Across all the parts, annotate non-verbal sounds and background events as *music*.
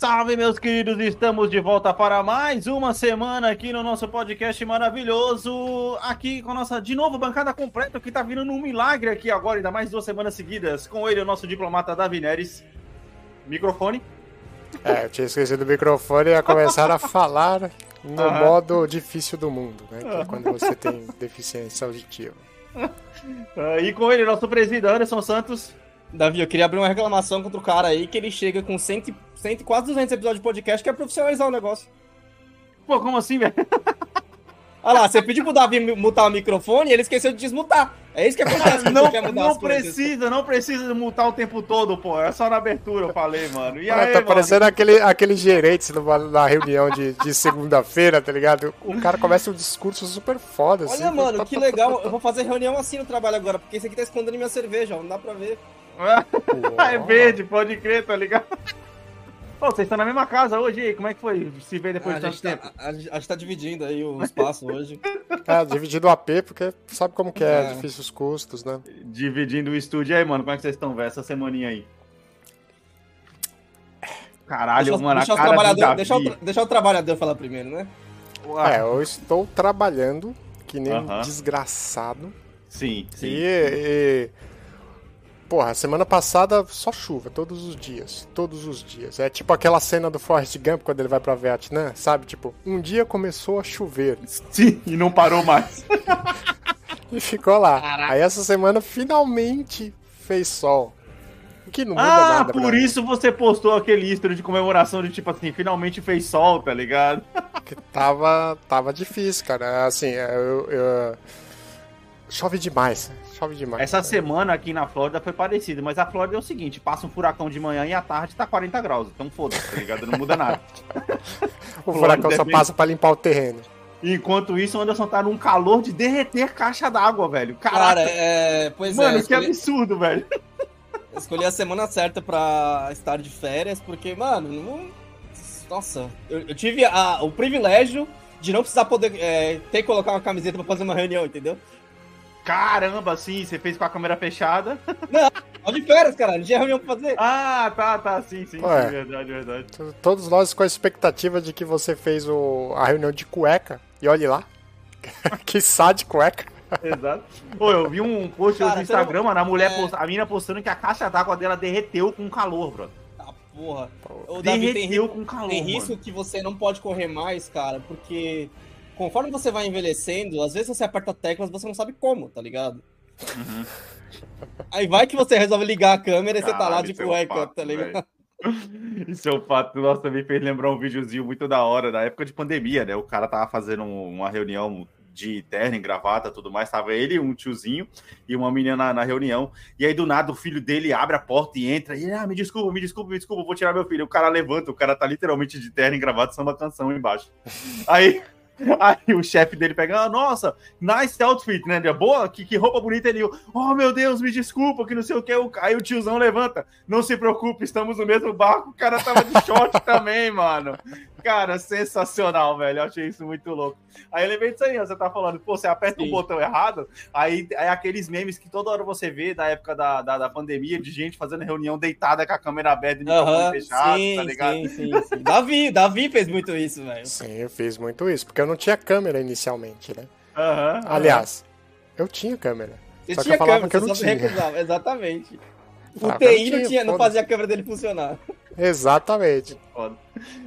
Salve, meus queridos! Estamos de volta para mais uma semana aqui no nosso podcast maravilhoso. Aqui com a nossa, de novo, bancada completa, que tá virando um milagre aqui agora, ainda mais duas semanas seguidas. Com ele, o nosso diplomata Davi Neres. Microfone. É, eu tinha esquecido o microfone e ia começar a *laughs* falar no Aham. modo difícil do mundo, né? Que é quando você tem deficiência auditiva. *laughs* Ah, e com ele, nosso presidente Anderson Santos. Davi, eu queria abrir uma reclamação contra o cara aí, que ele chega com 100, 100, e quase 200 episódios de podcast, que é profissionalizar o negócio. Pô, como assim, velho? *laughs* Olha lá, você pediu pro Davi mutar o microfone e ele esqueceu de desmutar. É isso que acontece quando Não, não precisa, não precisa multar o tempo todo, pô. É só na abertura, eu falei, mano. E Olha, aí, tá mano? parecendo aquele, aquele gerente numa, na reunião de, de segunda-feira, tá ligado? O cara começa um discurso super foda, assim. Olha, mano, que legal. Eu vou fazer reunião assim no trabalho agora, porque esse aqui tá escondendo minha cerveja, ó, não dá pra ver. *laughs* é verde, pode crer, tá ligado? Pô, vocês estão na mesma casa hoje aí, como é que foi se ver depois de tanto gente tempo? tá, a, a gente tá dividindo aí o espaço hoje. *laughs* É, dividido o AP, porque sabe como que é, É. difícil os custos, né? Dividindo o estúdio. E aí, mano, como é que vocês estão, velho, essa semaninha aí? Caralho, Deixa, mano, deixa a cara do trabalhador- Davi. deixa, o, deixa o trabalhador falar primeiro, né? Ah, É, eu estou trabalhando que nem um Aham. desgraçado. Sim, sim. E, e- Porra, semana passada só chuva, todos os dias. Todos os dias. É tipo aquela cena do Forrest Gump quando ele vai pra Vietnã, sabe? Tipo, um dia começou a chover Sim, e não parou mais. *laughs* e ficou lá. Aí essa semana finalmente fez sol. O que não muda Ah, nada, por pra mim. isso você postou aquele history de comemoração de tipo assim, finalmente fez sol, tá ligado? *laughs* Que tava, tava difícil, cara. Assim, eu, eu- chove demais. Chove demais. Essa semana aqui na Flórida foi parecida, mas a Flórida é o seguinte, passa um furacão de manhã e à tarde tá 40 graus, então foda-se, tá ligado? Não muda nada. *laughs* o furacão só depende- passa pra limpar o terreno. Enquanto isso, o Anderson tá num calor de derreter caixa d'água, velho. Cara, Caraca, é. Pois mano, é, que escolhi, absurdo, velho. escolhi a semana certa pra estar de férias, porque, mano, não. Nossa, eu, eu tive a- o privilégio de não precisar poder é, ter que colocar uma camiseta pra fazer uma reunião, entendeu? Caramba, sim, você fez com a câmera fechada. *laughs* Ó de férias, cara, não tinha reunião pra fazer. Ah, tá, tá, sim, sim, sim, Ué. verdade, verdade. T- Todos nós com a expectativa de que você fez o- a reunião de cueca. E olhe lá. *laughs* que sá de cueca. Exato. Pô, eu vi um post Cara, no Instagram, mano, a mulher, é. posta- a mina postando que a caixa d'água dela derreteu com calor, bro. Tá, porra. O Davi tem, Derreteu com calor, tem risco mano. que você não pode correr mais, cara, porque conforme você vai envelhecendo, às vezes você aperta teclas você não sabe como, tá ligado? Uhum. Aí vai que você resolve ligar a câmera e você tá lá Caralho, de é cueca, tá ligado? *laughs* Isso é o fato, nossa, me fez lembrar um videozinho muito da hora, da época de pandemia, né? O cara tava fazendo um- uma reunião de terno, e gravata tudo mais, tava ele, um tiozinho e uma menina na, na reunião, e aí do nada o filho dele abre a porta e entra, e ele, ah, me desculpa, me desculpa, me desculpa, vou tirar meu filho. O cara levanta, o cara tá literalmente de terno e gravata, samba canção embaixo. Aí *laughs* Aí o chefe dele pega, ah, nossa, nice outfit, né? Boa, que, que roupa bonita ele. Oh, meu Deus, me desculpa, que não sei o que. Aí o tiozão levanta. Não se preocupe, estamos no mesmo barco. O cara tava de short *laughs* também, mano. Cara, sensacional, velho. Eu achei isso muito louco. Aí eu lembrei disso aí, você tá falando, pô, você aperta o um botão errado, aí é aqueles memes que toda hora você vê da época da, da, da pandemia, de gente fazendo reunião deitada com a câmera aberta e uhum, fechado, sim, tá ligado? Sim, sim, sim. Davi, Davi fez muito isso, velho. Sim, eu fiz muito isso, porque eu não tinha câmera inicialmente, né? Uhum, Aliás, eu tinha câmera. Você só tinha que eu falava câmera, que eu não tinha. Recusava, exatamente. O ah, TI não, tinha, não fazia a câmera dele funcionar. Exatamente.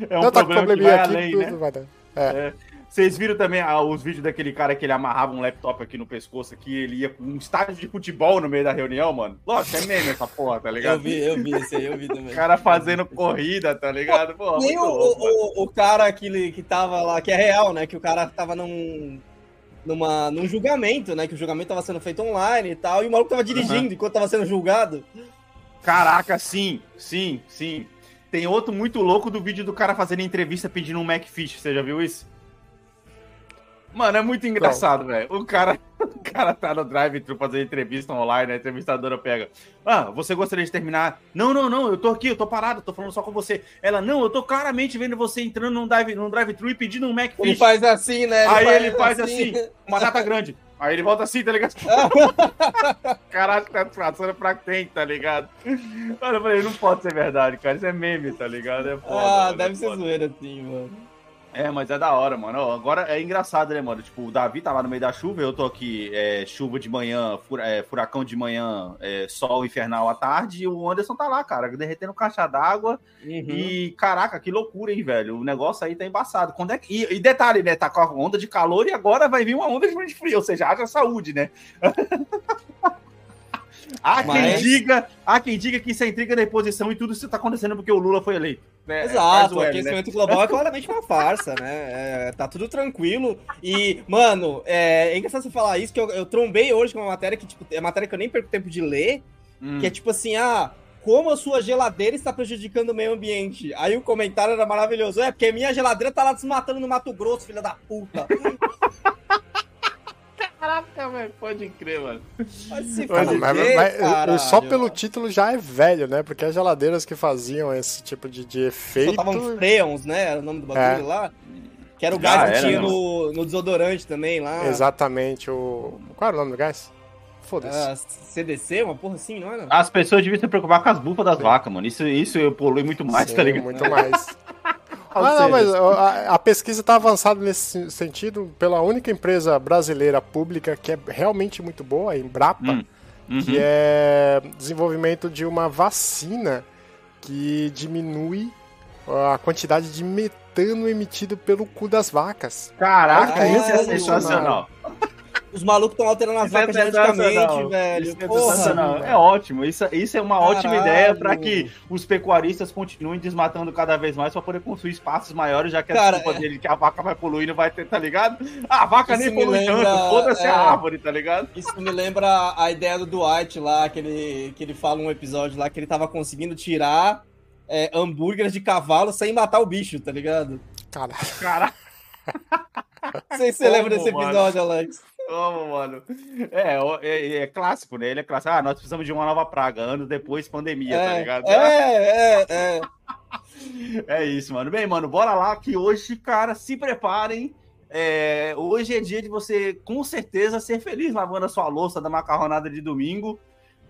É um não, tá problema que vai aqui, além, né? Vai dar. É. é. Vocês viram também ah, os vídeos daquele cara que ele amarrava um laptop aqui no pescoço, aqui ele ia com um estádio de futebol no meio da reunião, mano? Lógico, é meme essa porra, tá ligado? Eu vi, eu vi esse aí, eu vi também. O cara fazendo corrida, tá ligado? Pô, Nem o, louco, o, o, cara que, que tava lá, que é real, né? Que o cara tava num, numa, num julgamento, né? Que o julgamento tava sendo feito online e tal, e o maluco tava dirigindo uhum. enquanto tava sendo julgado. Caraca, sim, sim, sim. Tem outro muito louco do vídeo do cara fazendo entrevista pedindo um Macfish, você já viu isso? Mano, é muito engraçado, velho. O cara, *laughs* o cara tá no drive-thru fazendo entrevista online, a entrevistadora pega. Ah, você gostaria de terminar? Não, não, não, eu tô aqui, eu tô parado, tô falando só com você. Ela, não, eu tô claramente vendo você entrando num drive-thru drive e pedindo um Macfish. Ele faz assim, né? Ele Aí faz ele faz assim, assim uma data grande. Aí ele volta assim, tá ligado? *laughs* Caralho, tá passando pra quem, tá ligado? Olha, eu falei, não pode ser verdade, cara. Isso é meme, tá ligado? É foda, ah, mano, deve é ser foda. zoeira assim, mano. É, mas é da hora, mano. Agora é engraçado, né, mano? Tipo, o Davi tá lá no meio da chuva, eu tô aqui, é, chuva de manhã, é, furacão de manhã, é, sol infernal à tarde, e o Anderson tá lá, cara, derretendo caixa d'água. Uhum. E, caraca, que loucura, hein, velho? O negócio aí tá embaçado. Quando é que... e, e, detalhe, né? Tá com a onda de calor e agora vai vir uma onda de frio, ou seja, haja saúde, né? *laughs* Há, Mas... quem diga, há quem diga que isso é intriga da reposição e tudo isso está acontecendo porque o Lula foi eleito. Né? Exato, o né? aquecimento né? global é claramente uma farsa, né? É, tá tudo tranquilo. E, mano, é, é engraçado você falar isso, que eu, eu, trombei hoje com uma matéria que, tipo, é matéria que eu nem perco tempo de ler, hum. que é tipo assim, ah, como a sua geladeira está prejudicando o meio ambiente. Aí o comentário era maravilhoso. É, porque minha geladeira tá lá desmatando no Mato Grosso, filha da puta. Caraca, velho, pode crer, mano. Pode se mas, mas, mas só pelo título já é velho, né? Porque as geladeiras que faziam esse tipo de, de efeito. Soltavam freons, né? Era o nome do bagulho é. lá. Que era o gás que tinha no, no, desodorante também lá. Exatamente. O... Qual era o nome do gás? Foda-se. Uh, ah, CDC, uma porra assim, não era? As pessoas deviam se preocupar com as bufas das vacas, mano. Isso, isso polui muito mais, Sim, tá ligado? Muito mais. *laughs* Ah, não, mas a, a pesquisa está avançada nesse sentido pela única empresa brasileira pública que é realmente muito boa, a Embrapa, hum. uhum. que é desenvolvimento de uma vacina que diminui a quantidade de metano emitido pelo cu das vacas. Caraca, isso é sensacional. Os malucos estão alterando as isso é vacas é geneticamente, velho. Isso é, Porra, é ótimo. Isso, isso é uma Caralho. ótima ideia para que os pecuaristas continuem desmatando cada vez mais para poder construir espaços maiores, já que a Cara, culpa é... dele que a vaca vai poluir não vai ter, tá ligado? Ah, a vaca isso nem polui lembra... tanto, foda-se é... a árvore, tá ligado? Isso me lembra a ideia do Dwight lá, que ele, que ele fala um episódio lá que ele tava conseguindo tirar é, hambúrgueres de cavalo sem matar o bicho, tá ligado? Cara. Cara. Não sei se você lembra desse episódio, mano. Alex. Como, mano? É, é, é, clássico, né? Ele é clássico. Ah, nós precisamos de uma nova praga. Anos depois, pandemia, tá é, tá ligado? É, é, é. É isso, mano. Bem, mano, bora lá que hoje, cara, se preparem. É, hoje é dia de você, com certeza, ser feliz lavando a sua louça da macarronada de domingo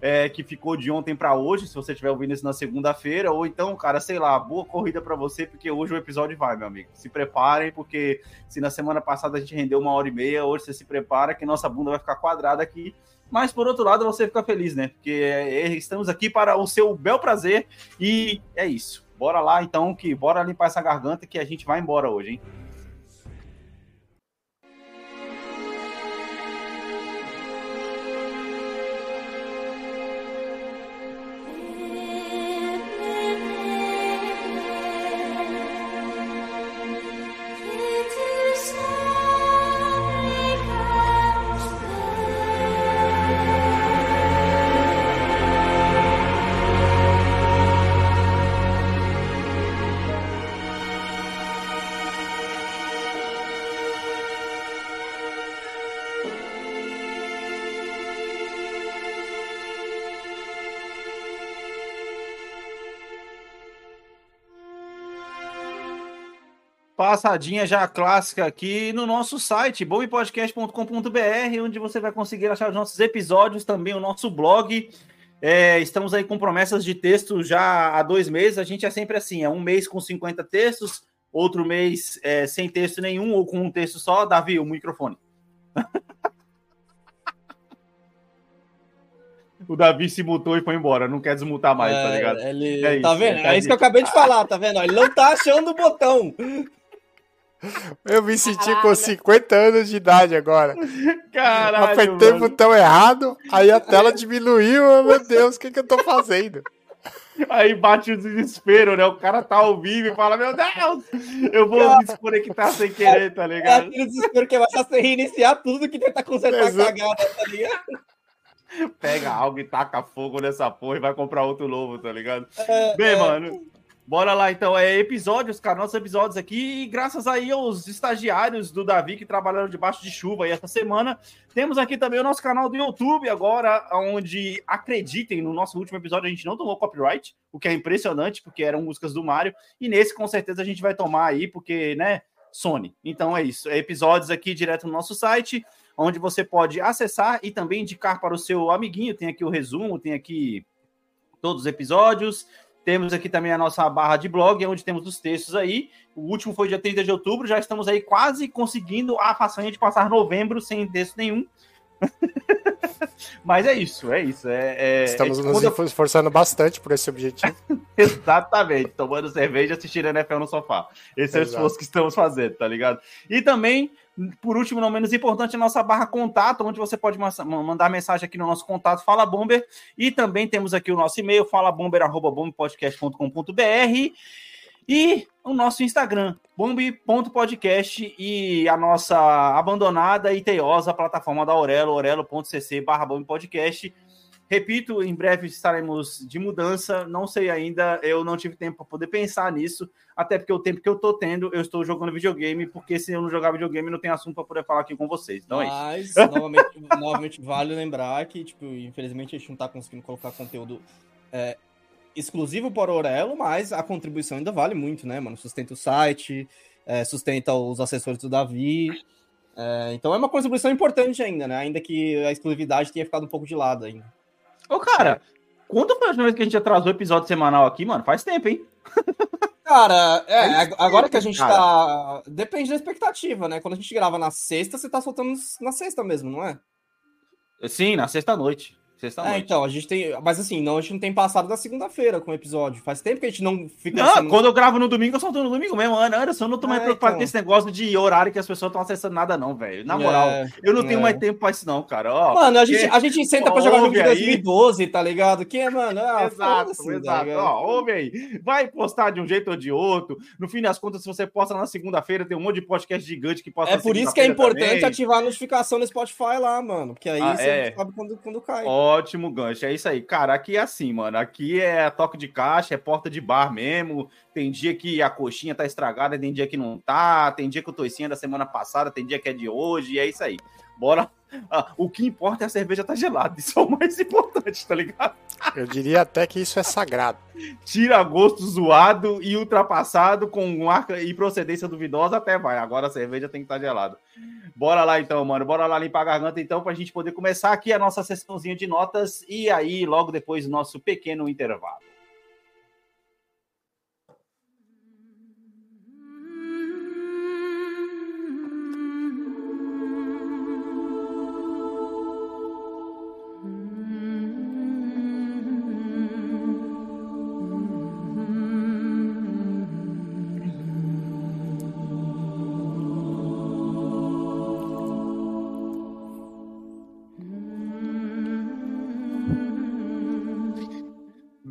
é, que ficou de ontem para hoje, se você estiver ouvindo isso na segunda-feira, ou então, cara, sei lá, boa corrida para você, porque hoje o episódio vai, meu amigo. Se preparem, porque se na semana passada a gente rendeu uma hora e meia, hoje você se prepara que nossa bunda vai ficar quadrada aqui. Mas por outro lado, você fica feliz, né? Porque é, estamos aqui para o seu bel prazer e é isso. Bora lá então, que bora limpar essa garganta que a gente vai embora hoje, hein? Passadinha já clássica aqui no nosso site, bombpodcast.com.br, onde você vai conseguir achar os nossos episódios, também o nosso blog. É, estamos aí com promessas de texto já há dois meses. A gente é sempre assim: é um mês com 50 textos, outro mês é, sem texto nenhum ou com um texto só. Davi, o microfone. *laughs* o Davi se mutou e foi embora, não quer desmutar mais, tá é, tá ligado? Ele... É tá vendo? É isso que eu acabei de falar, tá vendo? Ele não tá achando o botão. Eu me senti Caralho. com 50 anos de idade agora. Caralho. Apertei mano. o botão errado, aí a tela diminuiu. Meu Deus, o que, que eu tô fazendo? Aí bate o desespero, né? O cara tá ao vivo e fala: Meu Deus, eu vou me desconectar sem querer, tá ligado? É aquele desespero que vai você reiniciar tudo que tentar consertar Exato. a cagada, tá ligado? Pega algo e taca fogo nessa porra e vai comprar outro novo, tá ligado? É, Bem, é... mano. Bora lá, então. É episódios, cara, nossos episódios aqui. E graças aí aos estagiários do Davi que trabalharam debaixo de chuva aí essa semana. Temos aqui também o nosso canal do YouTube agora, onde acreditem, no nosso último episódio a gente não tomou copyright, o que é impressionante, porque eram músicas do Mario. E nesse, com certeza, a gente vai tomar aí, porque, né, Sony. Então é isso. É episódios aqui direto no nosso site, onde você pode acessar e também indicar para o seu amiguinho. Tem aqui o resumo, tem aqui todos os episódios. Temos aqui também a nossa barra de blog, onde temos os textos aí. O último foi dia 30 de outubro, já estamos aí quase conseguindo a façanha de passar novembro sem texto nenhum. *laughs* Mas é isso, é isso. É, é Estamos é, nos eu... esforçando bastante por esse objetivo. *laughs* Exatamente, tomando cerveja e assistindo NFL no sofá. Esse Exato. é o esforço que estamos fazendo, tá ligado? E também por último, não menos importante, a nossa barra contato, onde você pode mandar mensagem aqui no nosso contato Fala Bomber. E também temos aqui o nosso e-mail, falabomber.bombpodcast.com.br e o nosso Instagram, bomb.podcast e a nossa abandonada e teiosa plataforma da Aurelo, aurelo.cc barra bombpodcast. Repito, em breve estaremos de mudança, não sei ainda, eu não tive tempo para poder pensar nisso, até porque o tempo que eu tô tendo, eu estou jogando videogame, porque se eu não jogar videogame, não tem assunto para poder falar aqui com vocês. Então Mas, é isso. novamente, *laughs* novamente, vale lembrar que, tipo, infelizmente a gente não tá conseguindo colocar conteúdo é, exclusivo para o Orelo, mas a contribuição ainda vale muito, né, mano? Sustenta o site, é, sustenta os assessores do Davi. É, então é uma contribuição importante ainda, né? Ainda que a exclusividade tenha ficado um pouco de lado ainda. Ô, cara, quando foi a última vez que a gente atrasou episódio semanal aqui, mano? Faz tempo, hein? Cara, é, agora que a gente cara. tá. Depende da expectativa, né? Quando a gente grava na sexta, você tá soltando na sexta mesmo, não é? Sim, na sexta-noite. Sexta-noite. É, então, a gente tem. Mas assim, não, a gente não tem passado da segunda-feira com o episódio. Faz tempo que a gente não fica. Não, assim, quando eu gravo no domingo, eu solto no domingo mesmo. Ana, Anderson, eu não tô mais é, preocupado então... com esse negócio de horário que as pessoas estão acessando nada, não, velho. Na moral, é, eu não tenho é. mais tempo pra isso, não, cara. Ó, mano, a gente, a gente senta pra jogar jogo de 2012, tá ligado? Que, mano? Ah, exato, exato. Tá ó, ouve aí. Vai postar de um jeito ou de outro. No fim das contas, se você posta na segunda-feira, tem um monte de podcast gigante que posta É por isso que é importante também. ativar a notificação no Spotify lá, mano. Porque aí ah, você é. sabe quando, quando cai. Ótimo gancho. É isso aí. Cara, aqui é assim, mano. Aqui é toque de caixa, é porta de bar mesmo. Tem dia que a coxinha tá estragada, tem dia que não tá. Tem dia que o toicinho é da semana passada, tem dia que é de hoje. E é isso aí. Bora. Ah, o que importa é a cerveja tá gelada. Isso é o mais importante, tá ligado? Eu diria até que isso é sagrado. Tira gosto zoado e ultrapassado com marca e procedência duvidosa até vai. Agora a cerveja tem que estar tá gelada. Bora lá então, mano. Bora lá limpar a garganta então pra gente poder começar aqui a nossa sessãozinha de notas e aí logo depois o nosso pequeno intervalo.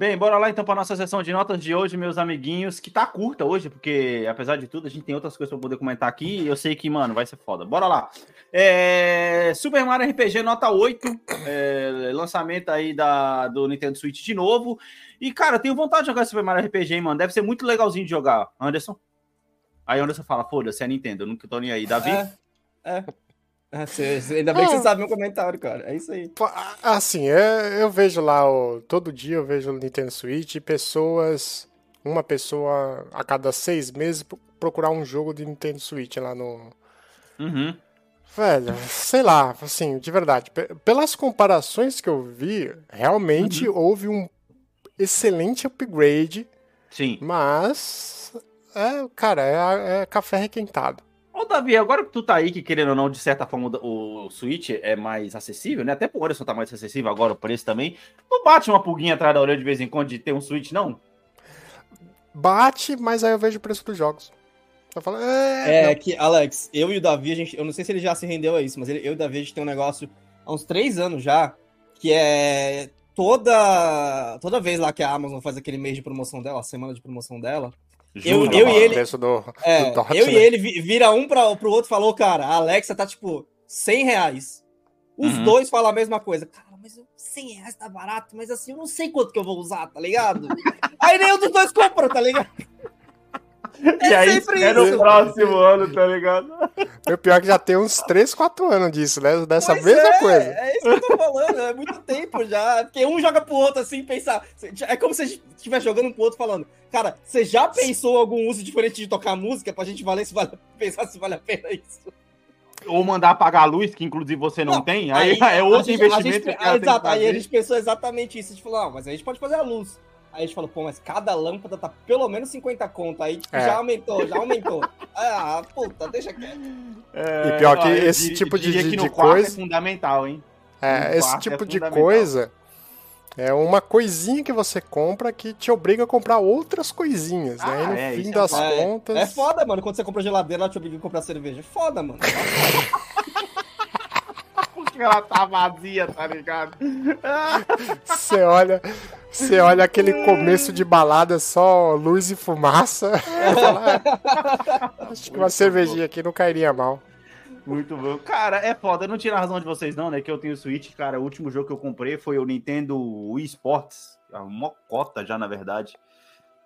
Bem, bora lá então para nossa sessão de notas de hoje, meus amiguinhos, que tá curta hoje, porque apesar de tudo, a gente tem outras coisas para poder comentar aqui eu sei que, mano, vai ser foda. Bora lá. É... Super Mario RPG nota 8, é... lançamento aí da... do Nintendo Switch de novo. E, cara, tenho vontade de jogar Super Mario RPG, hein, mano. Deve ser muito legalzinho de jogar. Anderson? Aí Anderson fala, foda-se, é Nintendo, eu nunca tô nem aí. Davi? É, é. Ah, ainda bem que você sabe meu comentário, cara. É isso aí. Assim, é, eu vejo lá, ó, todo dia eu vejo o Nintendo Switch e pessoas, uma pessoa a cada seis meses procurar um jogo de Nintendo Switch lá no. Uhum. Velho, sei lá, assim, de verdade. Pelas comparações que eu vi, realmente uhum. houve um excelente upgrade. Sim. Mas. É, cara, é, é café requentado. Ô, Davi, agora que tu tá aí, que querendo ou não, de certa forma, o Switch é mais acessível, né? Até por Anderson tá mais acessível agora o preço também. Não bate uma pulguinha atrás da orelha de vez em quando de ter um Switch, não? Bate, mas aí eu vejo o preço dos jogos. Eu falo, é, é que, Alex, eu e o Davi, a gente, eu não sei se ele já se rendeu a isso, mas ele, eu e o Davi, a gente tem um negócio há uns três anos já, que é toda toda vez lá que a Amazon faz aquele mês de promoção dela, a semana de promoção dela, eu, eu, e ele, do, é, do eu e né? ele vira um para pro outro falou, cara, a Alexa tá tipo 100 reais. Os uhum. dois falam a mesma coisa. Cara, mas 100 reais tá barato, mas assim, eu não sei quanto que eu vou usar, tá ligado? *laughs* Aí nenhum dos dois compra, tá ligado? É e aí, é no próximo ano, tá ligado? O pior é que já tem uns 3, 4 anos disso, né? Dessa Mas mesma é, coisa. É isso que eu tô falando, é muito tempo já. Porque um joga pro outro assim, pensar. É como se a gente estivesse jogando pro outro falando. Cara, você já pensou algum uso diferente de tocar música pra gente valer se vale, *laughs* pensar se vale a pena isso? Ou mandar apagar a luz, que inclusive você não, não tem, aí, aí, *laughs* é outro gente, investimento. Gente, que exato, aí a gente pensou exatamente isso. A gente falou, ah, mas a gente pode fazer a luz. Aí a gente falou, pô, mas cada lâmpada tá pelo menos 50 conto. Aí é. já aumentou, já aumentou. *laughs* ah, puta, deixa quieto. É, e pior que ó, esse tipo de, de, de é coisa. É fundamental, hein? É, esse tipo é de coisa é uma coisinha que você compra que te obriga a comprar outras coisinhas, né? ah, né? E no é, fim das contas. É foda, mano. Quando você compra geladeira, ela te obriga a comprar cerveja. É foda, mano. *laughs* Ela tá vazia, tá ligado? Você olha. Você olha aquele começo de balada só luz e fumaça. Acho que uma cervejinha aqui não cairia mal. Muito bom. Cara, é foda. Eu não tiro a razão de vocês, não, né? Que eu tenho Switch. Cara, o último jogo que eu comprei foi o Nintendo Wii Sports. Uma cota já, na verdade.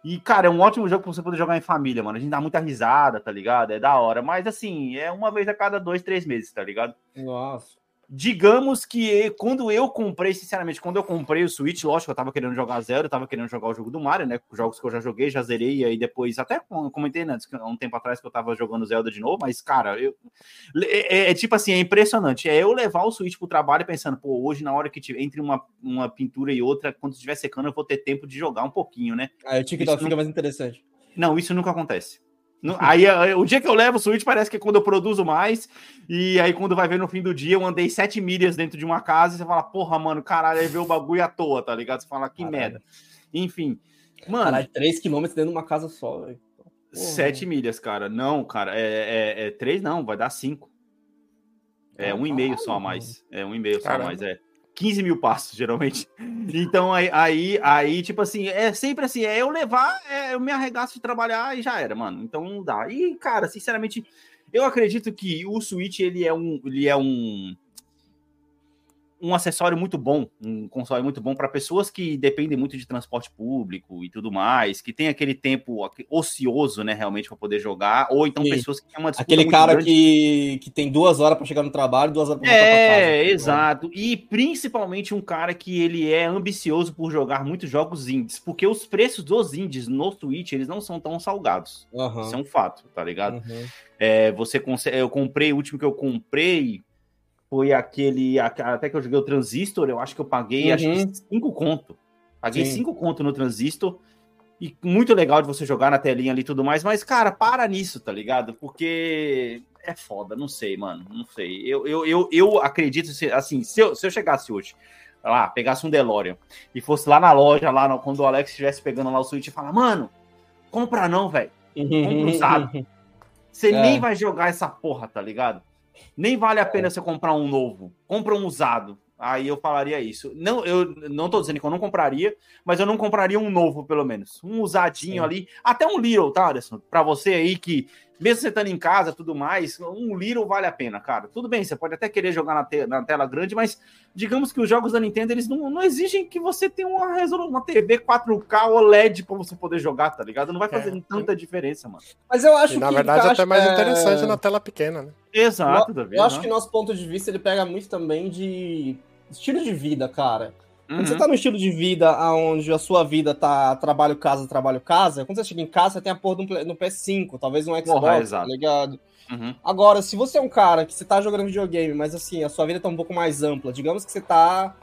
E, cara, é um ótimo jogo pra você poder jogar em família, mano. A gente dá muita risada, tá ligado? É da hora. Mas, assim, é uma vez a cada dois, três meses, tá ligado? Nossa. Digamos que quando eu comprei, sinceramente, quando eu comprei o Switch, lógico, eu tava querendo jogar zero, eu tava querendo jogar o jogo do Mario, né? Jogos que eu já joguei, já zerei, e aí depois, até comentei né, antes, um tempo atrás que eu tava jogando Zelda de novo, mas, cara, eu, é, é, é, tipo assim, é impressionante. É eu levar o Switch pro trabalho pensando, pô, hoje, na hora que tiver, entre uma, uma pintura e outra, quando estiver secando, eu vou ter tempo de jogar um pouquinho, né? Aí o TikTok fica mais interessante. Não, isso nunca acontece. Aí o dia que eu levo o Switch parece que é quando eu produzo mais. E aí, quando vai ver no fim do dia, eu andei sete milhas dentro de uma casa e você fala, porra, mano, caralho, aí vê o bagulho à toa, tá ligado? Você fala, que caralho. merda. Enfim. Mano. Caralho, 3 km dentro de uma casa só, velho. Sete milhas, cara. Não, cara, é, é, é três, não, vai dar cinco. É um e meio só a mais. É um e meio só a mais, é. 15 mil passos, geralmente. Então, aí, aí, aí, tipo assim, é sempre assim, é eu levar, é, eu me arregaço de trabalhar e já era, mano. Então não dá. E, cara, sinceramente, eu acredito que o Switch, ele é um, ele é um, um acessório muito bom, um console muito bom para pessoas que dependem muito de transporte público e tudo mais, que tem aquele tempo ocioso, né, realmente para poder jogar, ou então Sim. pessoas que têm uma aquele cara que, que tem duas horas para chegar no trabalho, duas horas para voltar é, para casa. É, exato. E principalmente um cara que ele é ambicioso por jogar muitos jogos indies, porque os preços dos indies no Switch eles não são tão salgados. Uhum. Isso é um fato, tá ligado? Uhum. É, você consegue, eu comprei o último que eu comprei foi aquele. Até que eu joguei o Transistor, eu acho que eu paguei uhum. acho que 5 conto. Paguei 5 conto no Transistor. E muito legal de você jogar na telinha ali e tudo mais, mas, cara, para nisso, tá ligado? Porque é foda, não sei, mano. Não sei. Eu, eu, eu, eu acredito, assim, se eu, se eu chegasse hoje, lá, pegasse um DeLorean e fosse lá na loja, lá quando o Alex estivesse pegando lá o Switch e falar, mano, compra não, velho. Compra usado. *laughs* Você é. nem vai jogar essa porra, tá ligado? Nem vale a pena é. você comprar um novo. Compra um usado. Aí eu falaria isso. Não, eu não tô dizendo que eu não compraria, mas eu não compraria um novo, pelo menos. Um usadinho Sim. ali. Até um Little, tá, Anderson? Pra você aí que mesmo você estando em casa tudo mais, um Little vale a pena, cara. Tudo bem, você pode até querer jogar na, te na tela grande, mas digamos que os jogos da Nintendo eles não, não exigem que você tenha uma resolução, uma TV 4K OLED para você poder jogar, tá ligado? Não vai fazer é, tanta diferença, mano. Mas eu acho e, que. Na verdade, é até mais é... interessante na tela pequena, né? Exato, Davi. Eu acho que nosso ponto de vista ele pega muito também de estilo de vida, cara. Quando uhum. você tá no estilo de vida onde a sua vida tá trabalho, casa, trabalho, casa, quando você chega em casa, você tem a porra no PS5, talvez um Xbox, Porra, tá ligado? Uhum. Agora, se você é um cara que você tá jogando videogame, mas assim, a sua vida tá um pouco mais ampla, digamos que você tá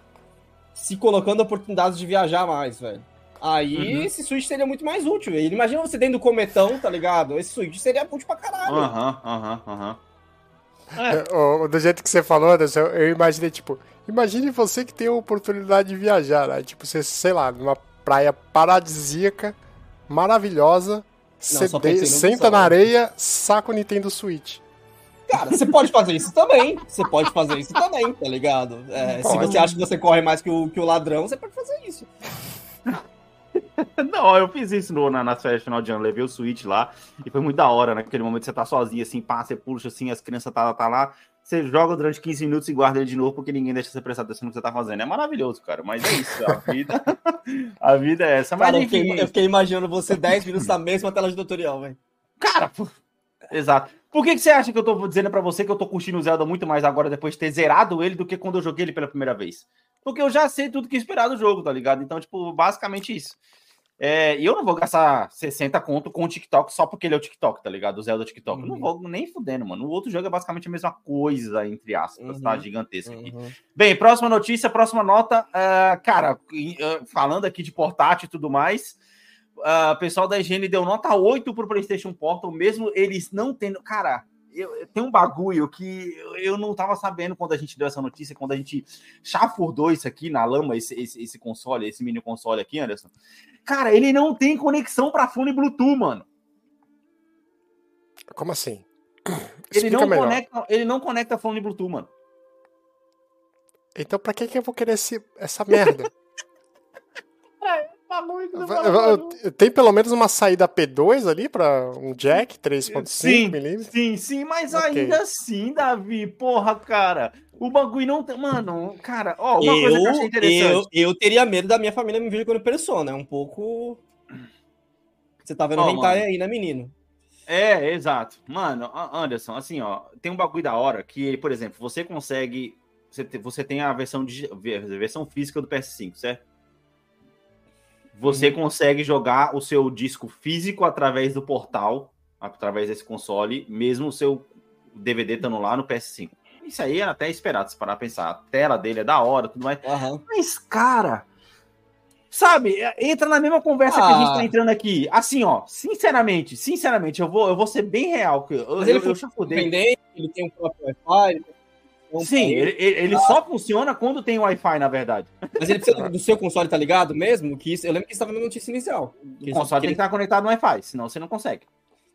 se colocando oportunidades de viajar mais, velho. Aí uhum. esse Switch seria muito mais útil. Imagina você dentro do cometão, tá ligado? Esse Switch seria útil pra caralho. Aham, aham, aham. *laughs* É. Do jeito que você falou, Anderson, eu imaginei, tipo, imagine você que tem a oportunidade de viajar, né? Tipo, você, sei lá, numa praia paradisíaca, maravilhosa, de... senta na areia, saca o Nintendo Switch. Cara, você pode fazer isso também. Você pode fazer isso também, tá ligado? É, se você acha que você corre mais que o, que o ladrão, você pode fazer isso. *laughs* Não, eu fiz isso no, na, na férias final de ano, levei o Switch lá e foi muito da hora, naquele né? momento você tá sozinho, assim, pá, você puxa assim, as crianças tá, tá lá, você joga durante 15 minutos e guarda ele de novo porque ninguém deixa você prestar atenção no que você tá fazendo. É maravilhoso, cara, mas é isso, a vida, *laughs* a vida é essa. Mas cara, enfim... eu, fiquei, eu fiquei imaginando você 10 minutos na mesma tela de tutorial, velho. Cara, pô, exato. Por que, que você acha que eu tô dizendo para você que eu tô curtindo o Zelda muito mais agora depois de ter zerado ele do que quando eu joguei ele pela primeira vez? Porque eu já sei tudo que esperar do jogo, tá ligado? Então, tipo, basicamente isso. É, e eu não vou gastar 60 conto com o TikTok só porque ele é o TikTok, tá ligado? O Zelda TikTok. Uhum. Não vou nem fudendo, mano. O outro jogo é basicamente a mesma coisa, entre aspas, tá? uhum. tá? Gigantesca aqui. Uhum. Bem, próxima notícia, próxima nota. Uh, cara, uh, falando aqui de portátil e tudo mais. Uh, o pessoal da higiene deu nota 8 pro PlayStation Portal, mesmo eles não tendo. Cara, eu, tem um bagulho que eu não tava sabendo quando a gente deu essa notícia, quando a gente chafurdou isso aqui na lama, esse, esse, esse console, esse mini console aqui, Anderson. Cara, ele não tem conexão para fone Bluetooth, mano. Como assim? *clears throat* Ele não, conecta, ele não conecta fone Bluetooth, mano. Então pra que, que eu vou querer esse, essa merda? *laughs* Tem pelo menos uma saída P2 ali para um jack 3.5mm? Sim, sim, mas okay. ainda assim, Davi, porra, cara. O bagulho não tem. Mano, cara, ó, uma eu, coisa que eu achei interessante. Eu, eu teria medo da minha família me ver quando persona. É um pouco. Você tá vendo oh, hentai aí, né, menino? É, exato. Mano, Anderson, assim, ó, tem um bagulho da hora que, por exemplo, você consegue. Você tem a versão, de, a versão física do PS5, certo? Você uhum. consegue jogar o seu disco físico através do portal, através desse console, mesmo o seu DVD estando lá no PS5. Isso aí é até esperado, se parar a pensar. A tela dele é da hora, tudo mais. Uhum. Mas, cara, sabe, é, entra na mesma conversa ah. que a gente tá ah. entrando aqui. Assim, ó, sinceramente, sinceramente, eu vou, eu vou ser bem real. Eu, Mas ele eu, eu já ele tem um próprio Wi-Fi, Sim, ele, ele ah. só funciona quando tem Wi-Fi, na verdade. Mas ele precisa do seu console, tá ligado mesmo? Que isso, eu lembro que estava na notícia inicial. O console tem que estar conectado no Wi-Fi, senão você não consegue.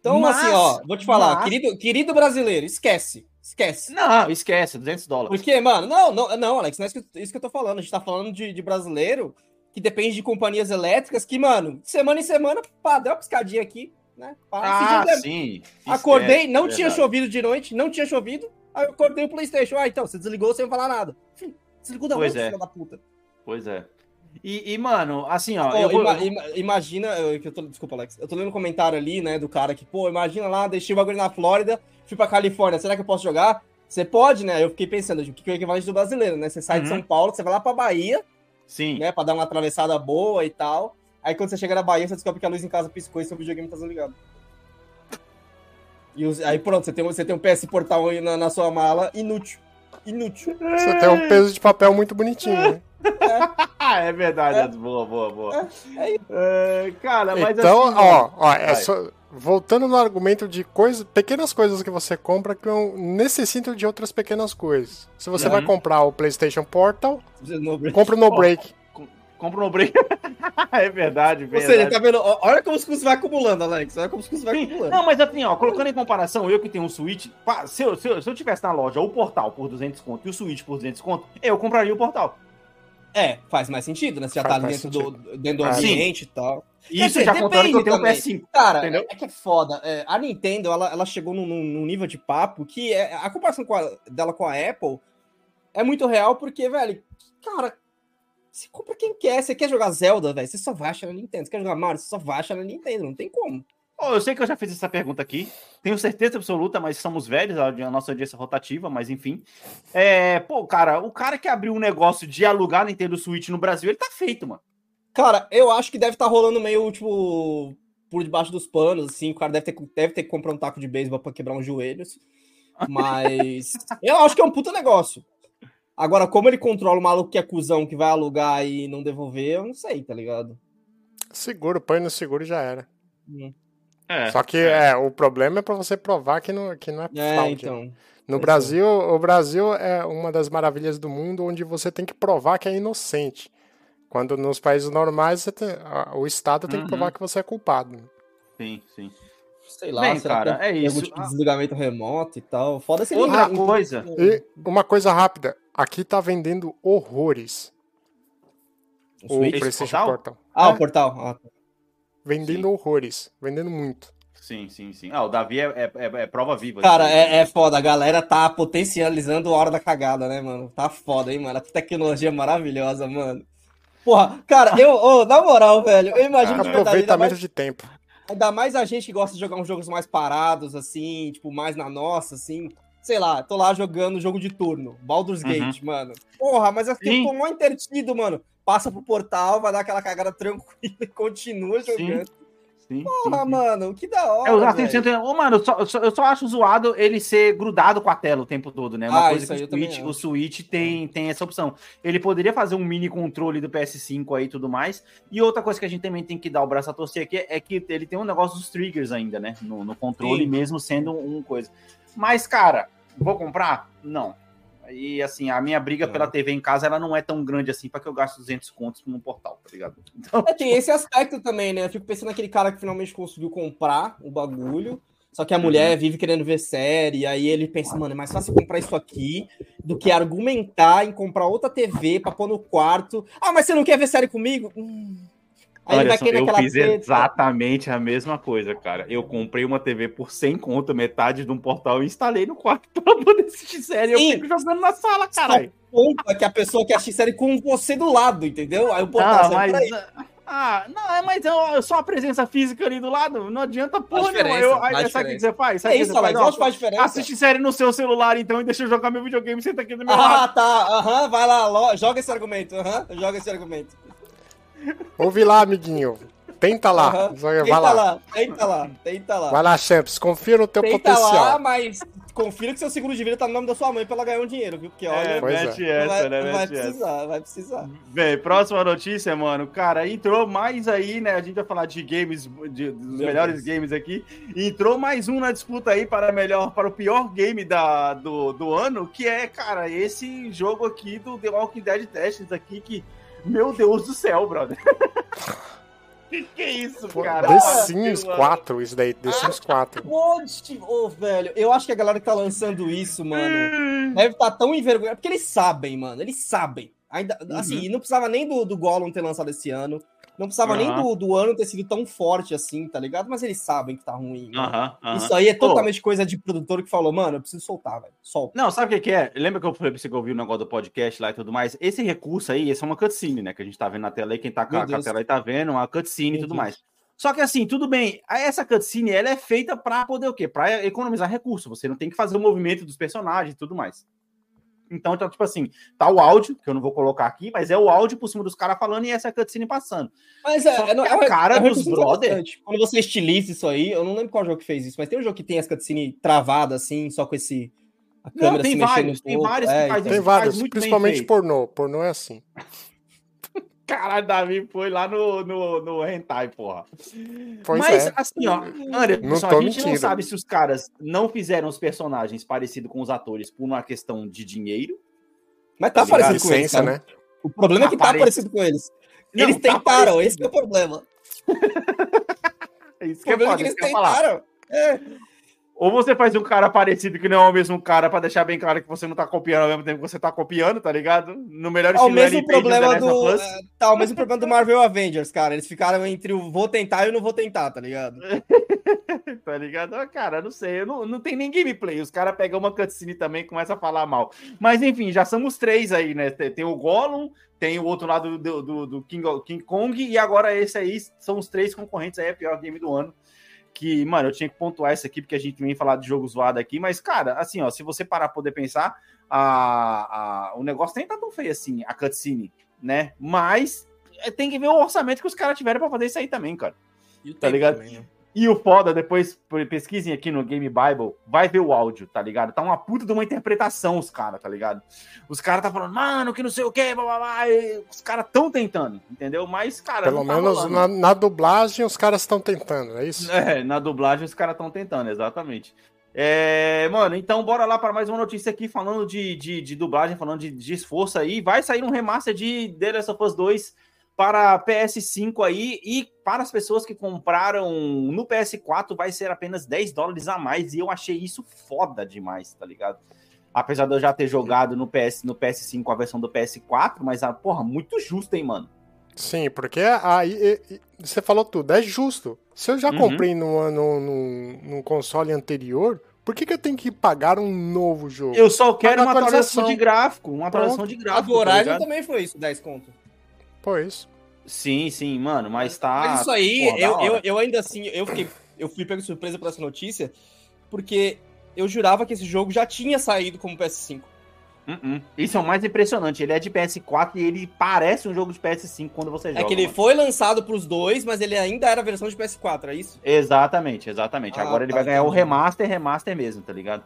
Então, mas, assim, ó, vou te falar, mas... querido, querido brasileiro, esquece. Esquece. Não, esquece, 200 dólares. Por quê, mano? Não, não, não, Alex, não é isso que eu tô falando. A gente tá falando de, de brasileiro que depende de companhias elétricas que, mano, semana em semana, pá, deu uma piscadinha aqui, né? Pá, ah, sim. Acordei, não é tinha chovido de noite, não tinha chovido. Aí eu cortei o PlayStation. Ah, então, você desligou sem falar nada. desligou da pois é. da puta. Pois é. E, e, mano, assim, ó. Oh, eu vou, ima, eu... imagina, eu, eu tô, desculpa, Alex. Eu tô lendo um comentário ali, né, do cara que, pô, imagina lá, deixei o bagulho na Flórida, fui pra Califórnia, será que eu posso jogar? Você pode, né? Eu fiquei pensando, o que é o equivalente do brasileiro, né? Você sai uhum. de São Paulo, você vai lá pra Bahia. Sim. Né, pra dar uma atravessada boa e tal. Aí quando você chega na Bahia, você descobre que a luz em casa piscou e seu videogame tá desligado. E os, aí pronto, você tem, você tem um PS Portal aí na, na sua mala, inútil. Inútil. Você tem um peso de papel muito bonitinho, né? É, *laughs* é verdade, é. boa, boa, boa. É, é, cara, mas então, assim, ó, ó é só, voltando no argumento de coisas, pequenas coisas que você compra que necessitam de outras pequenas coisas. Se você uhum. vai comprar o PlayStation Portal, compra o No Break. Compra um break. *laughs* é verdade. Ou seja, tá vendo? Olha como os custos vai acumulando, Alex. Olha como os custos vai Sim. acumulando. Não, mas assim, ó, colocando em comparação, eu que tenho um Switch, se eu, se eu, se eu tivesse na loja o portal por 200 conto e o Switch por 200 conto, eu compraria o portal. É, faz mais sentido, né? Você já faz, tá dentro do, dentro do ah, ambiente sim. e tal. Isso já contando que eu tenho um PS5. Cara, entendeu? é que é foda. É, a Nintendo, ela, ela chegou num, num, nível de papo que é, a comparação com a, dela com a Apple é muito real, porque, velho, cara, você compra quem quer. Você quer jogar Zelda, velho? Você só vai achar na Nintendo. Você quer jogar Mario? Você só vai achar na Nintendo. Não tem como. Oh, eu sei que eu já fiz essa pergunta aqui. Tenho certeza absoluta, mas somos velhos, a nossa audiência é rotativa, mas enfim. É, pô, cara, o cara que abriu um negócio de alugar Nintendo Switch no Brasil, ele tá feito, mano. Cara, eu acho que deve estar tá rolando meio, tipo, por debaixo dos panos, assim. O cara deve ter, deve ter que comprar um taco de beisebol pra quebrar os joelhos. *laughs* Mas eu acho que é um puta negócio. Agora, como ele controla o maluco que é cuzão que vai alugar e não devolver, eu não sei, tá ligado? Seguro, põe no seguro e já era. Hum. É, Só que é. é. o problema é para você provar que não, que não é, é fraude. Então. No é Brasil, o Brasil é uma das maravilhas do mundo onde você tem que provar que é inocente. Quando nos países normais tem, o Estado tem uhum. que provar que você é culpado. Sim, sim. Sei lá, Bem, cara, é isso. Tipo de desligamento remoto e tal. Foda se Outra coisa. E uma coisa rápida. Aqui tá vendendo horrores. O, o PlayStation Portal? Portal. Ah, é. o portal. Ah, tá. Vendendo Sim. horrores. Vendendo muito. Sim, sim, sim. Ah, o Davi é, é, é, é prova viva. Cara, é, é foda. A galera tá potencializando a hora da cagada, né, mano? Tá foda, hein, mano? A tecnologia maravilhosa, mano. Porra, cara, eu, oh, na moral, velho, eu imagino que aproveitamento mais, de tempo. Ainda mais a gente que gosta de jogar uns jogos mais parados, assim, tipo, mais na nossa, assim. Sei lá, tô lá jogando jogo de turno, Baldur's uhum. Gate, mano. Porra, mas eu tô mó intertido, mano passa pro portal, vai dar aquela cagada tranquila e *laughs* continua jogando. Sim. Sim, Porra, sim, mano, que da hora. Eu, assim, oh, mano, eu só, eu só, eu, só, acho zoado ele ser grudado com a tela o tempo todo, né? Uma ah, coisa que o Switch, o Switch tem, tem essa opção. Ele poderia fazer um mini controle do PS5 aí e tudo mais. E outra coisa que a gente também tem que dar o braço a torcer aqui é que ele tem um negócio dos triggers ainda, né? No, no controle, sim. mesmo sendo um coisa. Mas, cara, vou comprar? Não. E assim, a minha briga é. pela TV em casa, ela não é tão grande assim para que eu gaste 200 contos num portal, tá ligado? *laughs* Então, é, tem tipo... esse aspecto também, né? Eu fico pensando naquele cara que finalmente conseguiu comprar o bagulho, só que a mulher uhum. vive querendo ver série, aí ele pensa, mano, é mais fácil comprar isso aqui do que argumentar em comprar outra TV pra pôr no quarto. Ah, mas você não quer ver série comigo? Hum. Aí eu fiz treta. exatamente a mesma coisa, cara. Eu comprei uma TV por 100 conto, metade de um portal, e instalei no quarto *laughs* pra poder assistir série. Sim. Eu fico jogando na sala, caralho. Conta que a pessoa quer assistir série com você do lado, entendeu? Aí o portal ah, mas... Ah, não, é, mas eu, só a presença física ali do lado, não adianta porra nenhuma. Eu, aí, sabe o que você faz? Sabe é isso, Alex, faz? faz diferença. Assiste série no seu celular, então, e deixa eu jogar meu videogame, senta aqui do meu ah, lado. Ah, tá, aham, uhum, vai lá, joga esse argumento, aham, uhum, joga esse argumento. Ouve lá, amiguinho. Tenta lá. Uhum. Vai tenta lá. lá. Tenta lá. Tenta lá. Vai lá, Champs. Confia no teu tenta potencial. Tenta lá, mas confira que seu seguro de vida tá no nome da sua mãe pra ela ganhar um dinheiro, viu? Porque é, olha, é, mete é. essa, vai, né? Mete vai precisar, essa. vai precisar. Bem, próxima notícia, mano. Cara, entrou mais aí, né? A gente vai falar de games, de, dos Meu melhores Deus. games aqui. Entrou mais um na disputa aí para melhor, para o pior game da, do, do ano, que é, cara, esse jogo aqui do The Walking Dead Testes aqui, que, meu Deus do céu, brother. *laughs* Que que é isso, cara? The Sims 4, isso daí, The Sims 4. Ô, oh, velho, eu acho que a galera que tá lançando isso, mano, hum. deve estar tá tão envergonhada, porque eles sabem, mano, eles sabem. Ainda, uhum. assim, não precisava nem do, do Gollum ter lançado esse ano. Não precisava uhum. nem do, do ano ter sido tão forte assim, tá ligado? Mas eles sabem que tá ruim. Uhum, Isso aí é totalmente coisa de produtor que falou, mano, eu preciso soltar, velho. Solta. Não, sabe o que, que, é? Lembra que eu falei pra você que eu vi o negócio do podcast lá e tudo mais? Esse recurso aí, esse é uma cutscene, né? Que a gente tá vendo na tela aí, quem tá com a, com a tela aí tá vendo, uma cutscene e tudo Deus. mais. Só que assim, tudo bem, essa cutscene ela é feita para poder o quê? Para economizar recurso. Você não tem que fazer o movimento dos personagens e tudo mais. Então, então, tipo assim, tá o áudio, que eu não vou colocar aqui, mas é o áudio por cima dos caras falando e essa cutscene passando. Mas é, é, é, a cara é dos brother. Quando você estiliza isso aí, eu não lembro qual jogo que fez isso, mas tem um jogo que tem essa cutscene travada assim, só com esse. A câmera não, tem vários, tem vários é, que faz, Tem vários, principalmente pornô. Pornô é assim. Caralho, Davi foi lá no, no, no Hentai, porra. Pois Mas, é. assim, ó, Anderson, a gente mentindo. não sabe se os caras não fizeram os personagens parecidos com os atores por uma questão de dinheiro. Mas tá, tá parecido com eles, né? O problema é que tá parecido com eles. Não, eles tá tentaram, tá esse é o problema. *laughs* isso que o problema é, é que eles tentaram. É. Ou você faz um cara parecido que não é o mesmo cara para deixar bem claro que você não tá copiando ao mesmo tempo que você tá copiando, tá ligado? No melhor estilo o mesmo problema do é, Tá, o mesmo problema do Marvel Avengers, cara. Eles ficaram entre o vou tentar e o não vou tentar, tá ligado? *laughs* tá ligado? Ah, cara, não sei, não, não tem nem gameplay. Os caras pegam uma cutscene também e começam a falar mal. Mas enfim, já somos três aí, né? Tem, tem o Gollum, tem o outro lado do, do, do King, King Kong e agora esse aí são os três concorrentes aí, é pior game do ano. Que, mano, eu tinha que pontuar isso aqui, porque a gente vem falar de jogo zoado aqui, mas, cara, assim, ó, se você parar pra poder pensar, a, a, o negócio nem tá tão feio assim, a cutscene, né? Mas é, tem que ver o orçamento que os caras tiveram pra fazer isso aí também, cara. tá ligado? Também, né? E o foda, depois pesquisem aqui no Game Bible, vai ver o áudio, tá ligado? Tá uma puta de uma interpretação os caras, tá ligado? Os caras tá falando, mano, que não sei o que, blá, blá, blá. os caras tão tentando, entendeu? Mas, cara. Pelo tá menos na, na, dublagem os caras estão tentando, é isso? É, na dublagem os caras estão tentando, exatamente. É, mano, então bora lá para mais uma notícia aqui falando de, de, de dublagem, falando de, de, esforço aí. Vai sair um remaster de The Last of Us 2 para PS5 aí e para as pessoas que compraram no PS4 vai ser apenas 10 dólares a mais e eu achei isso foda demais, tá ligado? Apesar de eu já ter jogado no PS no PS5 a versão do PS4, mas a porra, muito justo, hein, mano. Sim, porque aí você falou tudo, é justo. Se eu já uhum. comprei no, no, no, no, console anterior, por que, que eu tenho que pagar um novo jogo? Eu só quero uma atualização de gráfico, uma atualização Pronto. de gráfico. A do Horizon tá também foi isso, 10 conto. Pois. Sim, sim, mano, mas tá. Mas isso aí, porra, eu, eu, eu, ainda assim, eu fiquei. Eu fui pego surpresa por essa notícia, porque eu jurava que esse jogo já tinha saído como PS5. Uh -uh. Isso é o mais impressionante. Ele é de PS4 e ele parece um jogo de PS5 quando você joga. É que ele mano. foi lançado pros dois, mas ele ainda era a versão de PS4, é isso? Exatamente, exatamente. Ah, Agora tá, ele vai ganhar o remaster, remaster mesmo, tá ligado?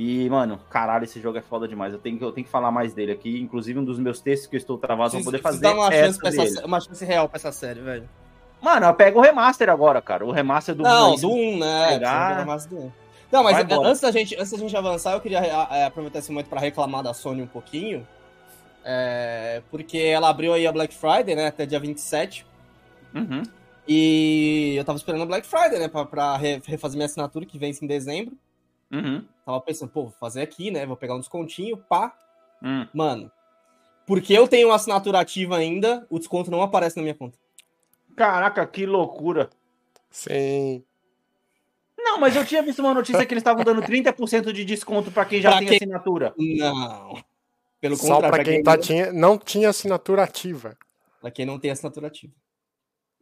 E, mano, caralho, esse jogo é foda demais. Eu tenho, eu tenho que falar mais dele aqui. Inclusive, um dos meus textos que eu estou travado vou poder fazer. Dá uma chance, essa, uma chance real pra essa série, velho. Mano, eu pego o remaster agora, cara. O remaster do Não, do 1, né? Pegar... Não, mas antes da, gente, antes da gente avançar, eu queria é, aproveitar esse momento para reclamar da Sony um pouquinho. É, porque ela abriu aí a Black Friday, né? Até dia 27. Uhum. E eu tava esperando a Black Friday, né? Pra, pra refazer minha assinatura, que vence em dezembro. Uhum. Tava pensando, pô, vou fazer aqui, né? Vou pegar um descontinho, pá. Hum. Mano, porque eu tenho uma assinatura ativa ainda, o desconto não aparece na minha conta. Caraca, que loucura. Sim. Não, mas eu tinha visto uma notícia que eles estavam dando 30% de desconto para quem já pra tem quem... assinatura. Não. Pelo Só contrário, para quem, quem tá, não... tinha, não tinha assinatura ativa. Para quem não tem assinatura ativa.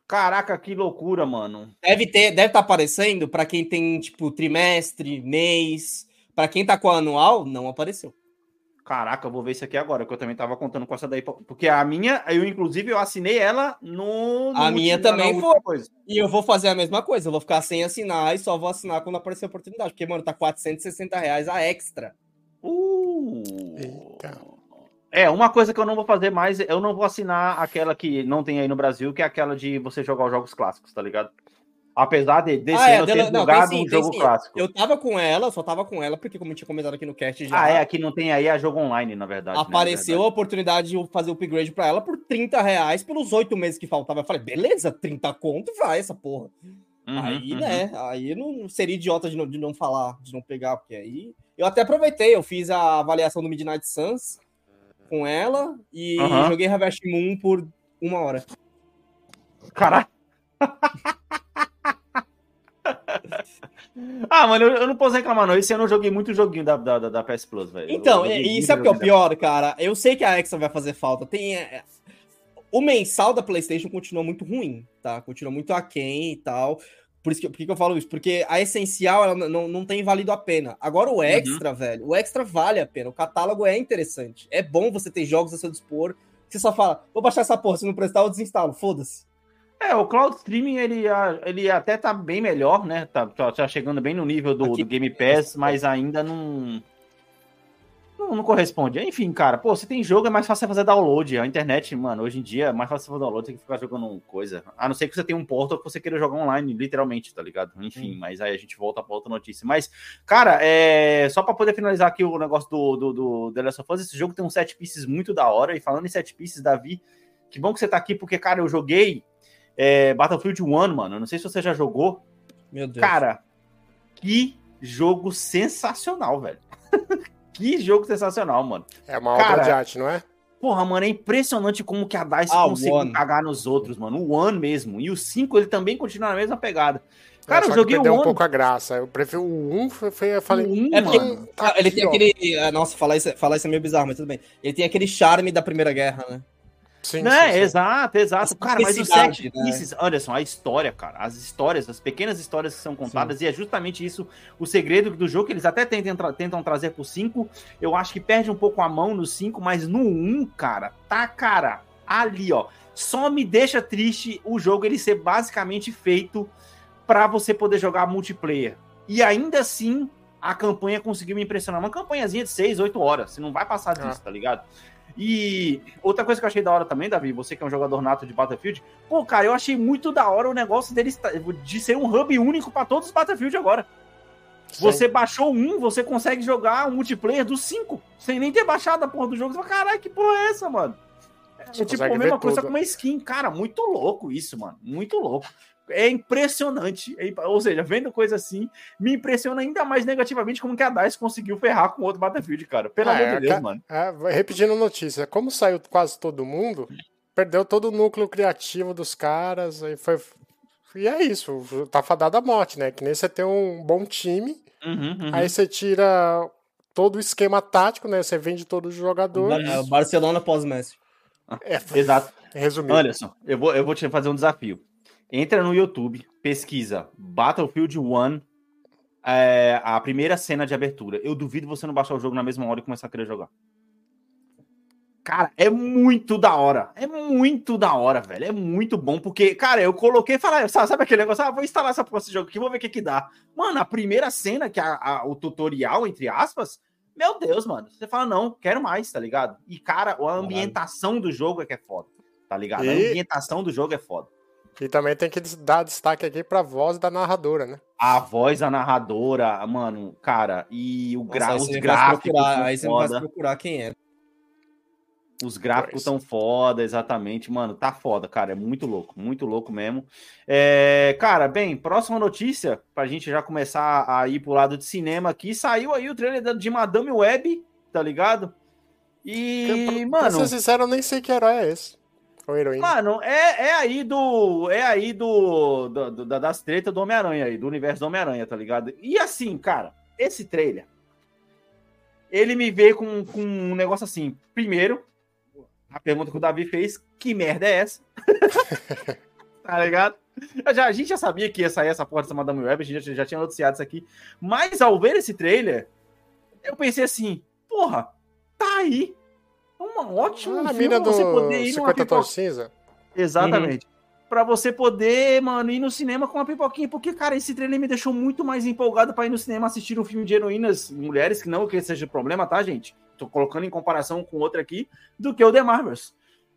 Caraca, que loucura, mano. Deve ter, deve estar tá aparecendo para quem tem tipo trimestre, mês. Para quem tá com a anual, não apareceu. Caraca, eu vou ver isso aqui agora, que eu também tava contando com essa daí. Porque a minha, eu inclusive eu assinei ela no. no a minha também foi. Coisa. E eu vou fazer a mesma coisa, eu vou ficar sem assinar e só vou assinar quando aparecer a oportunidade. Porque, mano, tá 460 reais a extra. Uh! Eita. É, uma coisa que eu não vou fazer mais, eu não vou assinar aquela que não tem aí no Brasil, que é aquela de você jogar os jogos clássicos, tá ligado? Apesar de desse ah, é, ano ter jogado um jogo sim. clássico. Eu tava com ela, só tava com ela, porque como eu tinha comentado aqui no cast já. Ah, é, aqui não tem aí a jogo online, na verdade. Né, apareceu né, a oportunidade de fazer o upgrade pra ela por 30 reais pelos oito meses que faltava. Eu falei, beleza, 30 conto, vai essa porra. Uhum, aí, uhum. né, aí não seria idiota de não, de não falar, de não pegar, porque aí. Eu até aproveitei, eu fiz a avaliação do Midnight Suns com ela e uhum. joguei Harvest Moon por uma hora. Caralho! *laughs* ah, mano, eu, eu, não posso reclamar, não. Esse ano eu joguei muito joguinho da, da, da PS Plus, velho. Então, e, e sabe o que é o pior, cara? Eu sei que a Extra vai fazer falta. Tem. É, o mensal da PlayStation continua muito ruim, tá? Continua muito aquém e tal. Por, isso que, por que, que eu falo isso? Porque a essencial ela não, não tem valido a pena. Agora o uhum. extra, uhum. velho, o extra vale a pena. O catálogo é interessante. É bom você ter jogos a seu dispor. Você só fala, vou baixar essa porra, se não prestar, eu desinstalo. Foda-se. É, o cloud streaming ele, ele até tá bem melhor, né? Tá, tá, tá chegando bem no nível do, do Game Pass, *laughs* mas ainda não não, não, corresponde. Enfim, cara, pô, você tem jogo, é mais fácil fazer download. A internet, mano, hoje em dia é mais fácil fazer download, tem que ficar jogando coisa. A não ser que você tenha um portal que você queira jogar online, literalmente, tá ligado? Enfim, hum. mas aí a gente volta pra outra notícia. Mas, cara, é... só pra poder finalizar aqui o negócio do, do, do The Last of Us, esse jogo tem um set pieces muito da hora. E falando em set pieces, Davi, que bom que você tá aqui, porque, cara, eu joguei é, Battlefield 1, mano. não sei se você já jogou. Meu Deus. Cara, que jogo sensacional, velho. *laughs* Que jogo sensacional, mano. É uma obra de arte, não é? Porra, mano, é impressionante como que a DICE ah, conseguiu cagar nos outros, mano. O One mesmo. E o 5, ele também continua na mesma pegada. É, Cara, é, eu joguei o One. um pouco a graça. Eu prefiro o 1, um, foi, foi, eu falei... Um, é porque, tá ele aqui, tem ó. aquele... É, nossa, falar isso, falar isso é meio bizarro, mas tudo bem. Ele tem aquele charme da Primeira Guerra, né? Sim, né? Sim, sim. Exato, exato. Cara, mas o set né? pieces, olha só, a história, cara, as histórias, as pequenas histórias que são contadas, sim. e é justamente isso o segredo do jogo, que eles até tentam, tra tentam trazer pro 5. Eu acho que perde um pouco a mão no 5, mas no 1, um, cara, tá, cara, ali, ó. Só me deixa triste o jogo ele ser basicamente feito para você poder jogar multiplayer. E ainda assim, a campanha conseguiu me impressionar. Uma campanhazinha de 6, 8 horas. Você não vai passar disso, ah. tá ligado? E outra coisa que eu achei da hora também, Davi, você que é um jogador nato de Battlefield, pô, cara, eu achei muito da hora o negócio deles de ser um hub único para todos os Battlefield agora. Sim. Você baixou um, você consegue jogar um multiplayer dos cinco, sem nem ter baixado a porra do jogo. Você fala, caralho, que porra é essa, mano? É tipo a mesma coisa tudo. com uma skin. Cara, muito louco isso, mano. Muito louco é impressionante. É, ou seja, vendo coisa assim, me impressiona ainda mais negativamente como que a DICE conseguiu ferrar com outro Battlefield, cara. Pelo é, amor de Deus, mano. É, repetindo notícia, como saiu quase todo mundo, perdeu todo o núcleo criativo dos caras, e foi. E é isso, tá fadado a morte, né? Que nem você tem um bom time, uhum, uhum. aí você tira todo o esquema tático, né? Você vende todos os jogadores. É, Barcelona pós-Messi. É, Exato. Resumindo. Olha só, eu vou, eu vou te fazer um desafio. Entra no YouTube, pesquisa Battlefield 1, é, a primeira cena de abertura. Eu duvido você não baixar o jogo na mesma hora e começar a querer jogar. Cara, é muito da hora. É muito da hora, velho. É muito bom, porque, cara, eu coloquei e falei, sabe aquele negócio? Ah, vou instalar essa porra desse jogo aqui, vou ver o que que dá. Mano, a primeira cena, que é a, a, o tutorial, entre aspas, meu Deus, mano. Você fala, não, quero mais, tá ligado? E, cara, a ambientação do jogo é que é foda, tá ligado? A ambientação do jogo é foda. E também tem que dar destaque aqui pra voz da narradora, né? A voz da narradora, mano, cara, e o gra os gráficos. Aí você vai procurar quem é. Os gráficos tão foda, exatamente, mano, tá foda, cara, é muito louco, muito louco mesmo. É, cara, bem, próxima notícia, pra gente já começar a ir pro lado de cinema aqui, saiu aí o trailer de Madame Web, tá ligado? E, pra, mano... Pra ser sincero, eu nem sei que herói é esse. Ou heroína. Mano, é, é aí do. É aí do, do, do das tretas do Homem-Aranha aí, do universo do Homem-Aranha, tá ligado? E assim, cara, esse trailer. Ele me veio com, com um negócio assim. Primeiro, a pergunta que o Davi fez: que merda é essa? *laughs* tá ligado? Já, a gente já sabia que ia sair essa porra dessa Madame Web, a gente já, já tinha noticiado isso aqui. Mas ao ver esse trailer, eu pensei assim: porra, tá aí uma ótima ah, filme você poder ir 50 numa pipoca... cinza. Exatamente. Uhum. Pra você poder, mano, ir no cinema com uma pipoquinha. Porque, cara, esse trailer me deixou muito mais empolgado para ir no cinema assistir um filme de heroínas mulheres, que não que seja problema, tá, gente? Tô colocando em comparação com outro aqui, do que o The Marvels.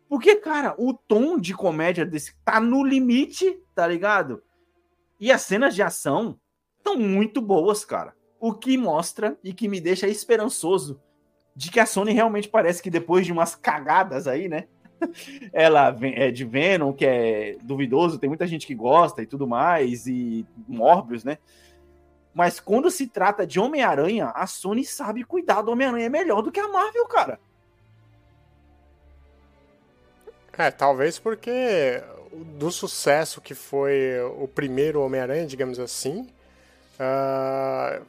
Porque, cara, o tom de comédia desse tá no limite, tá ligado? E as cenas de ação estão muito boas, cara. O que mostra e que me deixa esperançoso de que a Sony realmente parece que depois de umas cagadas aí, né? *laughs* Ela é de Venom, que é duvidoso, tem muita gente que gosta e tudo mais, e Morbius, né? Mas quando se trata de Homem-Aranha, a Sony sabe cuidar do Homem-Aranha melhor do que a Marvel, cara. É, talvez porque do sucesso que foi o primeiro Homem-Aranha, digamos assim, uh,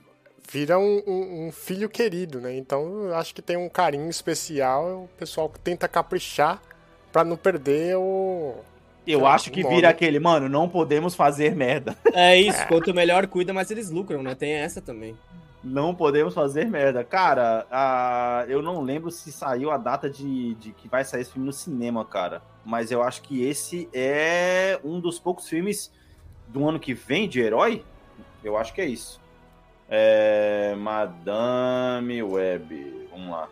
vira um, um, um, filho querido, né? Então acho que tem um carinho especial. O pessoal tenta caprichar para não perder o. Eu acho que vira aquele, mano, não podemos fazer merda. *laughs* É isso, quanto melhor cuida, mais eles lucram, né? Tem essa também. Não podemos fazer merda. Cara, a... eu não lembro se saiu a data de, de que vai sair esse filme no cinema, cara. Mas eu acho que esse é um dos poucos filmes do ano que vem de herói. Eu acho que é isso. É, Madame Web. Vamos lá.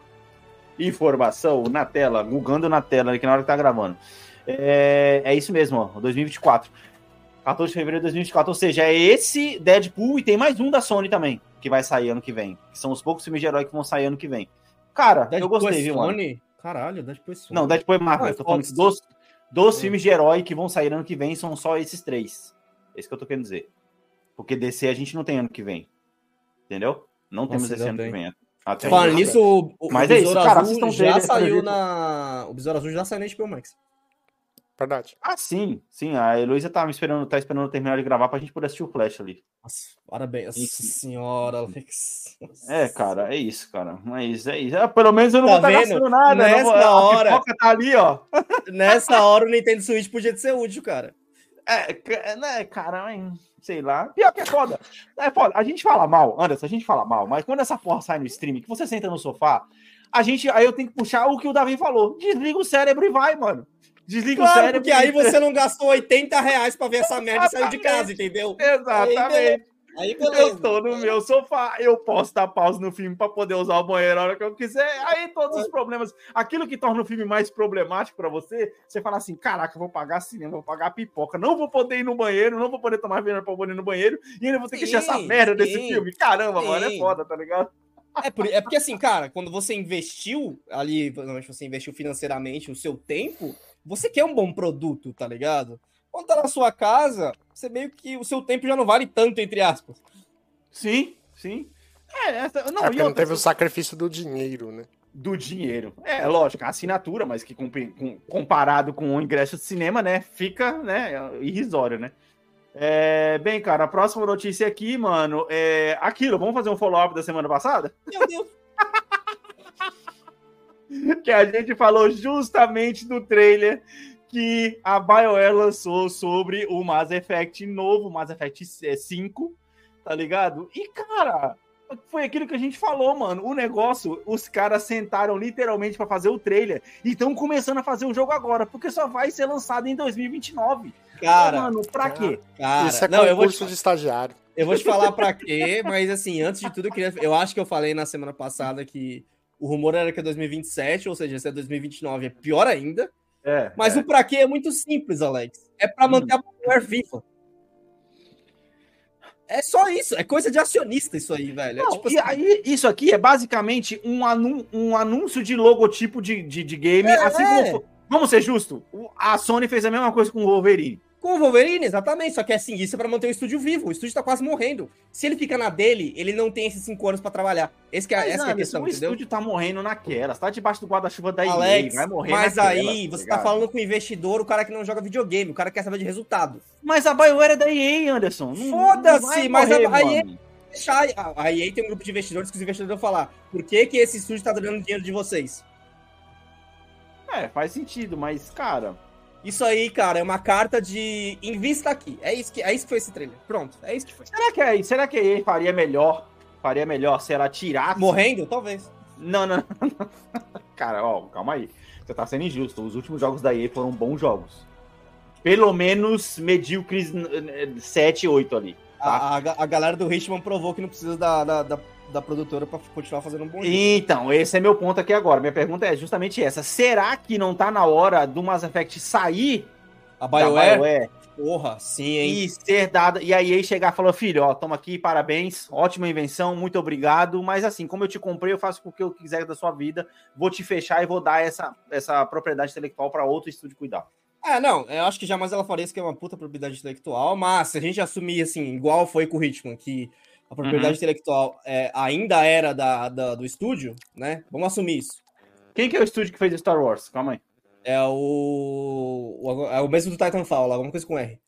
Informação na tela, gugando na tela, aqui na hora que tá gravando. É, é isso mesmo, ó, 2024. 14 de fevereiro de 2024. Ou seja, é esse Deadpool e tem mais um da Sony também, que vai sair ano que vem. Que são os poucos filmes de herói que vão sair ano que vem. Cara, Deadpool eu gostei, é viu, Sony? Mano? Caralho, Deadpool é Sony. Não, Deadpool é Marvel. Ah, eu tô falando dos, dos é. filmes de herói que vão sair ano que vem são só esses três. É isso que eu tô querendo dizer. Porque DC a gente não tem ano que vem. Entendeu? Não Nossa, temos esse ano que vem. Até Falando nisso, o, o Mas Besouro é isso, cara, Azul já saiu na. O Besouro Azul já saiu na HBO Max. Verdade. Ah, sim, sim. A Heloísa tá me esperando, tá esperando eu terminar de gravar pra gente poder assistir o Flash ali. Nossa, parabéns. Nossa senhora, Alex. É, cara, é isso, cara. Mas é isso. É, pelo menos eu não Tá vou estar vendo? gastando nada. Nessa vou- a hora- pipoca tá ali, ó. Nessa hora o Nintendo Switch podia ser útil, cara. É, ca- né, cara, hein, sei lá. Pior que é foda. É foda. A gente fala mal, Anderson, a gente fala mal, mas quando essa porra sai no stream, que você senta no sofá, a gente. Aí eu tenho que puxar o que o Davi falou. Desliga o cérebro e vai, mano. Desliga o Claro, cérebro. porque aí você não gastou 80 reais pra ver essa merda e saiu de casa, entendeu? Exatamente. Aí beleza. Eu tô no meu sofá, eu posso dar pausa no filme para poder usar o banheiro a hora que eu quiser. Aí todos os problemas, aquilo que torna o filme mais problemático para você, você fala assim: caraca, eu vou pagar cinema, vou pagar pipoca, não vou poder ir no banheiro, não vou poder tomar veneno para poder ir no banheiro e ainda vou ter que assistir essa Sim, merda desse sim, filme. Caramba, mano, é sim. foda, tá ligado? É, por- é porque assim, cara, quando você investiu ali, você investiu financeiramente o seu tempo, você quer um bom produto, tá ligado? Quando tá na sua casa, você meio que o seu tempo já não vale tanto, entre aspas. Sim, sim. É, essa, não, é e não teve o sacrifício do dinheiro, né? do dinheiro. É, lógico, a assinatura, mas que compi- com- comparado com o ingresso de cinema, né, fica, né, irrisório, né? É, bem, cara, a próxima notícia aqui, mano, é aquilo. Vamos fazer um follow-up da semana passada? Meu Deus. *laughs* Que a gente falou justamente do trailer que a BioWare lançou sobre o Mass Effect novo, Mass Effect 5, tá ligado? E, cara, foi aquilo que a gente falou, mano. O negócio, os caras sentaram literalmente pra fazer o trailer e estão começando a fazer o jogo agora, porque só vai ser lançado em 2029. Cara, mano, pra quê? cara. Isso é não, eu vou, te, de estagiário. eu vou te falar pra *laughs* quê, mas assim, antes de tudo, eu, queria, eu acho que eu falei na semana passada que o rumor era que é 2027, ou seja, se é 2029 é pior ainda. É, Mas é. o pra quê é muito simples, Alex. É pra manter a BioWare viva. É só isso, é coisa de acionista isso aí, velho. É Não, tipo e assim, aí, isso aqui é basicamente um, um anúncio de logotipo de, de, de game. É, assim é. como. Vamos ser justos, o- a Sony fez a mesma coisa com o Wolverine. Com o Wolverine, exatamente. Só que assim, isso é pra manter o estúdio vivo. O estúdio tá quase morrendo. Se ele fica na dele, ele não tem esses cinco anos pra trabalhar. Esse que é, Mas, essa é a questão, o entendeu? estúdio tá morrendo naquela. Você tá debaixo do guarda-chuva da Alex, EA, vai morrer mas naquela, aí você tá falando com o investidor, o cara que não joga videogame, o cara que quer saber de resultado. Mas a BioWare é da EA, Anderson. Foda-se, mas a- morrer, a EA a, a EA tem um grupo de investidores que os investidores vão falar: por que, que esse estúdio tá dando dinheiro de vocês? É, faz sentido, mas, cara... Isso aí, cara, é uma carta de invista aqui. É isso que, é isso que foi esse trailer. Pronto, é isso que foi. Será que, a, será que EA faria melhor? Faria melhor se ela tirasse... Morrendo? Talvez. Não, não, não. *laughs* Cara, ó, calma aí. Você tá sendo injusto. Os últimos jogos da EA foram bons jogos. Pelo menos medíocres n- n- 7, 8 ali. Tá? A, a, a galera do Richmond provou que não precisa da, da, da, da produtora pra continuar fazendo um bom jogo. Então, esse é meu ponto aqui agora. Minha pergunta é justamente essa. Será que não tá na hora do Mass Effect sair A da BioWare? BioWare Porra, sim, hein? e ser dada e a EA chegar e falar, filho, ó, toma aqui, parabéns, ótima invenção, muito obrigado, mas assim, como eu te comprei, eu faço o que eu quiser da sua vida, vou te fechar e vou dar essa, essa propriedade intelectual para outro estúdio cuidar. É, não, eu acho que jamais ela faria isso, que é uma puta propriedade intelectual, mas se a gente assumir, assim, igual foi com o Richmond, que a propriedade Uhum. intelectual é, ainda era da, da- do estúdio, né? Vamos assumir isso. Quem que é o estúdio que fez Star Wars? Calma aí. É o, o- é o mesmo do Titanfall, lá, alguma coisa com R.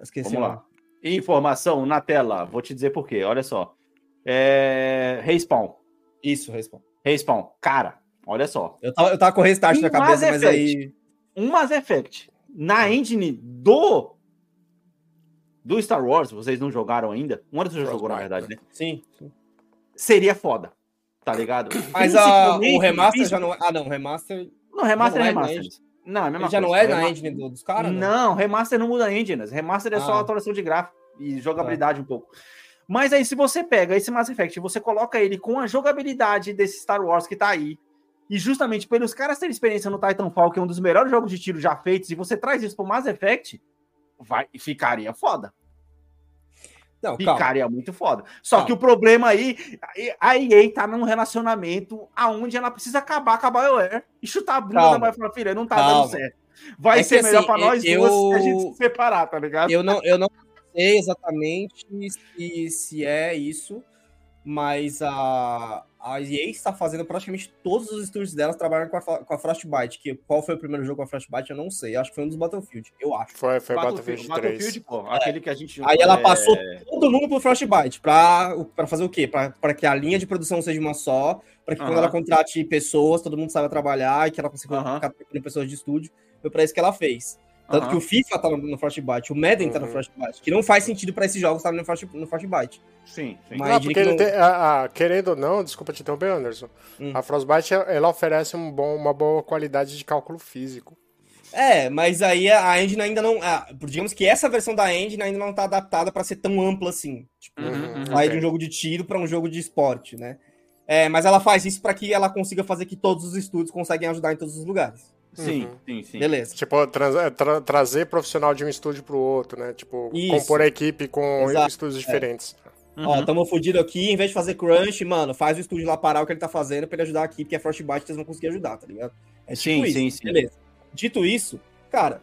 Esqueci Vamos lá. nome. Informação na tela, vou te dizer por quê, olha só. É... Respawn. Isso, Respawn. Respawn. Cara, olha só. Eu tava, eu tava com restart E na cabeça, Mass mas Effect? aí. Um Mass Effect na engine do do Star Wars, vocês não jogaram ainda? Um ano você já jogou, na verdade, né? Sim. sim. Seria foda, tá ligado? *coughs* Mas a, o remaster já não é. Ah, não, remaster. Não, remaster é não é na remaster. Não, é a mesma já não coisa. é na engine do- dos caras? Não, remaster não muda a engine. Remaster é só Ah. atualização de gráfico e jogabilidade um pouco. Mas aí, se você pega esse Mass Effect e você coloca ele com a jogabilidade desse Star Wars que tá aí, e justamente pelos caras terem experiência no Titanfall, que é um dos melhores jogos de tiro já feitos, e você traz isso pro Mass Effect, vai, ficaria foda. Não, calma. Ficaria muito foda. Só Calma. que o problema aí, a EA tá num relacionamento aonde ela precisa acabar com a BioWare e chutar a bunda Calma. da BioWare e falar, filha, não tá Calma. dando certo. Vai É ser que, melhor assim, pra nós eu- duas se a gente se separar, tá ligado? Eu não, eu não sei exatamente se, se é isso, mas a, a EA está fazendo praticamente todos os estúdios delas trabalhando com a, com a Frostbite. Que qual foi o primeiro jogo com a Frostbite, eu não sei. Acho que foi um dos Battlefield, eu acho. Foi, foi Battlefield, Battlefield 3. Battlefield, pô, aquele que a gente. Aí ela é... passou todo mundo pro Frostbite pra, pra fazer o quê? Pra, pra que a linha de produção seja uma só, pra que uh -huh. quando ela contrate pessoas, todo mundo saiba trabalhar e que ela consiga uh -huh. ficar pessoas de estúdio. Foi pra isso que ela fez. Tanto uhum. que o FIFA tá no, no Frostbite, o Madden uhum. tá no uhum. Frostbite, que não faz sentido para esses jogos estar no, Frost, no Frostbite. Sim, sim. Mas não, porque não... Tem, a, a, querendo ou não, desculpa te interromper, Anderson, hum. a Frostbite ela oferece um bom, uma boa qualidade de cálculo físico. É, mas aí a engine ainda não. Ah, digamos que essa versão da engine ainda não tá adaptada para ser tão ampla assim. Tipo, uhum, sair okay. de um jogo de tiro para um jogo de esporte, né? É, mas ela faz isso para que ela consiga fazer que todos os estúdios conseguem ajudar em todos os lugares. Sim, uhum. sim, sim. Beleza. Tipo, tra tra trazer profissional de um estúdio pro outro, né? Tipo, Isso. compor a equipe com Exato. estúdios é. diferentes. Uhum. Ó, tamo fudido aqui, em vez de fazer crunch, mano, faz o estúdio lá parar o que ele tá fazendo pra ele ajudar aqui, porque a Frostbite eles vão conseguir ajudar, tá ligado? É tipo sim, isso. sim, sim. Beleza. Dito isso, cara,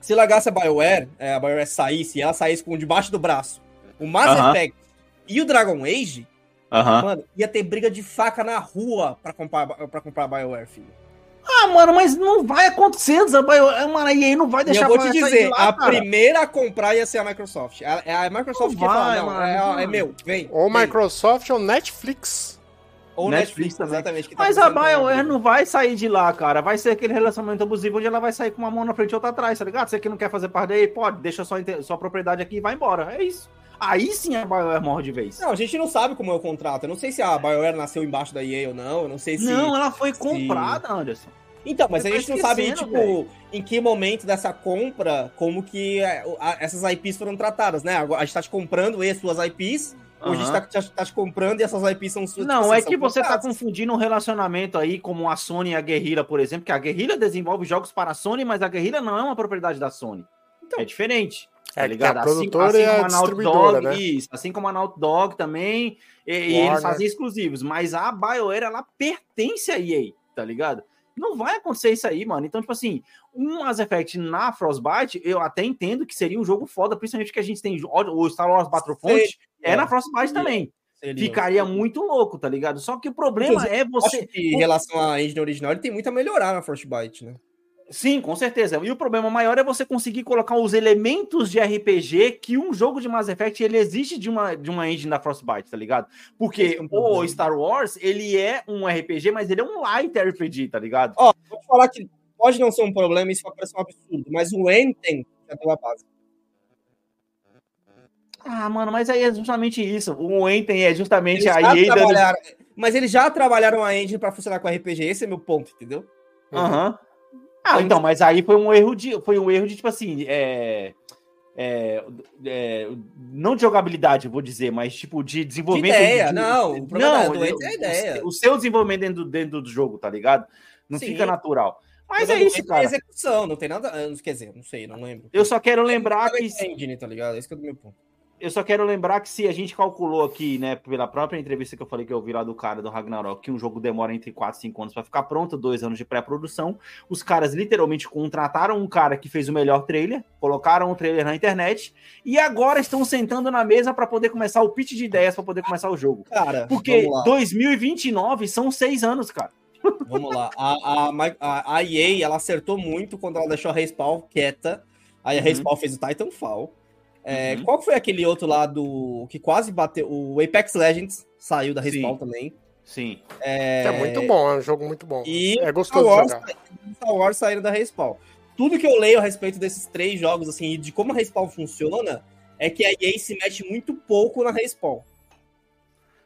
se largasse a BioWare, é, a BioWare saísse e ela saísse com debaixo do braço o Mass uhum. Effect e o Dragon Age, mano, ia ter briga de faca na rua pra comprar, pra comprar a BioWare, filho. Ah, mano, mas não vai acontecer, mano, a EA não vai deixar... eu vou te dizer, lá, a cara. primeira a comprar ia ser a Microsoft. A, a Microsoft não que vai, fala, não, é, é, meu, vem. Ou vem. Microsoft ou Netflix. Ou Netflix, Netflix exatamente. Tá mas a BioWare não vai sair de lá, cara. Vai ser aquele relacionamento abusivo onde ela vai sair com uma mão na frente e outra atrás, tá ligado? Você que não quer fazer parte daí, pode, deixa sua, sua propriedade aqui e vai embora. É isso. Aí sim a BioWare morre de vez. Não, a gente não sabe como é o contrato. Eu não sei se a BioWare nasceu embaixo da EA ou não. Eu não sei se. Não, ela foi comprada, se... Anderson. Então, mas a gente não sabe, tipo, véio. em que momento dessa compra, como que é, essas IPs foram tratadas, né? A gente tá te comprando e as suas IPs. Hoje a gente tá, tá, te comprando e essas IPs são suas. Não, é que você tá confundindo um relacionamento aí como a Sony e a Guerrilla, por exemplo, que a Guerrilla desenvolve jogos para a Sony, mas a Guerrilla não é uma propriedade da Sony. Então, é diferente. Tá é ligado? a produtora assim, assim como a, a distribuidora, Dog, né? Isso, assim como a Naughty Dog também, e, e eles fazem exclusivos, mas a BioWare, ela pertence à EA, tá ligado? Não vai acontecer isso aí, mano. Então, tipo assim, um Mass Effect na Frostbite, eu até entendo que seria um jogo foda, principalmente que a gente tem o Star Wars Battlefront, é, é na Frostbite seria, também. Seria, Ficaria muito louco, tá ligado? Só que o problema Inclusive, é você. em relação à engine original, ele tem muito a melhorar na Frostbite, né? Sim, com certeza. E o problema maior é você conseguir colocar os elementos de RPG que um jogo de Mass Effect ele existe de uma, de uma engine da Frostbite, tá ligado? Porque é o Star Wars, ele é um RPG, mas ele é um light RPG, tá ligado? Ó, vou falar que pode não ser um problema, isso vai parecer um absurdo, mas o Enten já deu a base. Ah, mano, mas aí é justamente isso. O Enten é justamente eles a EA. Mas eles já trabalharam a engine para funcionar com RPG, esse é meu ponto, entendeu? Aham. Uhum. Ah, então, mas aí foi um erro de. Foi um erro de, tipo assim. É, é, é, não de jogabilidade, vou dizer, mas tipo de desenvolvimento. De ideia, de, não. O não, é, é a ideia. O, o, seu desenvolvimento dentro, dentro do jogo, tá ligado? Não Sim. fica natural. Mas é isso, cara. execução, não tem nada. Quer dizer, não sei, não lembro. Eu só quero lembrar que. Engine, tá ligado? Esse é o meu ponto eu só quero lembrar que se a gente calculou aqui, né, pela própria entrevista que eu falei que eu vi lá do cara do Ragnarok, que um jogo demora entre 4 e 5 anos para ficar pronto, dois anos de pré-produção, os caras literalmente contrataram um cara que fez o melhor trailer, colocaram o trailer na internet e agora estão sentando na mesa para poder começar o pitch de ideias para poder começar o jogo. Cara, porque 2029 são seis anos, cara. Vamos lá. A, a, a, EA, ela acertou muito quando ela deixou a Respawn quieta. Aí a uhum. Respawn fez o Titanfall. É, uhum. Qual foi aquele outro lá do. que quase bateu? O Apex Legends saiu da Respawn Sim. também. Sim. É... é... muito bom, é um jogo muito bom. E é gostoso Star Wars, jogar. Star Wars saíram da Respawn. Tudo que eu leio a respeito desses três jogos, assim, e de como a Respawn funciona, é que a EA se mete muito pouco na Respawn. O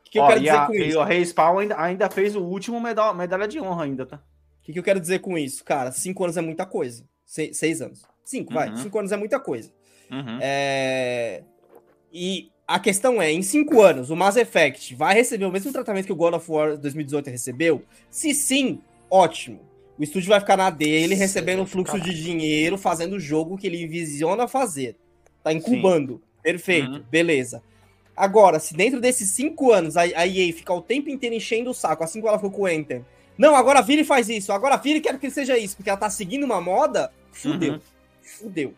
que, que Ó, eu quero dizer a, com isso? E a Respawn ainda, ainda fez o último medalha, medalha de honra ainda, tá? O que, que eu quero dizer com isso? Cara, cinco anos é muita coisa. Se, seis anos. Cinco, uhum. vai. Cinco anos é muita coisa. Uhum. É... E a questão é, em cinco anos, o Mass Effect vai receber o mesmo tratamento que o God of War 2018 recebeu? Se sim, ótimo. O estúdio vai ficar na dele, recebendo um fluxo de dinheiro, fazendo o jogo que ele visiona fazer. Tá incubando. Sim. Perfeito, uhum. beleza. Agora, se dentro desses cinco anos a, a EA ficar o tempo inteiro enchendo o saco, assim como ela ficou com o Enter, não, agora vira e faz isso, agora vira e quero que seja isso, porque ela tá seguindo uma moda, fudeu. Uhum. Fudeu.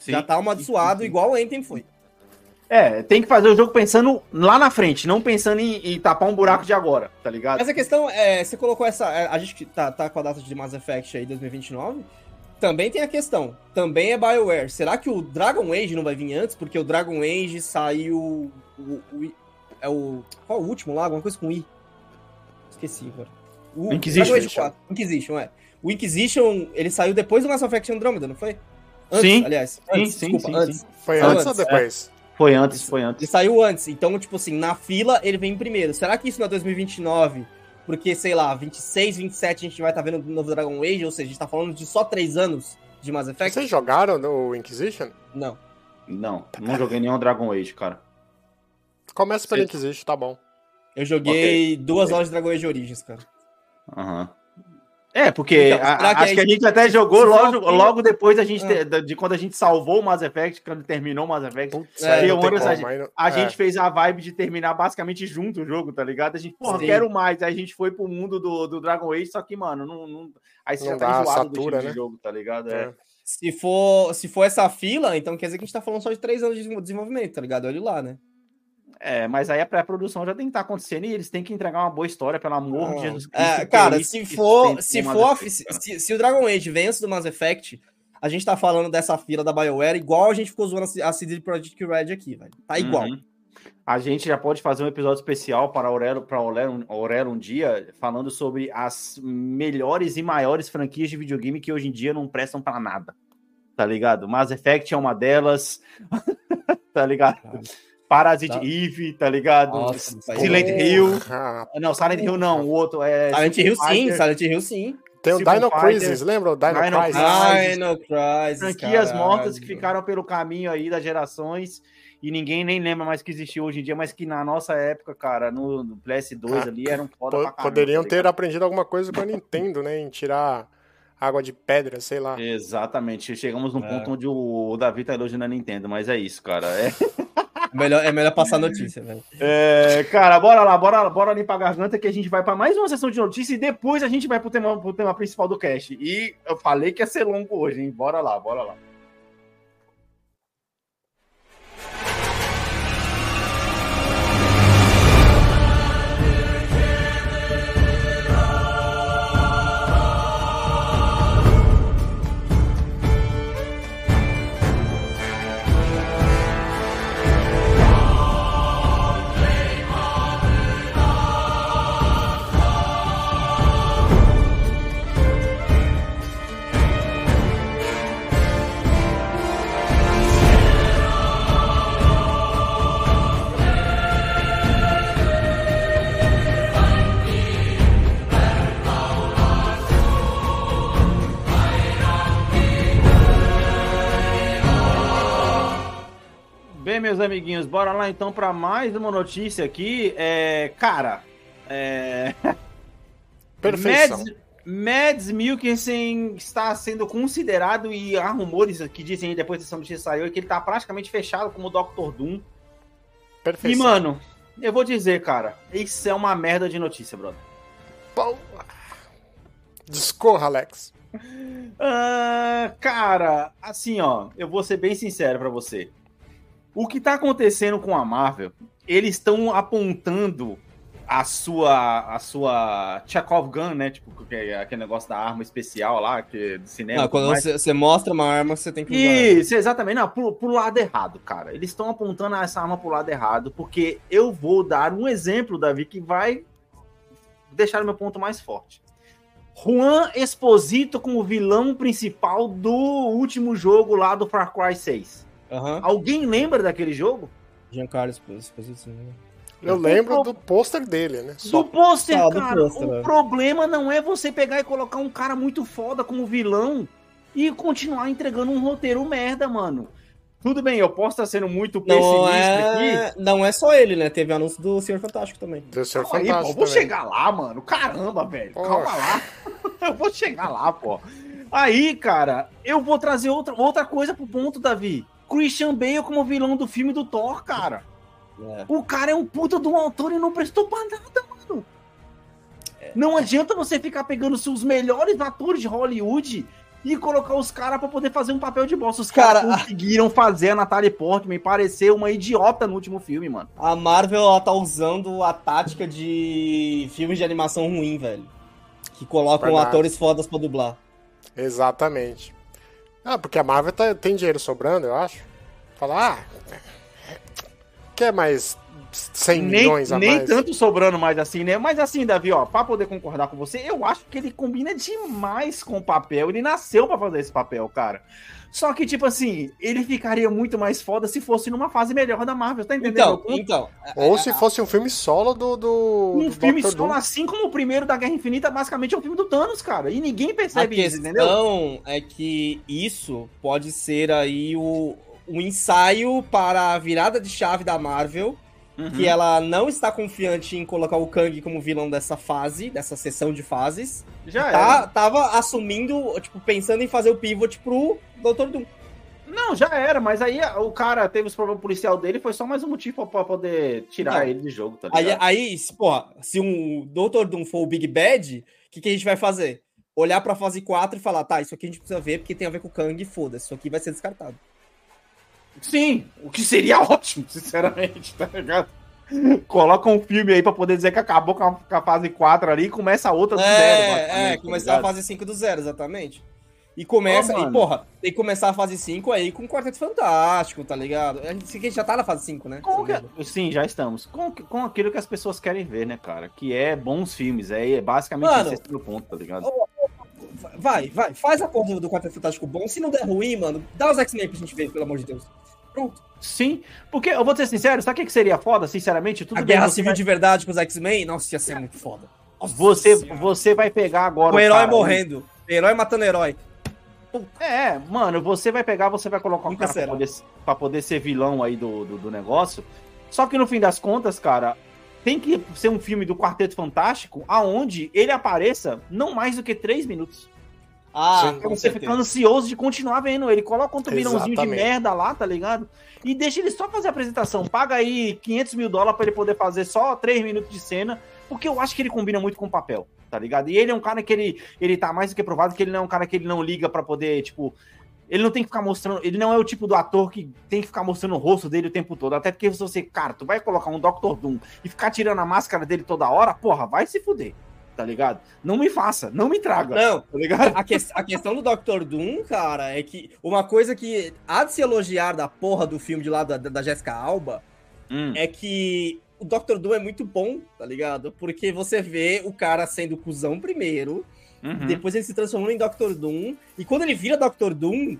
Sim. Já tá amaldiçoado igual o Anthem foi. É, tem que fazer o jogo pensando lá na frente, não pensando em, em tapar um buraco de agora, tá ligado? Mas a questão é, você colocou essa. É, a gente tá, tá com a data de Mass Effect aí 2029. Também tem a questão. Também é BioWare. Será que o Dragon Age não vai vir antes? Porque o Dragon Age saiu. O, o, é o. Qual é o último lá? Alguma coisa com I. Esqueci agora. O Inquisition. Dragon Age 4. Inquisition, é. O Inquisition, ele saiu depois do Mass Effect Andromeda, não foi? Antes, sim. Aliás. Antes, sim, desculpa, sim, antes. Sim. Foi antes, antes ou depois? É. Foi antes, foi antes. Ele saiu antes. Então, tipo assim, na fila ele vem primeiro. Será que isso não é 2029? Porque, sei lá, 26, 27 a gente vai estar tá vendo o novo Dragon Age, ou seja, a gente tá falando de só 3 anos de Mass Effect. Vocês jogaram no Inquisition? Não. Não, não joguei nenhum Dragon Age, cara. Começa pelo Inquisition, tá bom. Eu joguei okay. duas horas de Dragon Age Origins, cara. Aham. Uhum. É, porque então, a, acho que a gente até jogou logo, logo depois da gente ter, de quando a gente salvou o Mass Effect, quando terminou o Mass Effect. Putz, é, como, a, gente, não, a é. gente, fez a vibe de terminar basicamente junto o jogo, tá ligado? A gente, porra, Sim. quero mais. Aí a gente foi pro mundo do, do Dragon Age, só que, mano, não, não aí você não já tá enjoado satura, do né? jogo, tá ligado? É. é. Se for, se for essa fila, então quer dizer que a gente tá falando só de três anos de desenvolvimento, tá ligado? Olha lá, né? É, mas aí a pré-produção já tem que estar tá acontecendo e eles têm que entregar uma boa história, pelo amor de Jesus Cristo. É, cara, se for, se, for se, se, o Dragon Age vence do Mass Effect, a gente tá falando dessa fila da BioWare igual a gente ficou zoando a CD Projekt Red aqui, velho. Tá igual. Uhum. A gente já pode fazer um episódio especial para Aurelo, para Aurelo, Aurelo um dia, falando sobre as melhores e maiores franquias de videogame que hoje em dia não prestam para nada. Tá ligado? Mass Effect é uma delas. *laughs* tá ligado? Parasite tá. Eve, tá ligado? Nossa, Silent Hill. Não, Silent Hill não, o outro é. Silent Hill sim, Silent Hill sim. Tem o Dino Crisis, lembra o Dino, Dino Crisis? Dino Crisis. Franquias mortas que ficaram pelo caminho aí das gerações e ninguém nem lembra mais que existiu hoje em dia, mas que na nossa época, cara, no, no PS2 ah, ali eram foda po pra caramba, Poderiam tá ter aprendido alguma coisa com a Nintendo, né? Em tirar água de pedra, sei lá. Exatamente. Chegamos num é. ponto onde o, Davi tá elogiando a Nintendo, mas é isso, cara. É. *laughs* melhor, é melhor passar notícia, velho. É, cara, bora lá, bora, bora limpar a garganta que a gente vai para mais uma sessão de notícia e depois a gente vai pro tema, pro tema principal do cast. E eu falei que ia ser longo hoje, hein? Bora lá, bora lá. Bem, meus amiguinhos, bora lá então para mais uma notícia aqui. É, cara, é... *laughs* Perfeição. Mads, Mads Mikkelsen está sendo considerado e há rumores que dizem depois dessa notícia saiu que ele está praticamente fechado como Dr. Doom. Perfeição. E mano, eu vou dizer, cara, isso é uma merda de notícia, brother. Pô. Discorra, Alex. Uh, cara, assim, ó, eu vou ser bem sincero para você. O que tá acontecendo com a Marvel, eles estão apontando a sua a sua Chekhov Gun, né? Tipo, é aquele negócio da arma especial lá, que do cinema. Não, quando você mostra uma arma, você tem que usar. Isso, exatamente. Não, pro, pro lado errado, cara. Eles estão apontando essa arma pro lado errado, porque eu vou dar um exemplo, Davi, que vai deixar o meu ponto mais forte. Juan Exposito como vilão principal do último jogo lá do Far Cry 6. Uhum. Alguém lembra daquele jogo? Giancarlo Esposito. Né? Eu lembro pro... do pôster dele, né? Só... Do pôster, ah, cara. Poster, o né? problema não é você pegar e colocar um cara muito foda como vilão e continuar entregando um roteiro merda, mano. Tudo bem, eu posso estar sendo muito pessimista não é... aqui. Não é só ele, né? Teve anúncio do Senhor Fantástico também. Do Senhor Calma Fantástico. Aí, pô, eu vou chegar lá, mano. Caramba, velho. Poxa. Calma lá. *laughs* eu vou chegar lá, pô. Aí, cara, eu vou trazer outra, outra coisa pro ponto, Davi. Christian Bale como vilão do filme do Thor, cara. É. O cara é um puta de um autor e não prestou pra nada, mano. É. Não adianta você ficar pegando seus melhores atores de Hollywood e colocar os caras para poder fazer um papel de bosta. Os caras cara, conseguiram fazer a Natalie Portman parecer uma idiota no último filme, mano. A Marvel ela tá usando a tática de filmes de animação ruim, velho. Que colocam Verdade. atores fodas pra dublar. Exatamente. Ah, porque a Marvel tá, tem dinheiro sobrando, eu acho. Falar, ah, quer mais 100 nem, milhões a nem mais. Nem tanto sobrando mais assim, né? Mas assim, Davi, ó, pra poder concordar com você, eu acho que ele combina demais com o papel. Ele nasceu para fazer esse papel, cara. Só que, tipo assim, ele ficaria muito mais foda se fosse numa fase melhor da Marvel, tá entendendo? Então, então Ou se fosse um filme solo do. do um do filme Dr. solo, Doom. assim como o primeiro da Guerra Infinita, basicamente é um filme do Thanos, cara. E ninguém percebe isso, entendeu? A questão é que isso pode ser aí o, um ensaio para a virada de chave da Marvel uhum. que ela não está confiante em colocar o Kang como vilão dessa fase, dessa sessão de fases. Já tá, era. Tava assumindo, tipo, pensando em fazer o pivot pro Dr. Doom. Não, já era, mas aí o cara teve os problemas policial dele, foi só mais um motivo pra poder tirar não. ele de jogo, tá ligado? Aí, aí porra, se um Dr. Doom for o Big Bad, o que, que a gente vai fazer? Olhar pra fase 4 e falar, tá, isso aqui a gente precisa ver porque tem a ver com o Kang, foda-se, isso aqui vai ser descartado. Sim, o que seria *laughs* ótimo, sinceramente, tá ligado? Coloca um filme aí pra poder dizer que acabou com a, com a fase 4 ali e começa a outra do é, zero. É, tá começar a fase 5 do zero, exatamente. E começa, oh, e porra, tem que começar a fase 5 aí com o Quarteto Fantástico, tá ligado? A gente já tá na fase 5, né? Que, sim, já estamos. Com, com aquilo que as pessoas querem ver, né, cara? Que é bons filmes. É, é basicamente mano, esse ponto, tá ligado? Vai, vai, faz a porra do Quarteto Fantástico bom. Se não der ruim, mano, dá os X-Men pra gente ver, pelo amor de Deus. Pronto. Sim, porque eu vou ser sincero, sabe o que seria foda, sinceramente? Tudo a Guerra Civil vai... de verdade com os X-Men, nossa, ia ser muito foda. Nossa você, você vai pegar agora. O, o herói cara, morrendo, o herói matando herói. É, mano, você vai pegar, você vai colocar um cara pra poder, pra poder, ser vilão aí do, do, do negócio. Só que no fim das contas, cara, tem que ser um filme do Quarteto Fantástico aonde ele apareça não mais do que três minutos. Ah, Sim, você fica ansioso de continuar vendo ele. Coloca um vilãozinho de merda lá, tá ligado? E deixa ele só fazer a apresentação. Paga aí 500 mil dólares pra ele poder fazer só 3 minutos de cena, porque eu acho que ele combina muito com o papel, tá ligado? E ele é um cara que ele, ele tá mais do que provado que ele não é um cara que ele não liga para poder, tipo. Ele não tem que ficar mostrando. Ele não é o tipo do ator que tem que ficar mostrando o rosto dele o tempo todo. Até porque se você, cara, tu vai colocar um Dr. Doom e ficar tirando a máscara dele toda hora, porra, vai se fuder tá ligado? Não me faça, não me traga. Não, tá ligado? A, que, a questão do Doctor Doom, cara, é que uma coisa que há de se elogiar da porra do filme de lá da, da Jessica Alba hum. é que o Doctor Doom é muito bom, tá ligado? Porque você vê o cara sendo cuzão primeiro, uhum. depois ele se transformando em Doctor Doom, e quando ele vira Doctor Doom,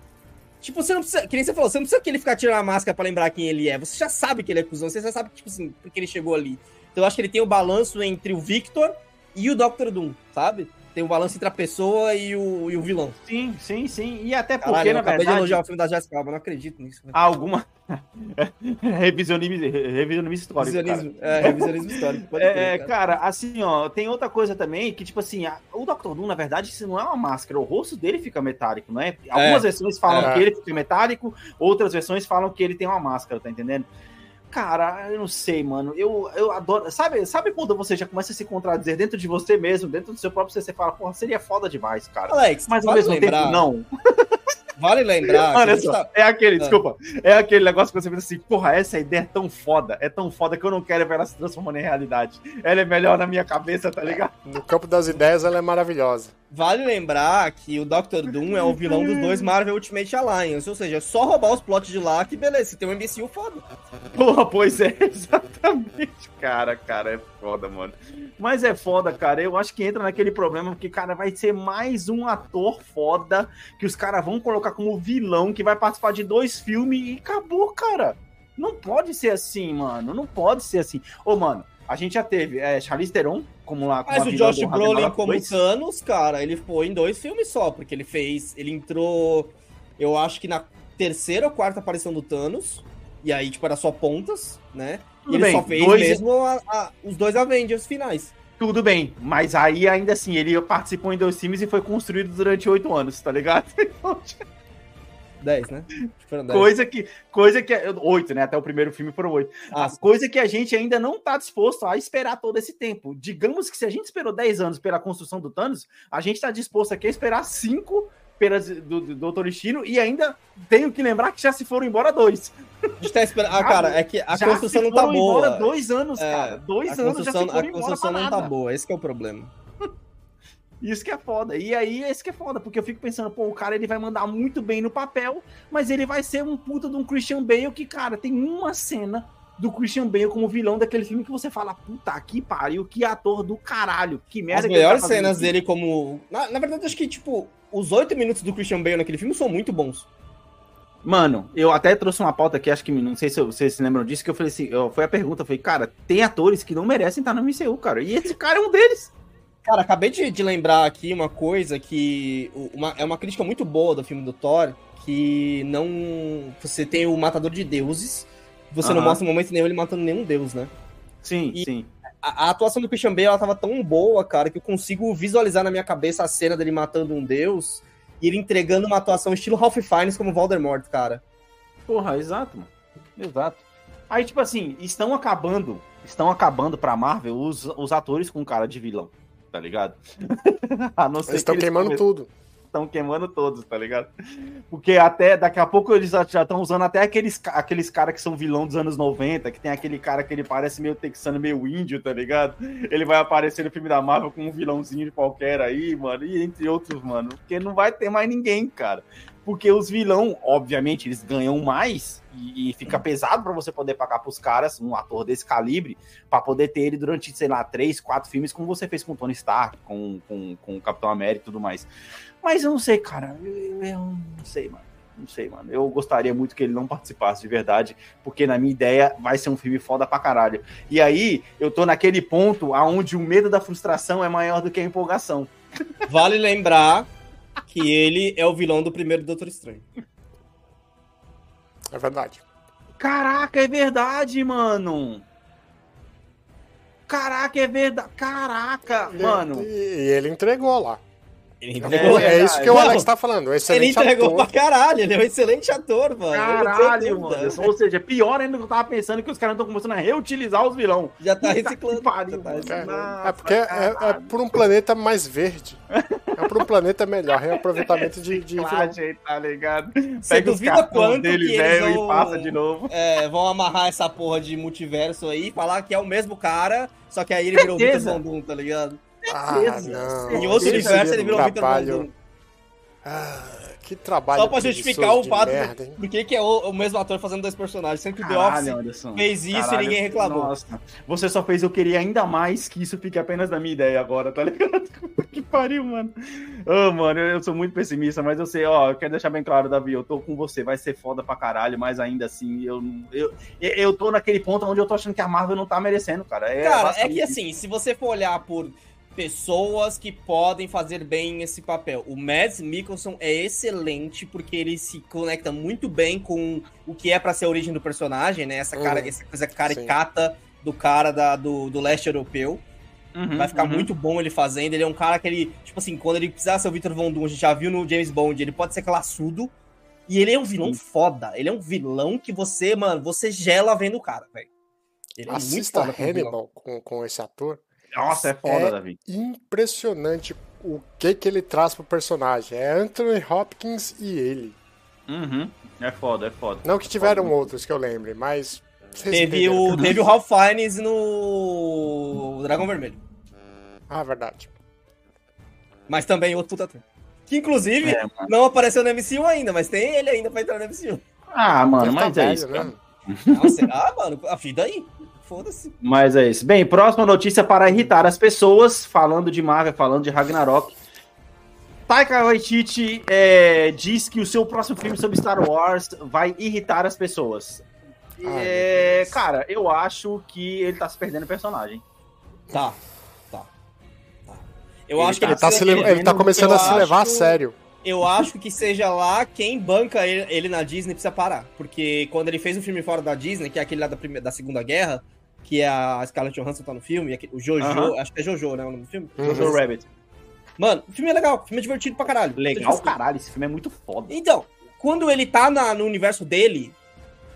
Tipo, você não precisa. Que nem você falou, você não precisa que ele ficar tirando a máscara pra lembrar quem ele é. Você já sabe que ele é cuzão, você já sabe, tipo assim, porque ele chegou ali. Então eu acho que ele tem o balanço entre o Victor e o Doctor Doom, sabe? Tem um balanço entre a pessoa e o, e o vilão. Sim, sim, sim. E até porque, Caralho, na acabei verdade... de elogiar o filme da Jessica Alba, não acredito nisso. Né? Alguma... *laughs* revisionismo, revisionismo histórico, revisionismo, cara. É, revisionismo histórico. Pode é, cara. cara. assim, ó, tem outra coisa também, que tipo assim, a, o Doctor Doom, na verdade, isso não é uma máscara, o rosto dele fica metálico, não é? Algumas é. versões falam é. que ele fica metálico, outras versões falam que ele tem uma máscara, tá entendendo? Cara, eu não sei, mano. Eu, eu adoro. Sabe, sabe quando você já começa a se contradizer dentro de você mesmo, dentro do seu próprio ser, você fala, porra, seria foda demais, cara. Alex, mas ao mesmo lembrar, tempo, não. *laughs* Vale lembrar. Olha só, tá... é aquele, ah. desculpa, é aquele negócio que você pensa assim, porra, essa ideia é tão foda, é tão foda que eu não quero ver ela se transformando em realidade. Ela é melhor na minha cabeça, tá ligado? No campo das ideias, ela é maravilhosa. Vale lembrar que o Doctor Doom é o vilão dos dois Marvel Ultimate Alliance, ou seja, é só roubar os plots de lá que beleza, você tem um MCU foda. Porra, pois é, *laughs* exatamente. Cara, cara, é foda, mano. Mas é foda, cara. Eu acho que entra naquele problema porque, cara, vai ser mais um ator foda que os caras vão colocar como vilão que vai participar de dois filmes e acabou, cara. Não pode ser assim, mano. Não pode ser assim. Ô, mano, a gente já teve é, Charlize Theron como lá. Mas o Josh Brolin como. Thanos, cara, ele foi em dois filmes só, porque ele fez. Ele entrou, eu acho que na terceira ou quarta aparição do Thanos. E aí, tipo, era só pontas, né? Tudo e ele bem, só fez dois... mesmo a, a, os dois Avengers finais. Tudo bem, mas aí ainda assim, ele participou em dois filmes e foi construído durante oito anos, tá ligado? *laughs* 10, né? Foram 10. Coisa que. Coisa que. Oito, né? Até o primeiro filme foram oito. Ah, a coisa que a gente ainda não tá disposto a esperar todo esse tempo. Digamos que se a gente esperou 10 anos pela construção do Thanos, a gente tá disposto aqui a esperar 5 pelas do, do Doutor Destino e ainda tenho que lembrar que já se foram embora dois. A gente tá esperando. Ah, cara, é que a já construção não tá boa. dois anos, é, cara. Dois anos já se foram A construção não tá boa, esse é o problema. Isso que é foda. E aí, esse que é foda, porque eu fico pensando, pô, o cara ele vai mandar muito bem no papel, mas ele vai ser um puta de um Christian Bale que, cara, tem uma cena do Christian Bale como vilão daquele filme que você fala, puta que pariu, que ator do caralho, que merda. As melhores tá cenas aqui. dele como. Na, na verdade, acho que, tipo, os oito minutos do Christian Bale naquele filme são muito bons. Mano, eu até trouxe uma pauta aqui, acho que não sei se vocês se lembram disso, que eu falei assim, eu, foi a pergunta, falei, cara, tem atores que não merecem estar no MCU, cara, e esse cara é um deles. Cara, acabei de, de lembrar aqui uma coisa que uma, é uma crítica muito boa do filme do Thor, que não. Você tem o Matador de Deuses, você não mostra no momento nenhum ele matando nenhum deus, né? Sim, e sim. A, a, atuação do Christian Bale ela tava tão boa, cara, que eu consigo visualizar na minha cabeça a cena dele matando um deus e ele entregando uma atuação estilo Ralph Fiennes como Voldemort, cara. Porra, exato, mano. Exato. Aí, tipo assim, estão acabando, estão acabando pra Marvel os, os atores com cara de vilão tá ligado? *laughs* a não ser eles estão queimando tudo. Estão queimando todos, tá ligado? Porque até daqui a pouco eles já estão usando até aqueles, aqueles caras que são vilão dos anos 90, que tem aquele cara que ele parece meio texano, meio índio, tá ligado? Ele vai aparecer no filme da Marvel com um vilãozinho qualquer aí, mano, e entre outros, mano. Porque não vai ter mais ninguém, cara porque os vilão, obviamente, eles ganham mais e, e fica pesado para você poder pagar pros caras um ator desse calibre para poder ter ele durante, sei lá, três, quatro filmes, como você fez com Tony Stark, com, com, com o Capitão América e tudo mais. Mas eu não sei, cara, eu, eu não sei, mano. Não sei, mano. Eu gostaria muito que ele não participasse de verdade, porque na minha ideia vai ser um filme foda pra caralho. E aí, eu tô naquele ponto aonde o medo da frustração é maior do que a empolgação. Vale lembrar que ele é o vilão do primeiro Doutor Estranho. É verdade. Caraca, é verdade, mano. Caraca, é verdade. Caraca, mano. E ele entregou lá. Entregou, é, é, isso que o Alex tá falando. Excelente ele entregou ator. pra caralho, ele é um excelente ator, mano. Caralho, mano. Ou seja, é pior ainda que eu tava pensando que os caras estão começando a reutilizar os vilão. Já tá reciclando. Pariu, tá reciclando. É, é, porque é, é, por um planeta mais verde. É por um planeta melhor, reaproveitamento de, de vilão. tá ligado? Você Pega duvida quanto dele, que eles vão, e passa de novo. É, vão amarrar essa porra de multiverso aí e falar que é o mesmo cara, só que aí ele virou o Vitor Von tá ligado? Ah, não. Em outro universo ele virou Victor Von Ah, que trabalho. Só pra justificar o fato merda, por que é o, o, mesmo ator fazendo dois personagens. Sempre que o The Office Anderson. fez isso Caralho, e ninguém reclamou. Nossa, você só fez eu querer ainda mais que isso fique apenas na minha ideia agora, tá ligado? *laughs* que pariu, mano. Ô, oh, mano, eu sou muito pessimista, mas eu sei, ó, eu quero deixar bem claro, Davi, eu tô com você, vai ser foda pra caralho, mas ainda assim, eu, eu, eu tô naquele ponto onde eu tô achando que a Marvel não tá merecendo, cara. É, cara, é que assim, se você for olhar por pessoas que podem fazer bem esse papel. O Mads Mikkelsen é excelente porque ele se conecta muito bem com o que é para ser a origem do personagem, né? Essa cara, uhum. essa coisa caricata Sim. do cara da, do, do leste europeu. Uhum, Vai ficar uhum. muito bom ele fazendo. Ele é um cara que ele, tipo assim, quando ele precisar ser o Victor Von Doom, a gente já viu no James Bond, ele pode ser classudo. E ele é um vilão Sim. foda. Ele é um vilão que você, mano, você gela vendo o cara, velho. Ele é Assista muito foda Hannibal com, com esse ator. Nossa, é foda, é Davi. Impressionante o que que ele traz pro personagem. É Anthony Hopkins e ele. Uhum. É foda, é foda. Não que tiveram foda. outros que eu lembre, mas. Teve o, *laughs* teve o Ralph Fiennes no Dragão Vermelho. Ah, verdade. Mas também outro puta Que inclusive é, não apareceu no MCU ainda, mas tem ele ainda pra entrar no MCU. Ah, mano, mas tá é velho, isso. Né? Não, será, *laughs* mano? A vida aí. Foda-se. Mas é isso. Bem, próxima notícia para irritar as pessoas, falando de Marvel, falando de Ragnarok. Taika Waititi é, diz que o seu próximo filme sobre Star Wars vai irritar as pessoas. Ai, é, cara, eu acho que ele tá se perdendo o personagem. Tá, tá. tá. Eu ele acho tá que ele tá, se, ele tá começando a se levar acho, a sério. Eu acho que seja lá quem banca ele, ele, na Disney precisa parar. Porque quando ele fez um filme fora da Disney, que é aquele lá da, primeira, da Segunda Guerra, que é a Scarlett Johansson tá no filme, o Jojo, uh -huh. acho que é Jojo, né, o nome do filme? Uhum. Jojo Rabbit. Mano, o filme é legal, o filme é divertido pra caralho. Legal, caralho, esse filme é muito foda. Então, quando ele tá na, no universo dele,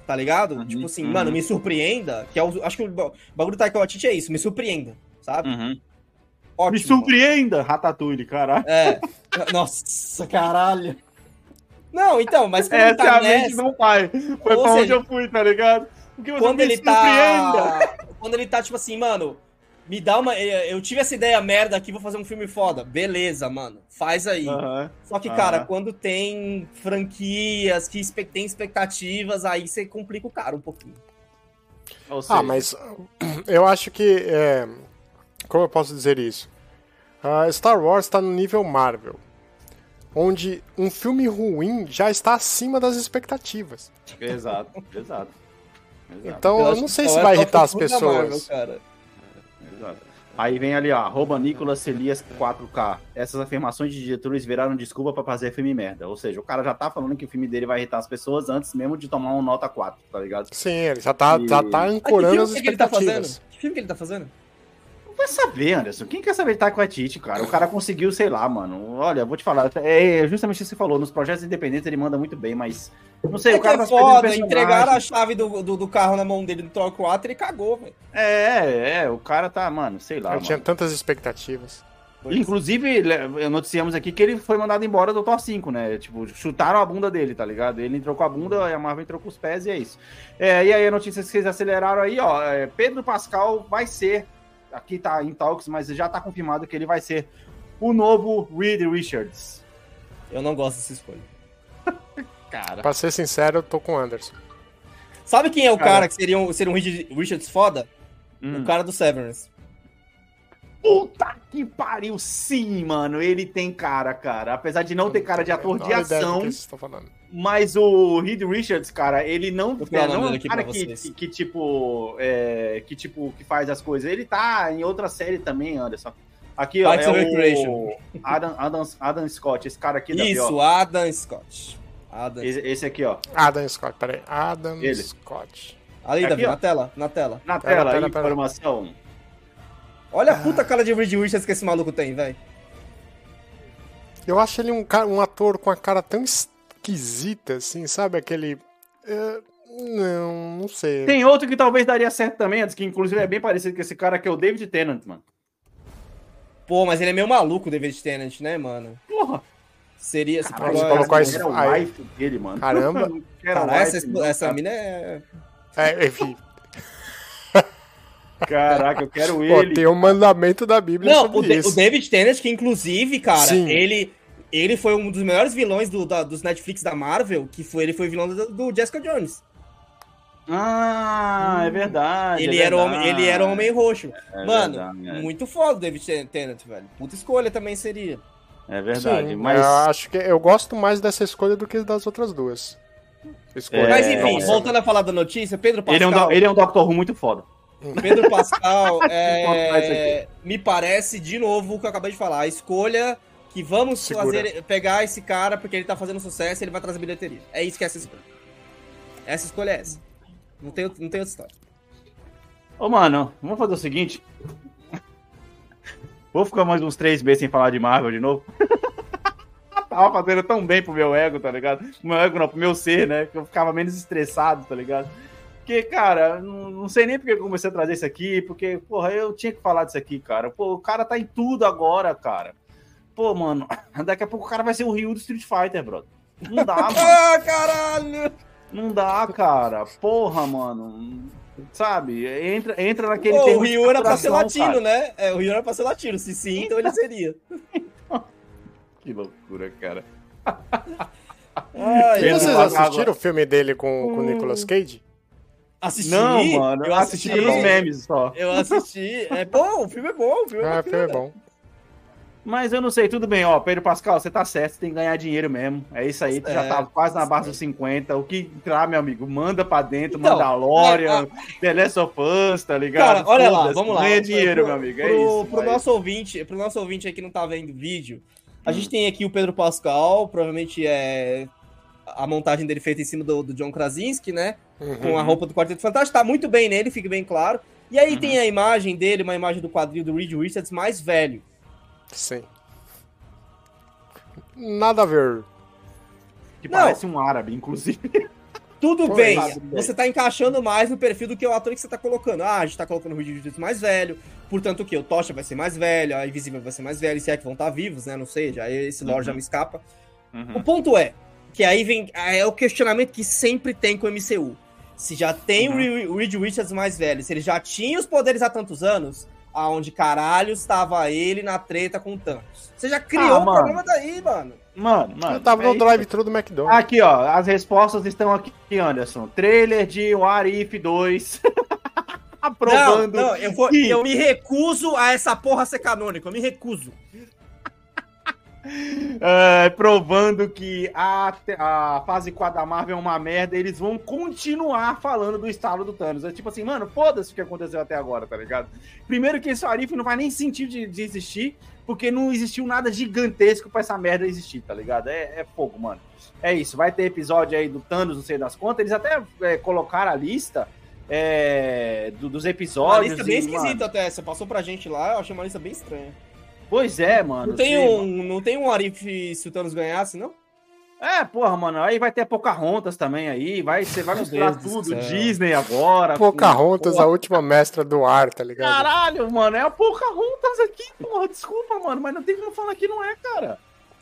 tá ligado? Uhum, tipo assim, uhum. mano, me surpreenda, que é o, acho que o bagulho do Taika Waititi é isso, me surpreenda, sabe? Uhum. Ótimo, me surpreenda, mano. Ratatouille, caralho. É. *laughs* Nossa, caralho. Não, então, mas quando Essa tá é a nessa... mente não pai. Foi Ou pra seja, onde eu fui, tá ligado? Porque você quando ele tá. *laughs* Quando ele tá, tipo assim, mano, me dá uma. Eu tive essa ideia merda aqui, vou fazer um filme foda. Beleza, mano. Faz aí. Uhum, Só que, uhum. cara, quando tem franquias que tem expectativas, aí você complica o cara um pouquinho. Ah, mas *clears throat* eu acho que. É... Como eu posso dizer isso? Uh, Star Wars está no nível Marvel, onde um filme ruim já está acima das expectativas. Exato, exato. Exato. Então eu, eu não sei se vai irritar as pessoas. Marvel, Aí vem ali, ó, arroba Nicolas Celias 4K. Essas afirmações de diretores viraram desculpa para fazer filme merda. Ou seja, o cara já tá falando que o filme dele vai irritar as pessoas antes mesmo de tomar uma nota 4, tá ligado? Sim, ele já tá, e... já tá ancorando as expectativas. Que filme que ele tá fazendo? Vai saber, Anderson. Quem quer saber tá com a Tite, cara? O cara conseguiu, sei lá, mano. Olha, vou te falar. É justamente o que você falou. Nos projetos independentes ele manda muito bem, mas. Não sei, é o cara é foda, entregaram a chave do, do, do, carro na mão dele no Troll 4 e ele cagou, velho. É, é, o cara tá, mano, sei lá. Eu mano. tinha tantas expectativas. Inclusive, noticiamos aqui que ele foi mandado embora do Thor 5, né? Tipo, chutaram a bunda dele, tá ligado? Ele entrou com a bunda, a Marvel entrou com os pés e é isso. É, e aí a notícia que vocês aceleraram aí, ó. É, Pedro Pascal vai ser aqui tá em talks, mas já tá confirmado que ele vai ser o novo Reed Richards. Eu não gosto dessa escolha. *laughs* cara. Pra ser sincero, eu tô com o Anderson. Sabe quem é o cara, cara que seria um, seria um Reed Richards foda? Hum. O cara do Severance. Puta que pariu, sim, mano. Ele tem cara, cara. Apesar de não ter cara de ator de ação. Mas o Reed Richards, cara, ele não, é, não é um cara que, que, que, tipo. É, que tipo, que faz as coisas. Ele tá em outra série também, Anderson. Aqui, ó, é o Adam, Adam, Adam Scott, esse cara aqui da Isso, Adam Scott. Adam. Esse, esse, aqui, ó. Adam Scott, peraí. Adam Ele. Scott. Ali, Davi, na tela, na tela. Na tela, tela, tela informação. Olha a puta cara de Reed Richards que esse maluco tem, velho. Eu acho ele um, um ator com a cara tão esquisita, assim, sabe? Aquele. Uh, não, não sei. Tem outro que talvez daria certo também, antes que inclusive é bem parecido com esse cara, que é o David Tennant, mano. Pô, mas ele é meio maluco, o David Tennant, né, mano? Porra. Seria. Caralho, você colocou. Era o wife dele, mano. Caramba. Cara, essa, essa mina é. É, enfim. Caraca, eu quero Pô, ele. Tem um mandamento da Bíblia Não, o, o, David Tennant, que inclusive, cara, Sim. ele ele foi um dos melhores vilões do, da, dos Netflix da Marvel, que foi ele foi vilão do, do Jessica Jones. Ah, hum. é verdade. Ele, é era, verdade. Homem, ele era Homem Roxo. É Mano, verdade, é. muito foda o David Tennant, velho. Puta escolha também seria. É verdade, Sim, mas. Eu acho que eu gosto mais dessa escolha do que das outras duas. É... Mas enfim, voltando a falar da notícia, Pedro Pascal. Ele é um, ele é um Doctor Who muito foda. *laughs* Pedro Pascal, *laughs* é, me parece, de novo, o que eu acabei de falar, a escolha que vamos fazer, pegar esse cara porque ele tá fazendo sucesso e ele vai trazer bilheteria. É isso que é essa escolha. Essa escolha é essa. Não tem, não tem outra história. Ô, mano, vamos fazer o seguinte. *laughs* Vou ficar mais uns três meses sem falar de Marvel de novo. *laughs* Tava fazendo tão bem pro meu ego, tá ligado? Pro meu ego não, pro meu ser, né? Que eu ficava menos estressado, tá ligado? Porque, cara, não, não sei nem porque eu comecei a trazer isso aqui, porque, porra, eu tinha que falar disso aqui, cara. Pô, o cara tá em tudo agora, cara. Pô, mano, *laughs* daqui a pouco o cara vai ser o Ryu do Street Fighter, brother. Não dá, *laughs* mano. ah, caralho! Não dá, cara. Porra, mano. Sabe? Entra, entra naquele. Pô, o Ryu era pra ser latino, cara. né? É, o Ryu era pra ser latino. Se sim, então ele seria. *laughs* que loucura, cara. Ai, vocês assistiram o filme dele com, com o Nicolas Cage? Assisti? Não, mano. Eu assisti, assisti pelos memes só. Eu assisti. É bom, o filme é bom. O filme é, ah, o filme é bom. Mas eu não sei, tudo bem, ó. Pedro Pascal, você tá certo, você tem que ganhar dinheiro mesmo. É isso aí, tu é, já tá quase na base dos 50. O que entrar, meu amigo, manda pra dentro, então, Mandalorian, é, a... The Last of Us, tá ligado? Cara, olha lá, vamos lá. Ganha dinheiro, pro, meu amigo. É pro, isso. Pro nosso ouvinte, pro nosso ouvinte aí que não tá vendo o vídeo, a hum. gente tem aqui o Pedro Pascal, provavelmente é a montagem dele feita em cima do, do John Krasinski, né? Uhum. Com a roupa do Quarteto Fantástico. Tá muito bem nele, fica bem claro. E aí uhum. tem a imagem dele, uma imagem do quadril do Reed Richards mais velho. Sim. Nada a ver. Que Não. parece um árabe, inclusive. *laughs* Tudo Pô, bem, você tá encaixando mais no perfil do que o ator que você tá colocando. Ah, a gente tá colocando o Reed Richards mais velho, portanto o que? O Tocha vai ser mais velho, a Invisível vai ser mais velho, se é que vão estar tá vivos, né? Não sei, já esse lore uhum. já me escapa. Uhum. O ponto é, que aí vem é o questionamento que sempre tem com o MCU. Se já tem uhum. o Reed Richards mais velho, se ele já tinha os poderes há tantos anos, aonde caralho estava ele na treta com o Thanos? Você já criou ah, o problema daí, mano. Mano, mano. Eu tava no drive-thru do McDonald's. Aqui, ó, as respostas estão aqui, Anderson. Trailer de What If 2. *laughs* Aprovando. Não, não eu, vou, eu me recuso a essa porra ser canônico. Eu me recuso. *laughs* É, provando que a, a fase 4 da Marvel é uma merda, eles vão continuar falando do estalo do Thanos. É tipo assim, mano, foda-se o que aconteceu até agora, tá ligado? Primeiro que esse Arif não faz nem sentido de, de, existir, porque não existiu nada gigantesco pra essa merda existir, tá ligado? É, é fogo, mano. É isso, vai ter episódio aí do Thanos, não sei das contas. Eles até é, colocaram a lista é, do, dos episódios. Uma lista bem esquisita até, você passou pra gente lá, eu achei uma lista bem estranha. Pois é, mano. Não tem, um, não tem um Arif se o Thanos ganhasse, não? É, porra, mano, aí vai ter Pocahontas também aí, vai, você vai misturar tudo, Disney agora. Pocahontas, a última mestra do ar, tá ligado? Caralho, mano, é a Pocahontas aqui, porra, desculpa, mano, mas não tem como falar que não é, cara.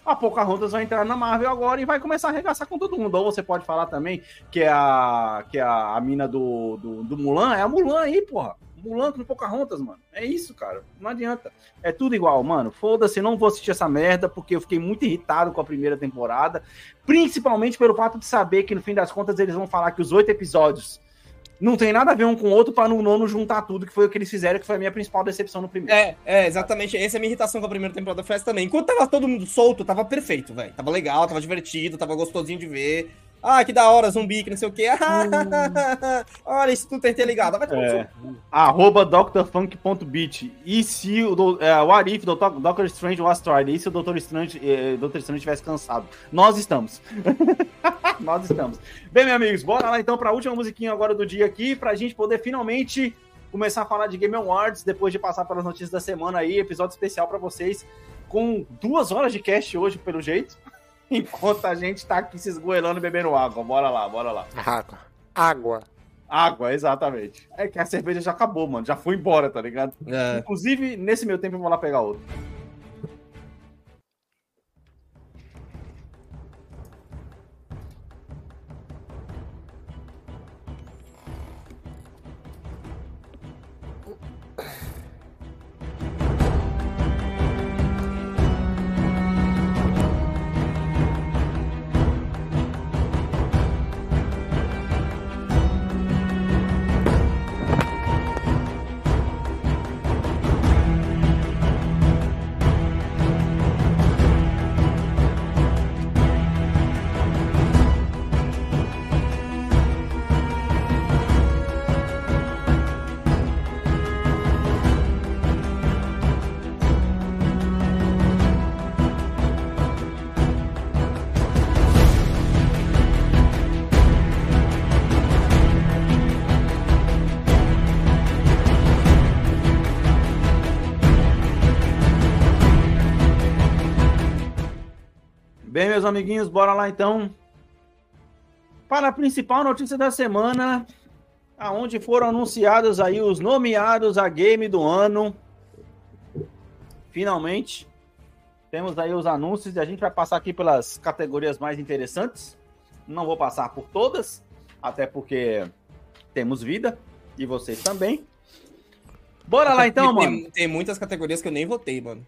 A Pocahontas vai entrar na Marvel agora e vai começar a arregaçar com todo mundo. Ou você pode falar também que é a, que é a, a mina do, do, do Mulan, é a Mulan aí, porra. Mulan com Pocahontas, mano. É isso, cara. Não adianta. É tudo igual, mano. Foda-se, não vou assistir essa merda, porque eu fiquei muito irritado com a primeira temporada. Principalmente pelo fato de saber que, no fim das contas, eles vão falar que os oito episódios não tem nada a ver um com o outro para no nono juntar tudo, que foi o que eles fizeram, que foi a minha principal decepção no primeiro. É, é, exatamente. Essa é a minha irritação com a primeira temporada foi também. Enquanto tava todo mundo solto, tava perfeito, velho. Tava legal, tava divertido, tava gostosinho de ver. Ah, que da hora, zumbi, que não sei o quê. *laughs* Olha, isso tudo interligado. Vai é. Arroba drfunk.beat. E se o, é, o Arif, do Doctor Strange was tried, e se o Doutor Strange, é, Doutor Strange tivesse cansado? Nós estamos. *laughs* Nós estamos. Bem, meus amigos, bora lá então para a última musiquinha agora do dia aqui, pra gente poder finalmente começar a falar de Game Awards, depois de passar pelas notícias da semana aí, episódio especial para vocês, com duas horas de cast hoje, pelo jeito. *laughs* enquanto a gente tá aqui se esgoelando bebendo água. Bora lá, bora lá. Água. Água. Água, exatamente. É que a cerveja já acabou, mano. Já foi embora, tá ligado? É. Inclusive, nesse meu tempo eu vou lá pegar outro. Meus amiguinhos, bora lá então para a principal notícia da semana, aonde foram anunciados aí os nomeados a game do ano. Finalmente, temos aí os anúncios e a gente vai passar aqui pelas categorias mais interessantes. Não vou passar por todas, até porque temos vida e vocês também. Bora lá então, tem, mano. Tem muitas categorias que eu nem votei, mano.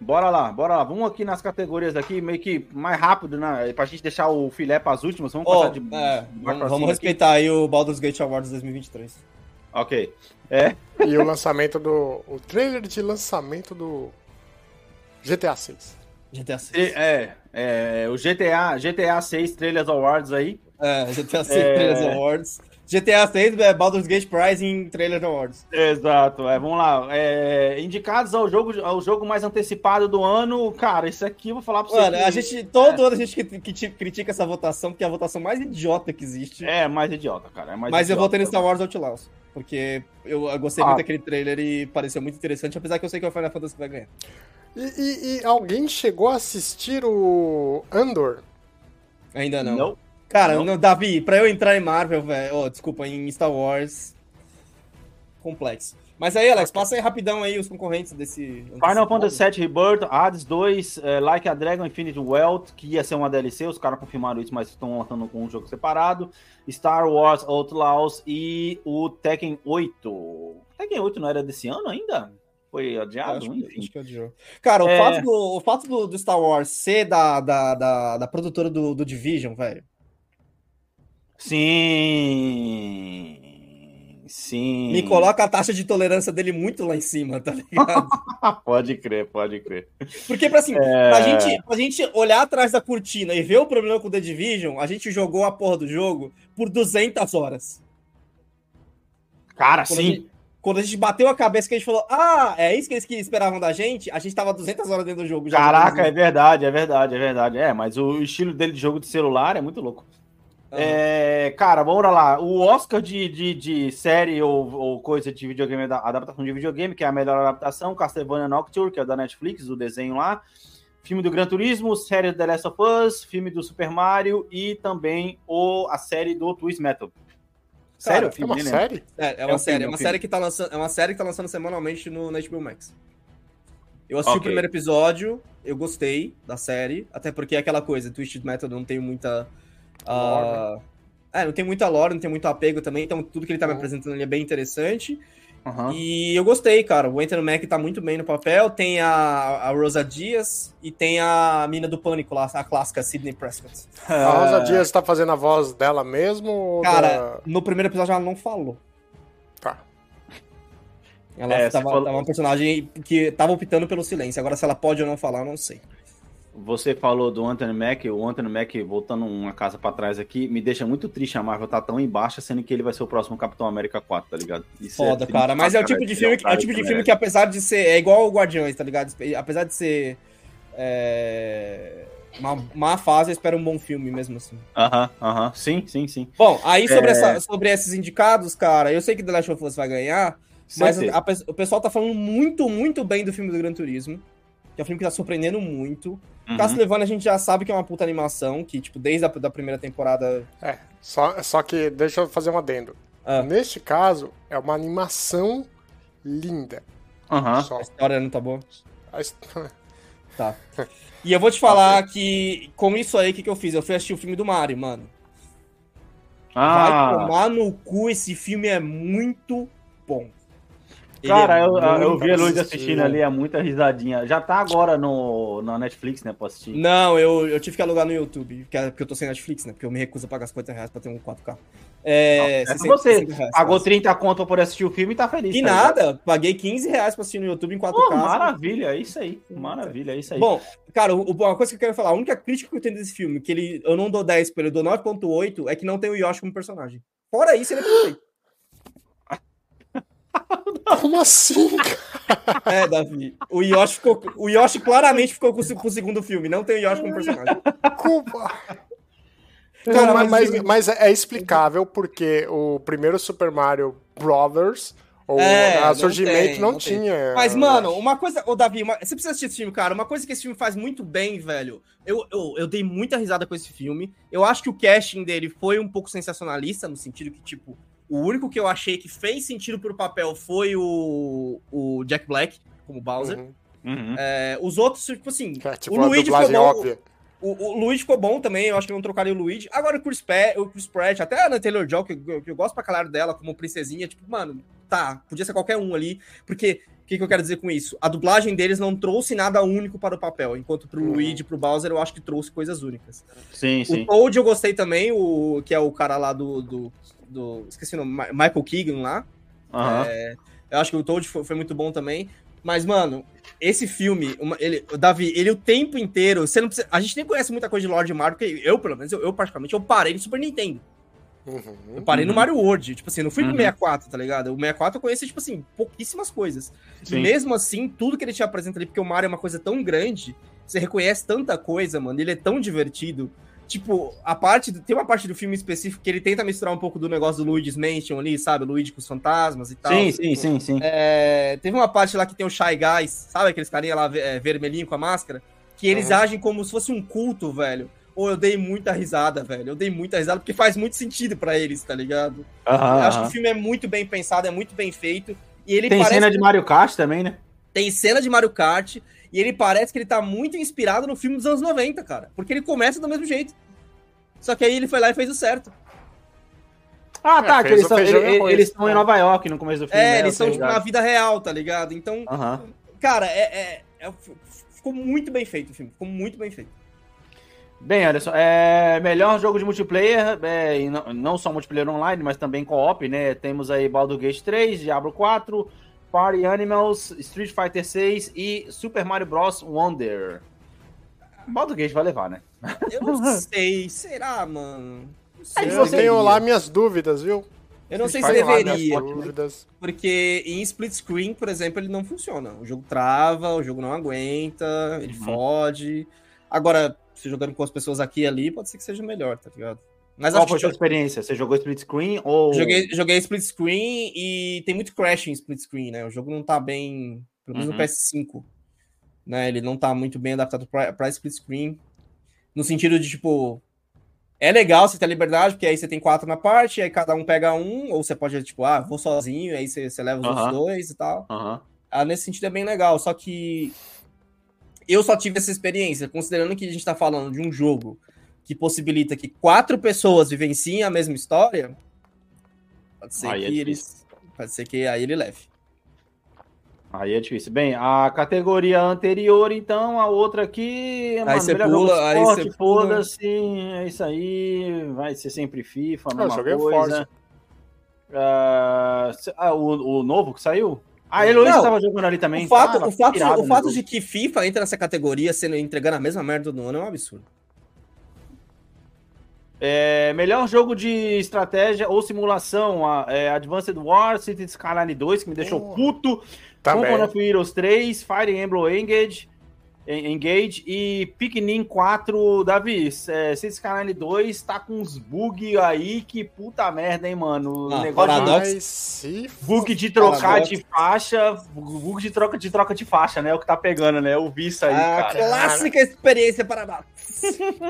Bora lá, bora lá. Vamos aqui nas categorias aqui, meio que mais rápido, né? Pra gente deixar o filé pras últimas. Vamos oh, passar de. É, vamos, vamos respeitar aí o Baldur's Gate Awards 2023. Ok. É. E o lançamento do. O trailer de lançamento do GTA 6. GTA 6. É, é, o GTA, GTA 6 Trailers Awards aí. É, GTA 6 é... Trailers Awards. GTA 6 é Baldur's Gate Prize em Trailer Awards. Exato, é, vamos lá. É, indicados ao jogo, ao jogo mais antecipado do ano, cara, isso aqui eu vou falar pra você. Mano, que, a gente, todo é. ano a gente que, que, critica essa votação, porque é a votação mais idiota que existe. É, mais idiota, cara. É mais Mas idiota, eu votei no Star Wars Outlaws, porque eu, eu gostei ah. muito daquele trailer e pareceu muito interessante, apesar que eu sei que é o Final Fantasy que vai ganhar. E, e, e alguém chegou a assistir o Andor? Ainda não. Não. Cara, não? Não, Davi, pra eu entrar em Marvel, velho. Oh, desculpa, em Star Wars. Complexo. Mas aí, Alex, passa aí rapidão aí os concorrentes desse. Final Fantasy VII Rebirth, Hades 2, uh, Like a Dragon Infinite Wealth, que ia ser uma DLC, os caras confirmaram isso, mas estão lançando com um jogo separado. Star Wars Outlaws e o Tekken 8. Tekken 8 não era desse ano ainda? Foi adiado? Acho, Enfim. Acho que adiou. Cara, o é... fato, do, o fato do, do, Star Wars ser da, da, da, da produtora do, do Division, velho. Sim. Sim. Me coloca a taxa de tolerância dele muito lá em cima, tá ligado? *laughs* pode crer, pode crer. Porque, pra, assim, é... pra, gente, pra gente olhar atrás da cortina e ver o problema com o The Division, a gente jogou a porra do jogo por 200 horas. Cara, quando sim. A gente, quando a gente bateu a cabeça que a gente falou, ah, é isso que eles esperavam da gente, a gente tava 200 horas dentro do jogo. Caraca, é verdade, é verdade, é verdade. É, mas o estilo dele de jogo de celular é muito louco. É, cara, bora lá. O Oscar de, de, de série ou, ou, coisa de videogame, adaptação de videogame, que é a melhor adaptação, Castlevania Nocturne, que é da Netflix, o desenho lá. Filme do Gran Turismo, série do The Last of Us, filme do Super Mario e também o, a série do Twist Metal. Sério? Cara, é uma série? É, é uma é série. Filme, é uma série que tá lançando, é uma série que tá lançando semanalmente no, na HBO Max. Eu assisti okay. o primeiro episódio, eu gostei da série, até porque é aquela coisa, Twisted Metal não tem muita Uh, é, não tem muita lore, não tem muito apego também, então tudo que ele tá me apresentando ali é bem interessante. Uhum. E eu gostei, cara. O Anthony Mack tá muito bem no papel. Tem a, a Rosa Dias e tem a mina do Pânico lá, a clássica Sidney Prescott. *laughs* A Rosa Dias tá fazendo a voz dela mesmo? Cara, da... no primeiro episódio ela não falou. Tá. Ela é, tava, falou... tava uma personagem que tava optando pelo silêncio. Agora, se ela pode ou não falar, eu não sei. Você falou do Anthony Mack, o Anthony Mack, voltando uma casa para trás aqui, me deixa muito triste a Marvel tá tão embaixo, sendo que ele vai ser o próximo Capitão América 4, tá ligado? Isso é Foda, é cara, mas é o tipo de filme, que, é o tipo de filme que apesar de ser, é igual o Guardiões, tá ligado? Apesar de ser é, uma má fase, eu espero um bom filme mesmo assim. Aham, uh aham, -huh, uh -huh. sim, sim, sim. Bom, aí sobre, é... essa, sobre esses indicados, cara, eu sei que The Last of Us vai ganhar, mas a, a, o pessoal tá falando muito, muito bem do filme do Gran Turismo, que é um filme que tá surpreendendo muito. Uhum. Castlevania a gente já sabe que é uma puta animação, que, tipo, desde a da primeira temporada. É, só, só que deixa eu fazer um adendo. Ah. Neste caso, é uma animação linda. Uhum. Só. A história não tá boa? A história. *laughs* Tá. E eu vou te falar que, com isso aí, o que, que eu fiz? Eu fui assistir o filme do Mario, mano. Ah. Vai tomar no cu, esse filme é muito bom. Cara, é eu, eu vi a Luiz assistindo ali, é muita risadinha. Já tá agora no, na Netflix, né, pra assistir? Não, eu, eu tive que alugar no YouTube, porque, porque eu tô sem Netflix, né? Porque eu me recuso a pagar 50 reais pra ter um 4K. É, Não, é você reais, pagou 30 conto por assistir o filme e tá feliz. E tá nada, ligado? paguei 15 reais pra assistir no YouTube em 4K. Pô, maravilha, é isso aí. Maravilha, é isso aí. Bom, cara, uma coisa que eu quero falar, a única crítica que eu tenho desse filme, que ele, eu não dou 10 pelo, eu dou 9.8, é que não tem o Yoshi como personagem. Fora isso, ele é perfeito. Como assim? É, Davi. O Yoshi, ficou, o Yoshi claramente ficou com, com o segundo filme. Não tem o Yoshi como personagem. Culpa. Cara, mas, mas, mas, é explicável porque o primeiro Super Mario Brothers, ou é, a Surgimento, não, não, não tinha. Mas, mano, uma coisa. Ô, Davi, uma, você precisa assistir esse filme, cara. Uma coisa que esse filme faz muito bem, velho. Eu, eu, eu dei muita risada com esse filme. Eu acho que o casting dele foi um pouco sensacionalista, no sentido que, tipo, o único que eu achei que fez sentido pro papel foi o, o Jack Black, como Bowser. Uhum. Uhum. É, os outros, tipo assim, é, tipo o Luigi ficou bom. O, o, Luigi ficou bom também, eu acho que não trocaria o Luigi. Agora o Chris, Pratt, o Chris Pratt, até a Ana Taylor-Joy, que, eu, que eu gosto pra caralho dela como princesinha, tipo, mano, tá, podia ser qualquer um ali, porque o que, que, eu quero dizer com isso? A dublagem deles não trouxe nada único para o papel, enquanto pro uhum. Luigi e pro Bowser eu acho que trouxe coisas únicas. Sim, sim. O Toad eu gostei também, o que é o cara lá do, do do. Esqueci o nome, Michael Keegan lá. Uhum. É, eu acho que o Toad foi, foi, muito bom também. Mas, mano, esse filme, uma, ele, Davi, ele o tempo inteiro. Você não precisa, a gente nem conhece muita coisa de Lord Mario, porque eu, pelo menos, eu, eu particularmente, eu parei no Super Nintendo. Uhum, eu parei uhum. no Mario World, tipo assim, não fui uhum. pro 64, tá ligado? O 64 eu conheci, tipo assim, pouquíssimas coisas. Sim. E mesmo assim, tudo que ele te apresenta ali, porque o Mario é uma coisa tão grande, você reconhece tanta coisa, mano, ele é tão divertido tipo, a parte. Tem uma parte do filme específico que ele tenta misturar um pouco do negócio do Luigi's Mansion ali, sabe? Luigi com os fantasmas e tal. Sim, sim, sim, sim. É, teve uma parte lá que tem o Shy Guys, sabe? Aqueles carinha lá é, vermelhinho com a máscara. Que eles uhum. agem como se fosse um culto, velho. Pô, eu dei muita risada, velho. Eu dei muita risada porque faz muito sentido para eles, tá ligado? Uh -huh, eu acho que o filme é muito bem pensado, é muito bem feito. E ele Tem cena de Mario Kart também, né? Tem cena de Mario Kart. E ele parece que ele tá muito inspirado no filme dos anos 90, cara. Porque ele começa do mesmo jeito. Só que aí ele foi lá e fez o certo. Ah, tá, é, que eles estão eles estão em Nova York no começo do filme. É, né? eles estão tipo, na vida real, tá ligado? Então, uh -huh. cara, é, é, é, ficou muito bem feito o filme. Ficou muito bem feito. Bem, Alisson, é melhor jogo de multiplayer, é, não, não só multiplayer online, mas também co-op, né? Temos aí Baldur's Gate 3, Diablo 4, Party Animals, Street Fighter 6 e Super Mario Bros. Wonder. Gate vai levar, né? Eu não *laughs* sei, será, mano? Sei. Eu tenho lá minhas dúvidas, viu? Eu não sei se deveria. Porque em split screen, por exemplo, ele não funciona. O jogo trava, o jogo não aguenta, ele uhum. fode. Agora, se jogando com as pessoas aqui e ali, pode ser que seja melhor, tá ligado? Mas Qual foi a sua experiência? Você jogou split screen ou. Joguei, joguei split screen e tem muito crash em split screen, né? O jogo não tá bem. Pelo menos uhum. no PS5. Né? Ele não tá muito bem adaptado pra, pra split screen. No sentido de, tipo. É legal você ter liberdade, porque aí você tem quatro na parte, aí cada um pega um, ou você pode, tipo, ah, vou sozinho, aí você, você leva os uhum. dois e tal. Uhum. Ah, nesse sentido é bem legal, só que eu só tive essa experiência, considerando que a gente está falando de um jogo que possibilita que quatro pessoas vivenciem a mesma história, pode ser aí é que é eles. Pode ser que aí ele leve. Aí é difícil. Bem, a categoria anterior, então, a outra aqui. Aí você pula, aí você foda-se. É isso aí. Vai ser sempre FIFA, a mesma coisa. Uh, o, o novo que saiu? Ah, ele estava jogando ali também. O fato, o fato, o fato de que FIFA entra nessa categoria sendo entregando a mesma merda do ano é um absurdo. É, melhor jogo de estratégia ou simulação: é, Advanced War, City Skyline 2, que me deixou oh, puto. Company of Heroes 3, Fire Emblem Engage, Engage e Pikmin 4, Davi, é, Cities Skyline 2 tá com uns bug aí que puta merda, hein, mano. O ah, negócio de bug de trocar Paradox. de faixa, bug de troca de troca de faixa, né? O que tá pegando, né? O visto aí, ah, cara. Clássica experiência Paradox.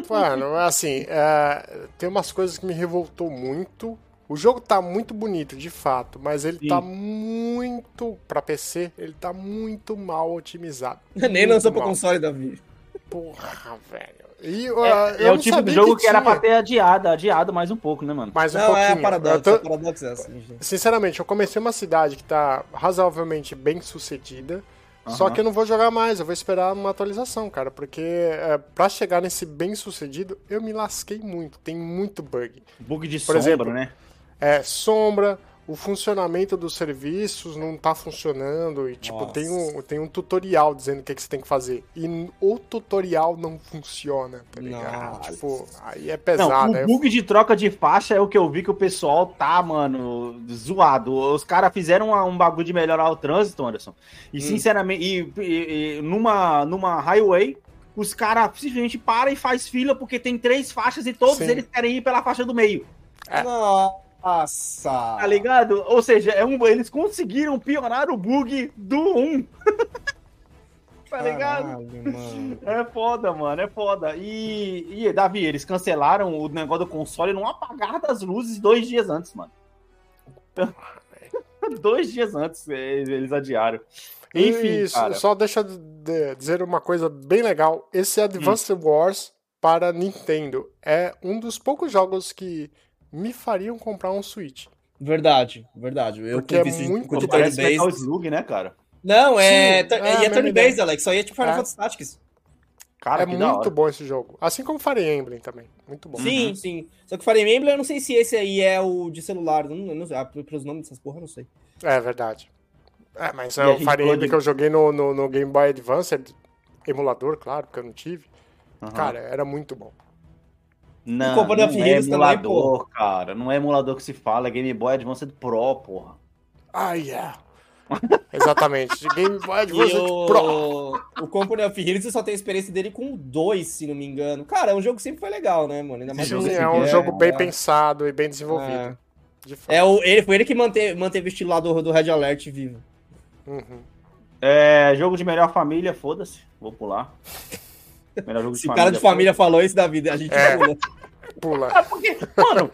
Mano, assim, é, tem umas coisas que me revoltou muito o jogo tá muito bonito, de fato, mas ele Sim. tá muito. Pra PC, ele tá muito mal otimizado. *laughs* Nem lançou pro console, Davi. Porra, velho. E, é, é o tipo de jogo que, que era pra ter adiado, adiado mais um pouco, né, mano? Mais um Não, pouquinho. É paradoxo, tô... é paradoxo é assim. Sinceramente, eu comecei uma cidade que tá razoavelmente bem sucedida. Uhum. Só que eu não vou jogar mais, eu vou esperar uma atualização, cara, porque é, para chegar nesse bem sucedido, eu me lasquei muito, tem muito bug. Bug de Por sombra, exemplo, né? é, sombra, o funcionamento dos serviços não tá funcionando e tipo tem um, tem um tutorial dizendo o que, é que você tem que fazer e o tutorial não funciona, tá ligado? Nossa. Tipo, aí é pesado. Não, o bug de troca de faixa é o que eu vi que o pessoal tá, mano, zoado. Os caras fizeram um bagulho de melhorar o trânsito, Anderson. E hum. sinceramente, e, e, e, numa numa highway os caras simplesmente param e faz fila porque tem três faixas e todos Sim. eles querem ir pela faixa do meio. É. Não. Nossa! Tá ligado? Ou seja, é um, eles conseguiram piorar o bug do 1. *laughs* tá ligado? Caralho, é foda, mano, é foda. E, e, Davi, eles cancelaram o negócio do console num apagar das luzes dois dias antes, mano. *laughs* dois dias antes eles adiaram. Enfim, Isso, só deixa de dizer uma coisa bem legal. Esse Advanced hum. Wars para Nintendo é um dos poucos jogos que me fariam comprar um Switch. Verdade, verdade. Eu Porque é muito bom. Parece Metal Slug, né, cara? Não, é. Sim, é, é, é turn based, Alex. Só ia tipo Final é. Fantasy Tactics. Cara, é muito bom esse jogo. Assim como Fire Emblem também. Muito bom. Sim, uhum. sim. Só que Fire Emblem, eu não sei se esse aí é o de celular. Não, não, ah, pelos nomes dessas porra, eu não sei. É verdade. É, mas é o Fire Emblem que eu joguei no, no, no, Game Boy Advance, emulador, claro, porque eu não tive. Uhum. Cara, era muito bom. Não, não é emulador, também, cara. Não é emulador que se fala, é Game Boy Advance Pro, porra. Ah, *laughs* yeah. Exatamente, Game Boy Advance o... Pro. O Company of Heroes você só tem a experiência dele com dois, se não me engano. Cara, é jogo sempre foi legal, né, mano? Ainda mais Sim, é um jogo bem é. pensado e bem desenvolvido. É, de é o, ele, foi ele que manteve, manteve o estilo lá do, do Red Alert vivo. Uhum. É, jogo de melhor família, foda-se. Vou pular. Melhor jogo de Se família. o cara de família falou isso, Davi, a gente é. pula. Pula. É porque, mano,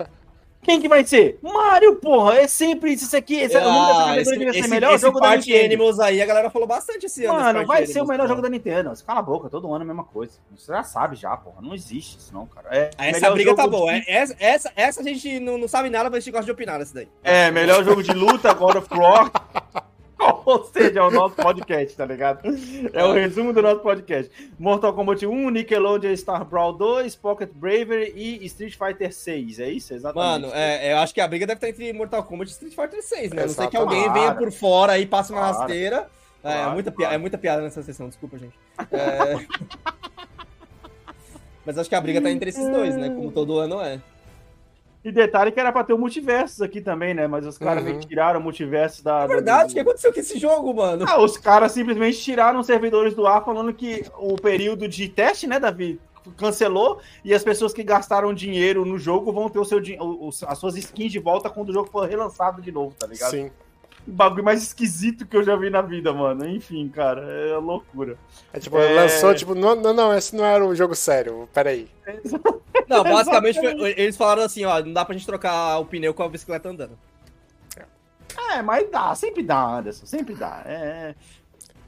quem que vai ser? Mario, porra, é sempre isso aqui. Esse, ah, esse, esse, esse melhor esse jogo da Nintendo. Animals aí, a galera falou bastante esse ano. Mano, vai ser o melhor jogo da Nintendo. Cala a boca, todo ano é a mesma coisa. Você já sabe já, porra. Não existe isso não, cara. É, essa briga tá boa. De... Essa, essa, essa a gente não, não sabe nada, mas a gente gosta de opinar nessa daí. É, melhor jogo de luta, God of War. *laughs* *laughs* Ou seja, é o nosso podcast, tá ligado? É o resumo do nosso podcast. Mortal Kombat 1, Nickelodeon Star Brawl 2, Pocket Bravery e Street Fighter 6. É isso? Exatamente. Mano, é, eu acho que a briga deve estar entre Mortal Kombat e Street Fighter 6, né? Não sei que alguém venha por fora e passe uma claro. rasteira. É, claro, é, muita piada, é muita piada nessa sessão, desculpa, gente. É... *laughs* Mas acho que a briga tá entre esses dois, né? Como todo ano é. E detalhe que era pra ter o multiverso aqui também, né? Mas os caras uhum. tiraram o multiverso da. É verdade, o que aconteceu com esse jogo, mano? Ah, os caras simplesmente tiraram os servidores do ar falando que o período de teste, né, Davi? Cancelou e as pessoas que gastaram dinheiro no jogo vão ter o seu, o, as suas skins de volta quando o jogo for relançado de novo, tá ligado? Sim o bagulho mais esquisito que eu já vi na vida, mano. Enfim, cara, é loucura. É tipo, é... lançou, tipo, não, não, não, esse não era um jogo sério, peraí. *laughs* Não, basicamente foi, eles falaram assim, ó, não dá pra gente trocar o pneu com a bicicleta andando. É, mas dá, sempre dá, Anderson, sempre dá. É...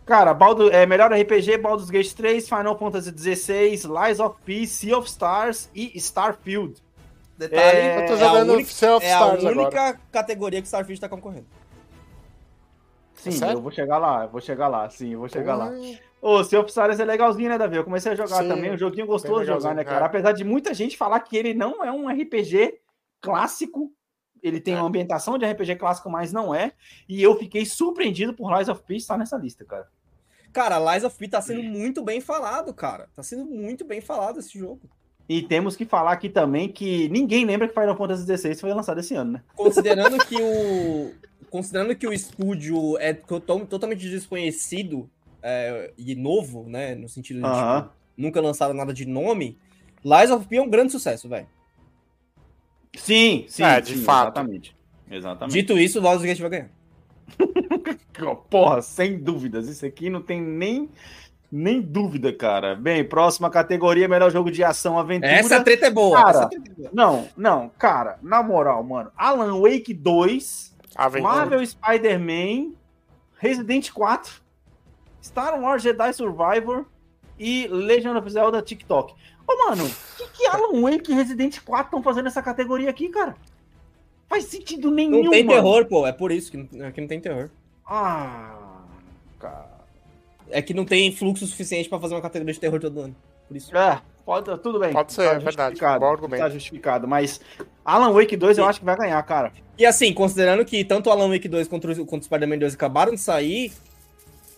Cara, Baldo, é, melhor RPG, Baldur's Gate 3, Final Fantasy XVI, Lies of Peace, Sea of Stars e Starfield. Detalhe, é, eu tô jogando é a única, Sea of Stars é a única agora. categoria que Starfield tá concorrendo. Sim, é eu vou chegar lá, eu vou chegar lá, sim, eu vou chegar lá. Ô, Sea of Stars é legalzinho, né, Davi? Eu comecei a jogar sim, também, um joguinho gostoso de jogar, né, cara? É. Apesar de muita gente falar que ele não é um RPG clássico, ele tem é. uma ambientação de RPG clássico, mas não é. E eu fiquei surpreendido por Lies of Peace estar nessa lista, cara. Cara, Lies of Peace tá sendo muito bem falado, cara. Tá sendo muito bem falado esse jogo. E temos que falar aqui também que ninguém lembra que Final Fantasy XVI foi lançado esse ano, né? Considerando que o, considerando que o estúdio é totalmente desconhecido é, e novo, né? No sentido de uh -huh. tipo, nunca lançaram nada de nome, Lies of P é um grande sucesso, velho. Sim, sim, é, de sim, fato. Exatamente. exatamente. Dito isso, o Baldur's Gate vai ganhar. *laughs* Porra, sem dúvidas. Isso aqui não tem nem, nem dúvida, cara. Bem, próxima categoria, melhor jogo de ação, aventura. Essa treta é boa. Cara, treta é boa. Não, não, cara, na moral, mano. Alan Wake 2 Aventura. Marvel Spider-Man, Resident 4, Star Wars Jedi Survivor e Legend of Zelda TikTok. Ô, mano, o que, que Alan Wake e Resident 4 estão fazendo nessa categoria aqui, cara? Faz sentido nenhum, Não tem mano. terror, pô. É por isso que não, é que não tem terror. Ah, cara. É que não tem fluxo suficiente para fazer uma categoria de terror todo ano. Por isso. É, pode, tudo bem. Pode ser, tá é verdade. Bom tá justificado, mas Alan Wake 2 eu acho que vai ganhar, cara. E assim, considerando que tanto o Alan Wake 2 quanto o, quanto Spider-Man 2 acabaram de sair,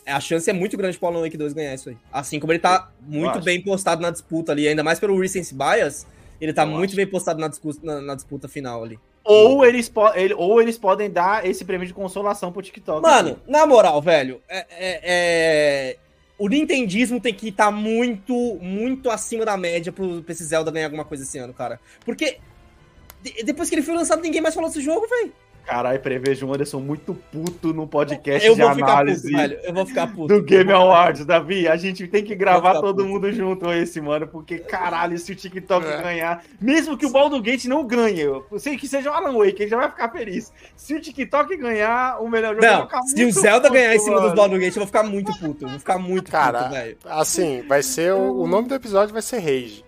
a chance é muito grande pro Alan Wake 2 ganhar isso aí. Assim como ele tá muito bem postado na disputa ali, ainda mais pelo Recency Bias, ele tá eu muito acho. bem postado na disputa, na, na disputa final ali. Ou eles, ele, ou eles podem dar esse prêmio de consolação pro TikTok. Mano, assim. na moral, velho, é, é, é... o Nintendismo tem que estar tá muito, muito acima da média pro, pra esse Zelda ganhar alguma coisa esse ano, cara. Porque depois que ele foi lançado, ninguém mais falou desse jogo, velho. Caralho, prevejo um Anderson muito puto no podcast eu de análise puto. Eu vou ficar puto. do Game Awards, Davi. A gente tem que gravar todo puto. mundo junto esse, mano, porque caralho, se o TikTok é. ganhar, mesmo que o Baldur Gate não ganhe, eu sei que seja o Alan Wake, ele já vai ficar feliz. Se o TikTok ganhar, o melhor jogo não, vai se o Zelda puto, ganhar em cima mano. dos Baldur Gate, eu vou ficar muito puto. Eu vou ficar muito Cara, puto, velho. Assim, vai ser o, o nome do episódio vai ser Rage.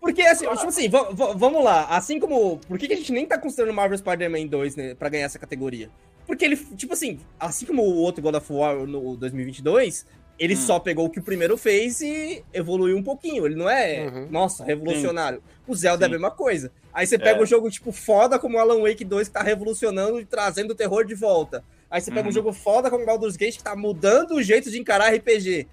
Porque, assim, tipo assim, vamos lá. Assim como. Por que, que a gente nem tá considerando Marvel Spider-Man 2 né, pra ganhar essa categoria? Porque ele, tipo assim, assim como o outro God of War no 2022, ele hum. só pegou o que o primeiro fez e evoluiu um pouquinho. Ele não é, uhum. nossa, revolucionário. Sim. O Zelda Sim. é a mesma coisa. Aí você pega é. um jogo, tipo, foda como Alan Wake 2, que tá revolucionando e trazendo o terror de volta. Aí você pega uhum. um jogo foda como Baldur's Gate, que tá mudando o jeito de encarar RPG.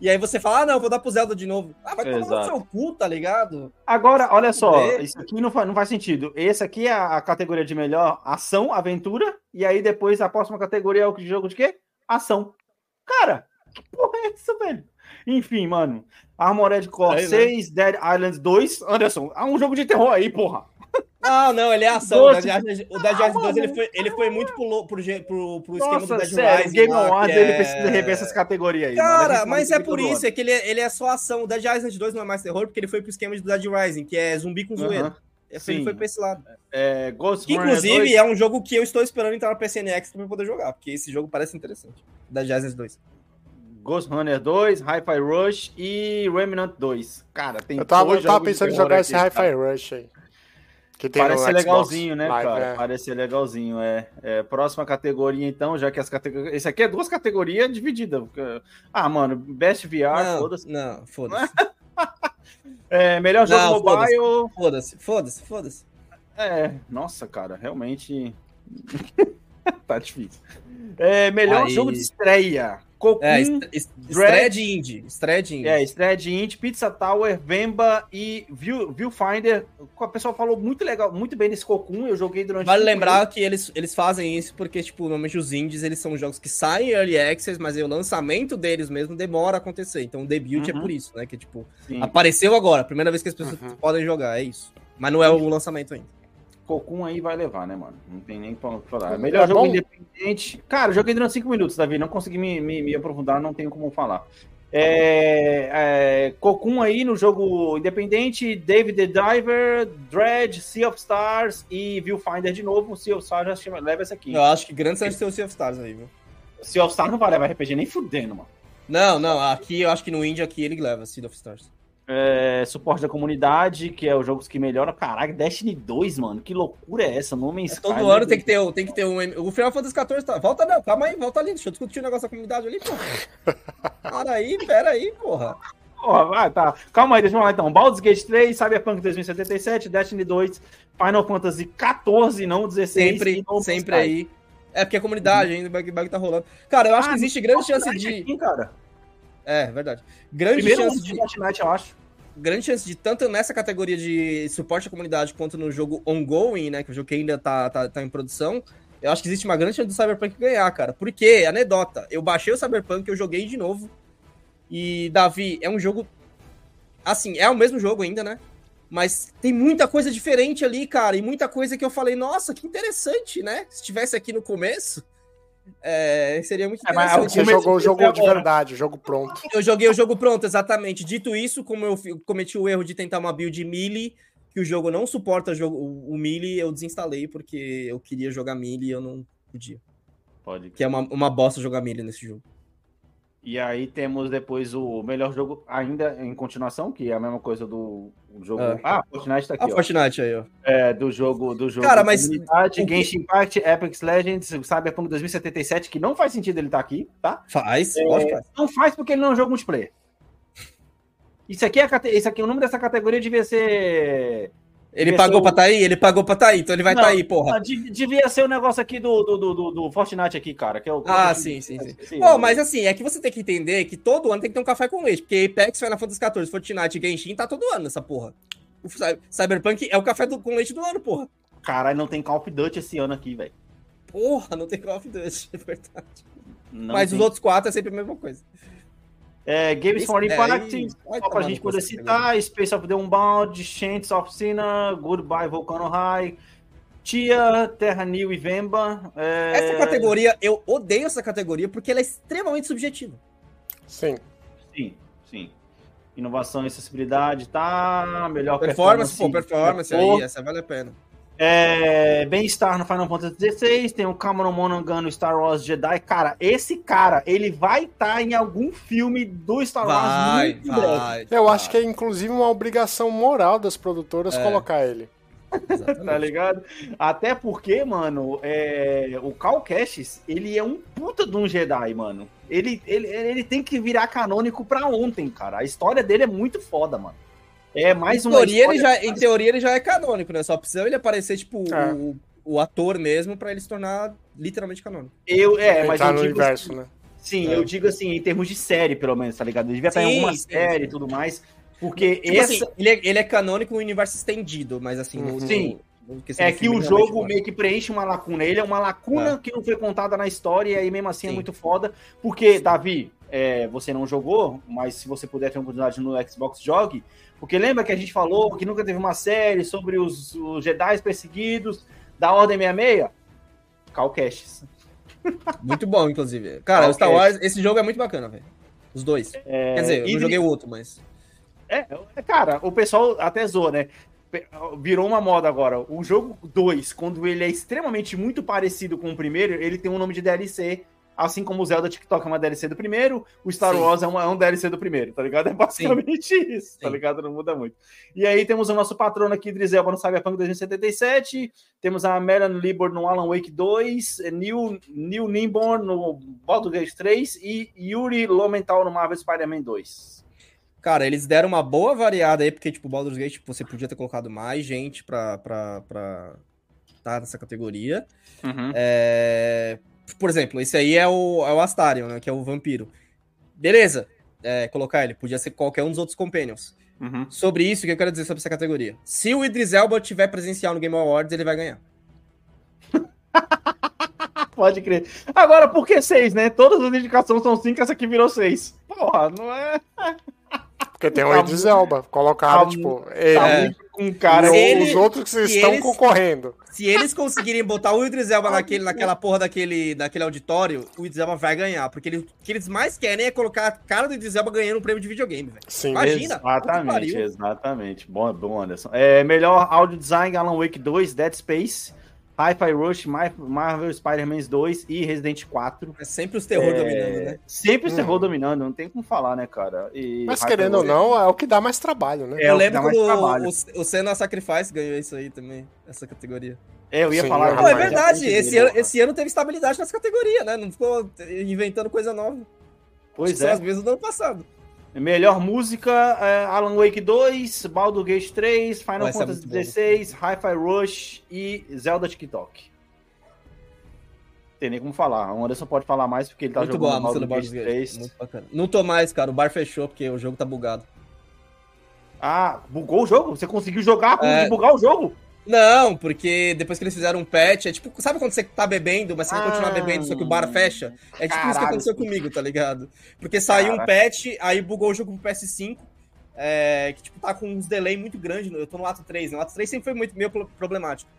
E aí você fala, ah, não, vou dar pro Zelda de novo. Ah, vai tomar no seu cu, tá ligado? Agora, olha só, isso aqui não faz, não faz sentido. Esse aqui é a categoria de melhor ação, aventura, e aí depois a próxima categoria é o jogo de quê? Ação. Cara, que porra é essa, velho? Enfim, mano. Armored Core aí, 6, né? Dead Island 2. Anderson, há um jogo de terror aí, porra. Não, não, ele é ação. O Dead Rising, o Dead Rising 2 ele foi, ele foi muito pro, pro, pro, pro esquema Nossa, do Dead sério, Rising. Game Awards, que ele é- precisa rever essas categorias aí. Cara, mas é por isso, é que ele é, ele é só ação. O Dead Rising 2 não é mais terror, porque ele foi pro esquema de Dead Rising, que é zumbi com zoeira. Aham. Ele sim. foi pra esse lado. É, Ghost Que, Runner inclusive, 2, é um jogo que eu estou esperando entrar no PCNX pra poder jogar, porque esse jogo parece interessante. Dead Rising 2. Ghost Runner 2, Hi-Fi Rush e Remnant 2. Cara, tem Eu tava, dois eu tava pensando em jogar aqui, esse. Hi-Fi Rush aí. Que tem Parece ser legalzinho, né, Live, cara? é. Parece ser legalzinho, é. É, Próxima categoria, então, já que as categorias. Esse aqui é duas categorias divididas. porque- Ah, mano, Best VR, Não, foda-se. não, foda-se. *laughs* É, melhor jogo Não, mobile. Foda-se, foda-se, foda-se. É, nossa, cara, realmente. *laughs* tá difícil. É, melhor Aí- jogo de estreia. Cocoon, É, é, est- est- estreia de indie. Estreia de indie. estreia de Int, Pizza Tower, Vemba e View, Viewfinder. O pessoal falou muito legal, muito bem desse Cocoon. Eu joguei durante. Vale lembrar que eles, eles fazem isso porque, tipo, normalmente os indies, eles são jogos que saem em Early Access, mas o lançamento deles mesmo demora a acontecer. Então o debut é Uhum. por isso, né? Que, tipo. Sim. apareceu agora. Primeira vez que as pessoas Uhum. podem jogar, é isso. Mas não é o lançamento ainda. Cocoon aí vai levar, né, mano? Não tem nem pra falar. É Melhor jogo bom. independente. Cara, joguei durante 5 minutos, Davi. Não consegui me, me, me aprofundar, não tenho como falar. É, é, Cocoon aí no jogo independente, David the Diver, Dredge, Sea of Stars e Viewfinder de novo. Sea of Stars já chama, leva essa aqui. Eu acho que grande chance de ter o Sea of Stars aí, viu? Sea of Stars não vai levar RPG nem fudendo, mano. Não, não, aqui eu acho que no indie aqui ele leva Sea of Stars. É, suporte da comunidade, que é os jogos que melhoram. Caralho, Destiny 2, mano. Que loucura é essa? Nome É, todo ano tem que ter, o- tem que ter um. O Final Fantasy XIV tá. Volta não, calma aí, volta ali. Deixa eu discutir o negócio da comunidade ali, porra. Para aí, pera aí, porra. Porra, vai, tá. Calma aí, deixa eu falar então. Baldur's Gate 3, Cyberpunk 2077, Destiny 2, Final Fantasy 14, não 16. Sempre, No sempre Sky. aí. É porque a comunidade ainda, o bug, bug tá rolando. Cara, eu acho Ah, que existe grande chance de. aqui, cara. É, verdade. Grande Primeiro chance de. Fortnite, eu acho. Grande chance de, tanto nessa categoria de suporte à comunidade quanto no jogo ongoing, né? Que o jogo que ainda tá, tá, tá em produção. Eu acho que existe uma grande chance do Cyberpunk ganhar, cara. Porque, anedota, eu baixei o Cyberpunk, eu joguei de novo. E, Davi, é um jogo. Assim, é o mesmo jogo ainda, né? Mas tem muita coisa diferente ali, cara. E muita coisa que eu falei, nossa, que interessante, né? Se tivesse aqui no começo, é, seria muito É, mas interessante. Você jogou o de jogo de verdade, o jogo pronto. Eu joguei o jogo pronto, exatamente. Dito isso, como eu cometi o erro de tentar uma build melee, que o jogo não suporta jogo, o, o melee, eu desinstalei porque eu queria jogar melee e eu não podia. Pode. Que é uma, uma bosta jogar melee nesse jogo. E aí temos depois o melhor jogo ainda em continuação, que é a mesma coisa do jogo. É. Ah, Fortnite tá aqui, A ó. Fortnite aí, ó. É, do jogo do jogo Cara, mas que- Genshin Impact, Epic Legends, Cyberpunk 2077, que não faz sentido ele estar aqui, tá? Faz, É, lógico faz. Não faz porque ele não é um jogo multiplayer. Isso aqui é isso aqui, o nome dessa categoria devia ser. Ele pagou pra tá aí? Ele pagou pra tá aí, então ele vai Não, tá aí, porra. Ah, de- Devia ser o negócio aqui do, do, do, do- Fortnite aqui, cara. Que é o Ah, sim, sim, sim. Bom, mas assim, é que você tem que entender que todo ano tem que ter um café com leite, porque Apex, Final Fantasy XIV, Fortnite e Genshin tá todo ano nessa porra. O Cy- Cyberpunk é o café do- com leite do ano, porra. Caralho, não tem Call of Duty esse ano aqui, velho. Porra, não tem Call of Duty, *laughs* é verdade. Não Mas tem. os outros quatro é sempre a mesma coisa. É, Games for Esse- é, Impact, só pra gente poder citar, Space of the Unbound, Chants of Sinner, Goodbye Volcano High, Tia, Terra New e Vemba. é, Essa categoria, eu odeio essa categoria porque ela é extremamente subjetiva. Sim. Sim, sim. Inovação e acessibilidade, tá. Melhor Performance, pô, performance Pô. aí, essa vale a pena. É, Bem-estar no Final Fantasy XVI, tem o Cameron Monaghan no Star Wars Jedi. Cara, esse cara, ele vai estar em algum filme do Star Wars Vai, muito breve. vai. Eu acho que é inclusive uma obrigação moral das produtoras É. colocar ele. *laughs* Tá ligado? Até porque, mano, é, o Cal Kestis, ele é um puta de um Jedi, mano. Ele, ele, ele tem que virar canônico pra ontem, cara. A história dele é muito foda, mano. É mais Em uma teoria, ele já, em teoria ele já é canônico, né? Só precisa ele aparecer, tipo, É. o, o ator mesmo pra ele se tornar literalmente canônico. Eu, é, mas Entrar eu no digo universo, assim, né? Sim, É. eu digo assim, em termos de série, pelo menos, tá ligado? Ele devia estar em Sim, alguma sim, série e sim. tudo mais. Porque Tipo essa. assim, ele é, ele é canônico no universo estendido, mas assim, no, Uhum. Sim. no- no questão É que o jogo meio que preenche uma lacuna. Ele é uma lacuna que não foi contada na história e aí mesmo assim é Sim. muito foda. Porque, Davi, é, você não jogou, mas se você puder ter uma oportunidade no Xbox, jogue. Porque lembra que a gente falou que nunca teve uma série sobre os, os Jedi perseguidos da Ordem 66? Calcaches. *laughs* Muito bom, inclusive. Cara, Star Wars, esse jogo é muito bacana, velho. Os dois. É... Quer dizer, eu não joguei o outro, mas. É, é, cara, o pessoal até zoa, né? Virou uma moda agora. O jogo 2, quando ele é extremamente muito parecido com o primeiro, ele tem um nome de DLC Assim como o Zelda TikTok é uma DLC do primeiro, o Star Sim. Wars é, uma, é, um DLC do primeiro, tá ligado? É basicamente Sim. isso, tá ligado? Não muda muito. E aí temos o nosso patrono aqui, Drizelba, no Cyberpunk 2077, temos a Melan Libor no Alan Wake 2, Neil, Neil Nimborn no Baldur's Gate 3 e Yuri Lomental no Marvel Spider-Man 2. Cara, eles deram uma boa variada aí, porque, tipo, Baldur's Gate, tipo, você podia ter colocado mais gente pra, pra, pra tá nessa categoria. Uhum. É, por exemplo, esse aí é o, é o Astarion, né? Que é o vampiro. Beleza, é, colocar ele. Podia ser qualquer um dos outros Companions. Uhum. Sobre isso, o que eu quero dizer sobre essa categoria? Se o Idris Elba tiver presencial no Game Awards, ele vai ganhar. *laughs* Pode crer. Agora, por que seis, né? Todas as indicações são cinco, essa aqui virou seis. Porra, não é. *laughs* Porque tem o tá Idris Elba. Colocaram, tá tipo. Ele, tá com cara. Ele, os outros que estão eles, concorrendo. Se eles conseguirem botar o Idris Elba naquele, naquela porra daquele, daquele auditório, o Idris Elba vai ganhar. Porque ele, o que eles mais querem é colocar a cara do Idris Elba ganhando um prêmio de videogame, velho. Sim, Imagina. Exatamente, exatamente. Bom, bom, Anderson. É, melhor áudio design, Alan Wake 2, Dead Space. Hi-Fi Rush, Marvel Spider-Man 2 e Resident 4. É sempre os terror é... dominando, né? Sempre os terror hum. dominando, não tem como falar, né, cara? E Mas querendo ou não, é o que dá mais trabalho, né? É, eu lembro quando o, o Senna Sacrifice ganhou isso aí também, essa categoria. É, eu ia Sim, falar. Não, é verdade, esse ano, esse ano teve estabilidade nessa categoria, né? Não ficou inventando coisa nova. Pois é. São as mesmas do ano passado. Melhor música: é, Alan Wake 2, Baldur's Gate 3, Final Vai Fantasy XVI, Hi-Fi Rush e Zelda TikTok. Tem nem como falar. O Anderson pode falar mais porque ele tá Muito jogando boa, Baldur's Gate 3. Muito bacana. Não tô mais, cara. O bar fechou porque o jogo tá bugado. Ah, bugou o jogo? Você conseguiu jogar é... bugar o jogo? Não, porque depois que eles fizeram um patch, é tipo, sabe quando você tá bebendo, mas você ah, vai continuar bebendo, só que o bar fecha? É tipo caralho. isso que aconteceu comigo, tá ligado? Porque saiu um patch, aí bugou o jogo pro PS5, é, que tipo, tá com uns delay muito grande. Eu tô no ato 3, né? O ato 3 sempre foi muito meio problemático.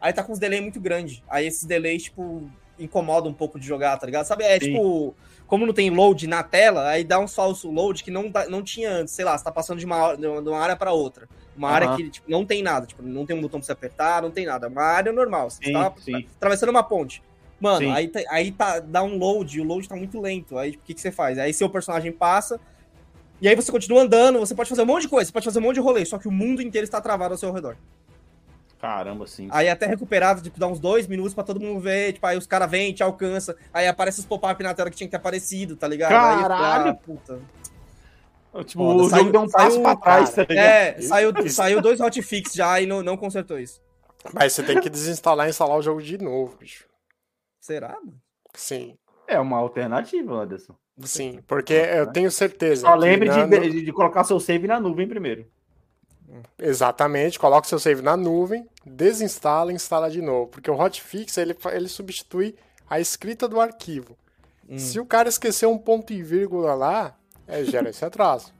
Aí tá com uns delay muito grande. Aí esses delays, tipo, incomodam um pouco de jogar, tá ligado? Sabe, é Sim. tipo como não tem load na tela, aí dá um falso load que não, não tinha antes. Sei lá, você tá passando de uma, de uma área para outra. Uma uhum. área que tipo, não tem nada, tipo, não tem um botão pra você apertar, não tem nada. Uma área normal. Você sim, tá sim. atravessando uma ponte. Mano, aí, tá, aí tá, dá um load, o load tá muito lento. Aí o que, que você faz? Aí seu personagem passa, e aí você continua andando, você pode fazer um monte de coisa, você pode fazer um monte de rolê, só que o mundo inteiro está travado ao seu redor. Caramba, sim. Aí até recuperado, tipo, dá uns dois minutos pra todo mundo ver, tipo, aí os caras vêm, te alcança, aí aparece os pop-up na tela que tinha que ter aparecido, tá ligado? Caralho! Aí, ah, puta. Tipo, Foda, o saiu, jogo deu um passo saiu, pra trás, tá ligado? É, saiu, saiu dois hotfix já e não, não consertou isso. Mas você tem que desinstalar e instalar o jogo de novo, bicho. Será, mano? Sim. É uma alternativa, Anderson. Sim, porque eu tenho certeza. Só lembre de, de, de colocar seu save na nuvem primeiro. Exatamente, coloca seu save na nuvem, desinstala e instala de novo. Porque o hotfix ele, ele substitui a escrita do arquivo. Hum. Se o cara esqueceu um ponto e vírgula lá, é, gera esse atraso.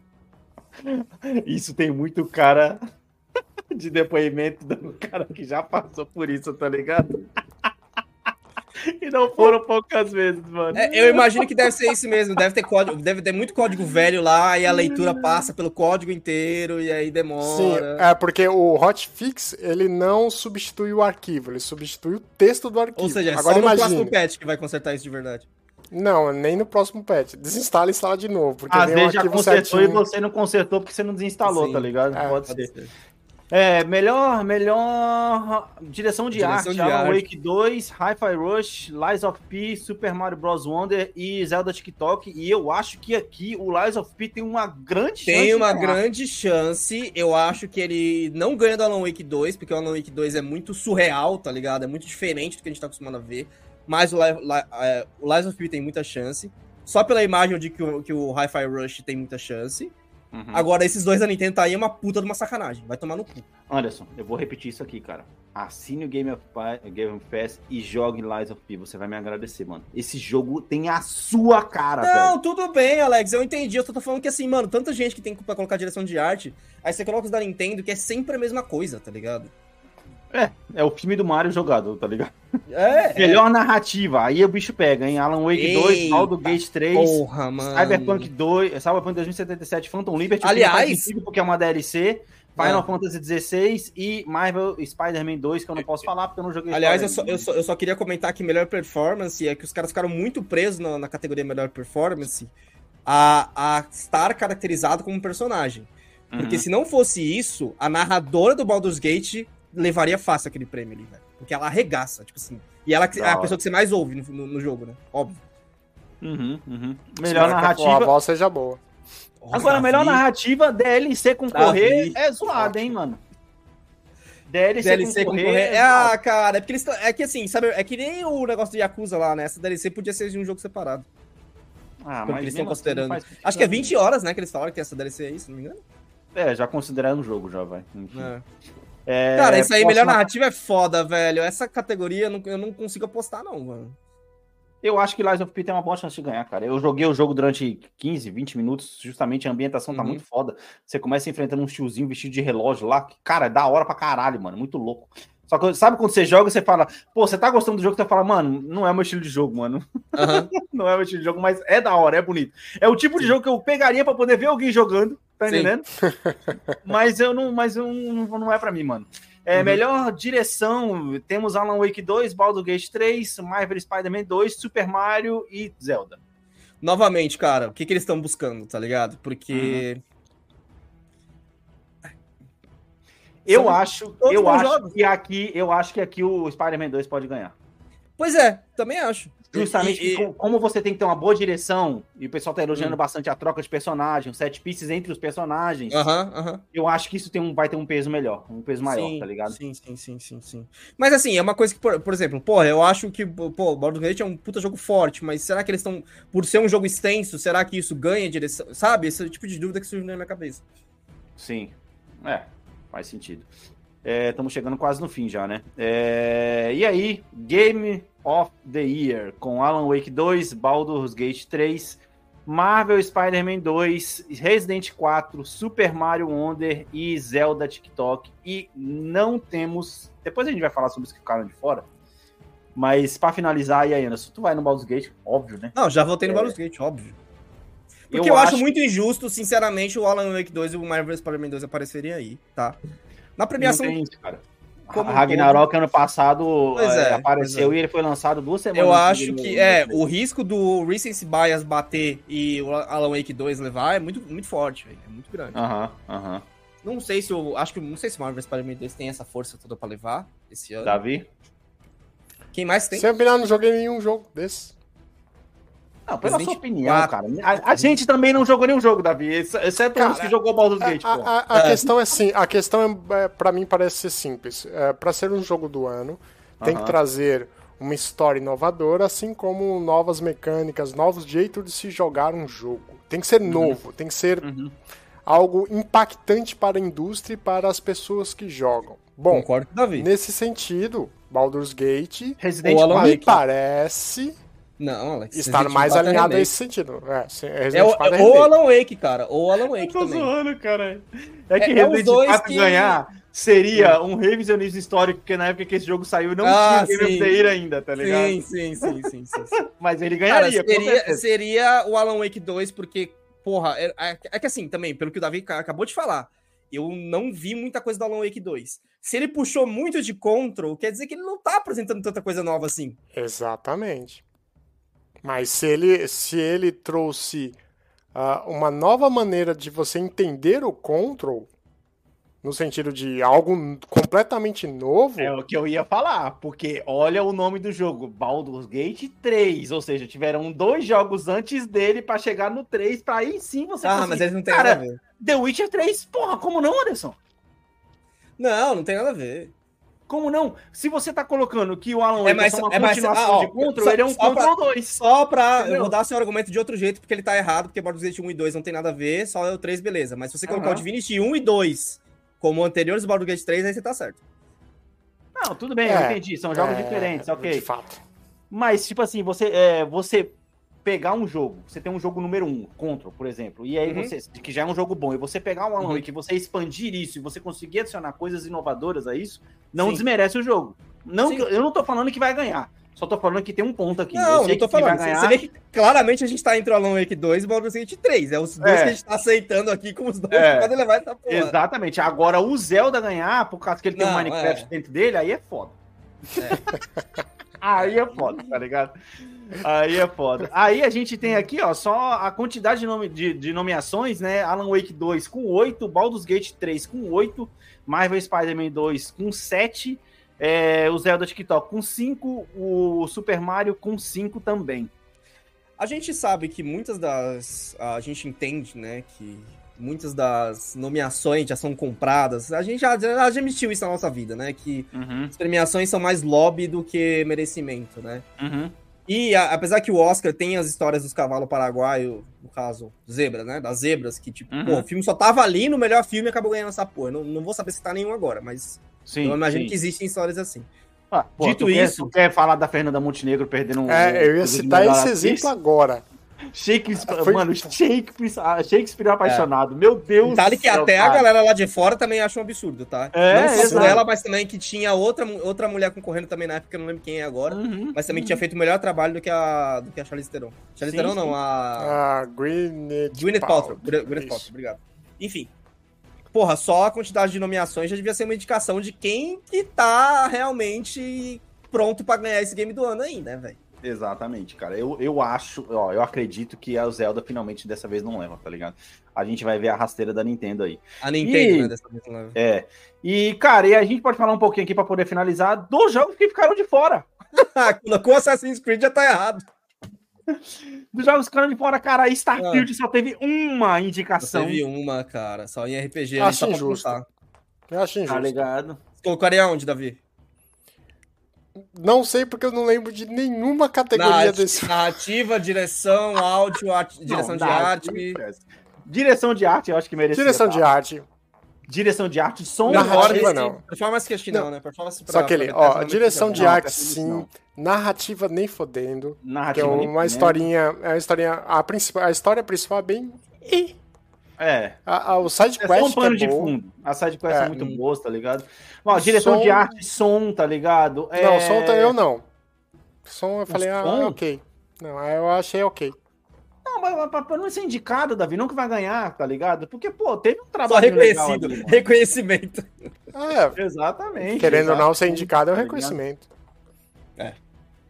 *laughs* Isso tem muito cara *laughs* de depoimento do cara que já passou por isso, tá ligado? *laughs* E não foram poucas vezes, mano. É, eu imagino que deve ser isso mesmo. Deve ter código, deve ter muito código velho lá e a leitura passa pelo código inteiro e aí demora. Sim, é porque o hotfix ele não substitui o arquivo, ele substitui o texto do arquivo. Ou seja, é Agora, só no imagine. próximo patch que vai consertar isso de verdade. Não, nem no próximo patch. Desinstala e instala de novo. Porque Às vezes um já consertou certinho. e você não consertou porque você não desinstalou, Sim. tá ligado? É, pode, pode ser. ser. É, melhor, melhor direção de direção arte, de Alan arte. Wake 2, Hi-Fi Rush, Lies of P, Super Mario Bros. Wonder e Zelda TikTok. E eu acho que aqui o Lies of P tem uma grande tem chance. Tem uma grande chance. Eu acho que ele não ganha do Alan Wake 2, porque o Alan Wake 2 é muito surreal, tá ligado? É muito diferente do que a gente tá acostumado a ver. Mas o, é, o Lies of P tem muita chance. Só pela imagem eu digo que o, que o Hi-Fi Rush tem muita chance. Uhum. Agora, esses dois da Nintendo tá aí é uma puta de uma sacanagem. Vai tomar no cu. Anderson, eu vou repetir isso aqui, cara. Assine o Game of, Game of Pass e jogue Lies of P. Você vai me agradecer, mano. Esse jogo tem a sua cara, Não, velho. tudo bem, Alex. Eu entendi. Eu tô falando que assim, mano, tanta gente que tem pra colocar direção de arte. Aí você coloca os da Nintendo, que é sempre a mesma coisa, tá ligado? É, é o filme do Mario jogado, tá ligado? É. *laughs* Melhor é. narrativa, aí o bicho pega, hein? Alan Wake Eita, 2, Baldur's Gate 3, porra, mano. Cyberpunk 2, Cyberpunk 2077, Phantom Liberty, aliás, porque é uma DLC, Final é. Fantasy 16 e Marvel Spider-Man 2, que eu não posso falar porque eu não joguei. Aliás, eu só, eu, só, eu só, queria comentar que melhor performance é que os caras ficaram muito presos na, na categoria melhor performance a, a estar caracterizado como personagem. Porque uhum. se não fosse isso, a narradora do Baldur's Gate levaria fácil aquele prêmio ali, velho. Porque ela arregaça, tipo assim. E ela é a pessoa que você mais ouve no, no, no jogo, né? Óbvio. Uhum, uhum. Melhor narrativa. a voz seja boa. Agora, melhor narrativa, DLC concorrer é zoado, hein, mano? DLC, DLC concorrer. concorrer. É, ah, cara, é porque eles É que assim, sabe? É que nem o negócio do Yakuza lá, né? Essa DLC podia ser de um jogo separado. Ah, mas eles estão assim, considerando. Assim Acho que é 20 horas, né? Que eles falaram que essa DLC é isso, se não me engano. É, já considerando um jogo, já vai. É. É, Cara, isso aí, melhor narrativa é foda, velho. Essa categoria eu não, eu não consigo apostar, não, mano. Eu acho que Lies of P tem uma boa chance de ganhar, cara. Eu joguei o jogo durante 15, 20 minutos, justamente a ambientação tá uhum. muito foda. Você começa enfrentando um tiozinho vestido de relógio lá, que, cara, é da hora pra caralho, mano, muito louco. Só que sabe quando você joga, você fala, pô, você tá gostando do jogo, você fala, mano, não é o meu estilo de jogo, mano. Uhum. *laughs* não é o meu estilo de jogo, mas é da hora, é bonito. É o tipo de jogo que eu pegaria para poder ver alguém jogando, tá entendendo? *laughs* mas eu não, mas eu não, não é para mim, mano. É, uhum. Melhor direção, temos Alan Wake 2, Baldur's Gate 3, Marvel Spider-Man 2, Super Mario e Zelda. Novamente, cara, o que, que eles estão buscando, tá ligado? Porque... Uhum. Eu acho, eu acho que aqui, eu acho que aqui o Spider-Man 2 pode ganhar. Pois é, também acho. Justamente e, e... como você tem que ter uma boa direção, e o pessoal tá elogiando hum. bastante a troca de personagens, set pieces entre os personagens. Uh. -huh, uh -huh. Eu acho que isso tem um, vai ter um peso melhor, um peso maior, sim, tá ligado? Sim, sim, sim, sim, sim. Mas assim, é uma coisa que, por, por exemplo, porra, eu acho que, pô, Baldur's Gate é um puta jogo forte, mas será que eles estão, por ser um jogo extenso, será que isso ganha direção? Sabe? Esse é o tipo de dúvida que surge na minha cabeça. Sim, é, faz sentido. Estamos é, chegando quase no fim já, né? É, e aí, Game of the Year, com Alan Wake 2, Baldur's Gate 3, Marvel Spider-Man 2, Resident 4, Super Mario Wonder e Zelda TikTok. E não temos. Depois a gente vai falar sobre os que ficaram de fora. Mas para finalizar, e aí, Anderson, tu vai no Baldur's Gate, óbvio, né? Não, já voltei no é... Baldur's Gate, óbvio. Porque eu, eu acho, acho muito injusto, sinceramente, o Alan Wake 2 e o Marvel Spider-Man 2 aparecerem aí, tá? Na premiação. Não tem isso, cara. Como Ragnarok ano passado é, é, apareceu é. e ele foi lançado duas semanas. Eu acho que é o risco do Recency Bias bater e o Alan Wake 2 levar é muito, muito forte, véio. é muito grande. Aham, uh aham. -huh, uh -huh. Não sei se eu acho que não sei se o Marvel Spider-Man 2 tem essa força toda para levar esse ano. Davi? Quem mais tem? Sempre não joguei nenhum jogo desse. Não, pela sua opinião, cara. A, a, gente também não jogou nenhum jogo, Davi, exceto cara, os que jogou Baldur's Gate. A, a, a é. questão é assim, a questão é, é para mim parece ser simples. É, para ser um jogo do ano, tem uh -huh. que trazer uma história inovadora, assim como novas mecânicas, novos jeitos de se jogar um jogo. Tem que ser uhum. novo, tem que ser uhum. algo impactante para a indústria e para as pessoas que jogam. Bom, Concordo, Davi. nesse sentido, Baldur's Gate Resident me parece não, Alex. Estar mais alinhado nesse sentido. É, é, o, é ou Alan Wake, cara. Ou Alan Wake eu tô também. zoando, cara. É que é, Resident é 4 que... ganhar seria um revisionismo histórico, porque na época que esse jogo saiu não ah, tinha Game of ainda, tá ligado? Sim, sim, sim, sim, sim, sim. *laughs* Mas ele ganharia, cara, seria, seria o Alan Wake 2, porque, porra, é, é, é, que assim, também, pelo que o Davi acabou de falar, eu não vi muita coisa do Alan Wake 2. Se ele puxou muito de Control, quer dizer que ele não tá apresentando tanta coisa nova assim. Exatamente. Mas se ele, se ele trouxe uh, uma nova maneira de você entender o control, no sentido de algo completamente novo. É o que eu ia falar, porque olha o nome do jogo, Baldur's Gate 3, ou seja, tiveram dois jogos antes dele para chegar no 3, para aí sim você Ah, conseguir. mas eles não tem Cara, nada a ver. The Witcher 3, porra, como não, Anderson? Não, não tem nada a ver. Como não? Se você tá colocando que o Alan Wake é, mais, é uma é continuação ah, ó, de Control, só, ele é um Control 2. Só pra... Entendeu? Eu vou dar seu argumento de outro jeito, porque ele tá errado, porque Baldur's Gate 1 e 2 não tem nada a ver, só é o 3, beleza. Mas se você colocar uhum. o Divinity 1 e 2 como anteriores do Baldur's Gate 3, aí você tá certo. Não, tudo bem, é, eu entendi. São jogos é, diferentes, ok. De fato. Mas, tipo assim, você, é, você pegar um jogo, você tem um jogo número um, Control, por exemplo, e aí uhum. você, que já é um jogo bom, e você pegar um Alan uhum. Wake, você expandir isso e você conseguir adicionar coisas inovadoras a isso, não Sim. desmerece o jogo. Não, eu não tô falando que vai ganhar. Só tô falando que tem um ponto aqui. Não, eu não tô falando. Ganhar... Você vê que claramente a gente tá entre o Alan Wake 2 e o Baldur's Gate 3. É os dois é. que a gente tá aceitando aqui como os dois é. que podem levar essa porra. Exatamente. Agora, o Zelda ganhar, por causa que ele não, tem um Minecraft é. dentro dele, aí é foda. É. aí é foda, tá ligado? Aí é foda. Aí a gente tem aqui, ó, só a quantidade de, nome, de, de nomeações, né? Alan Wake 2 com 8, Baldur's Gate 3 com 8, Marvel Spider-Man 2 com 7, é, o Zelda TikTok com 5, o Super Mario com 5 também. A gente sabe que muitas das. A gente entende, né, que muitas das nomeações já são compradas. A gente já, já admitiu isso na nossa vida, né? Que uhum. as premiações são mais lobby do que merecimento, né? Uhum. E a, apesar que o Oscar tem as histórias dos cavalos paraguaios, no caso, zebra, né? Das zebras, que tipo, uhum. pô, o filme só tava ali no melhor filme e acabou ganhando essa porra. Não, não vou saber se tá nenhum agora, mas sim, eu imagino sim. que existem histórias assim. Ah, pô, Dito tu isso. Quer, tu quer falar da Fernanda Montenegro perdendo um. É, eu ia citar esse exemplo agora. Shakespeare, Foi... mano, Shakespeare, ah, Shakespeare apaixonado. É. Meu Deus Detalhe que céu, até cara. a galera lá de fora também acha um absurdo, tá? É, não só ela, mas também que tinha outra, outra mulher concorrendo também na época, eu não lembro quem é agora, uhum, mas também uhum. que tinha feito o melhor trabalho do que a, do que a Charlize Theron. Charlize Theron não, a... A Gwyneth, Gwyneth Paltrow. Gwyneth Paltrow, obrigado. Enfim. Porra, só a quantidade de nomeações já devia ser uma indicação de quem que tá realmente pronto para ganhar esse game do ano aí, né, velho? Exatamente, cara. Eu, eu acho, ó, eu acredito que a Zelda finalmente dessa vez não leva, tá ligado? A gente vai ver a rasteira da Nintendo aí. A Nintendo, e, né, dessa vez não leva. É. E, cara, e a gente pode falar um pouquinho aqui para poder finalizar dos jogos que ficaram de fora. *laughs* Com Assassin's Creed já tá errado. Dos jogos que ficaram de fora, cara, Starfield ah. só teve uma indicação. Só teve uma, cara. Só em RPG. Acho injusto. Eu acho injusto. Tá ligado? Colocaria onde, Davi? Não sei porque eu não lembro de nenhuma categoria Narrativa, desse. Narrativa, direção, áudio, art... direção não, de arte. Direção de arte, eu acho que merecia. Direção de arte. Direção de arte, som narrativa não. Performance que acho que não, né? Performance pra, Só aquele, ó, direção de arte sim, narrativa nem fodendo. Narrativa que é uma historinha, é uma historinha, a principal, a história principal é bem é. A, a, o sidequest é só um pano é de bom. fundo. A sidequest é, é muito boa, tá ligado? Ó, direção som... de arte, som, tá ligado? É... Não, som eu não. Som eu falei, ah, som? ah, ok. Não, eu achei ok. Não, mas pra, não ser indicado, Davi, não que vai ganhar, tá ligado? Porque, pô, teve um trabalho. Só reconhecido, ali, reconhecimento. É, exatamente. Querendo ou não ser indicado é um tá reconhecimento. É.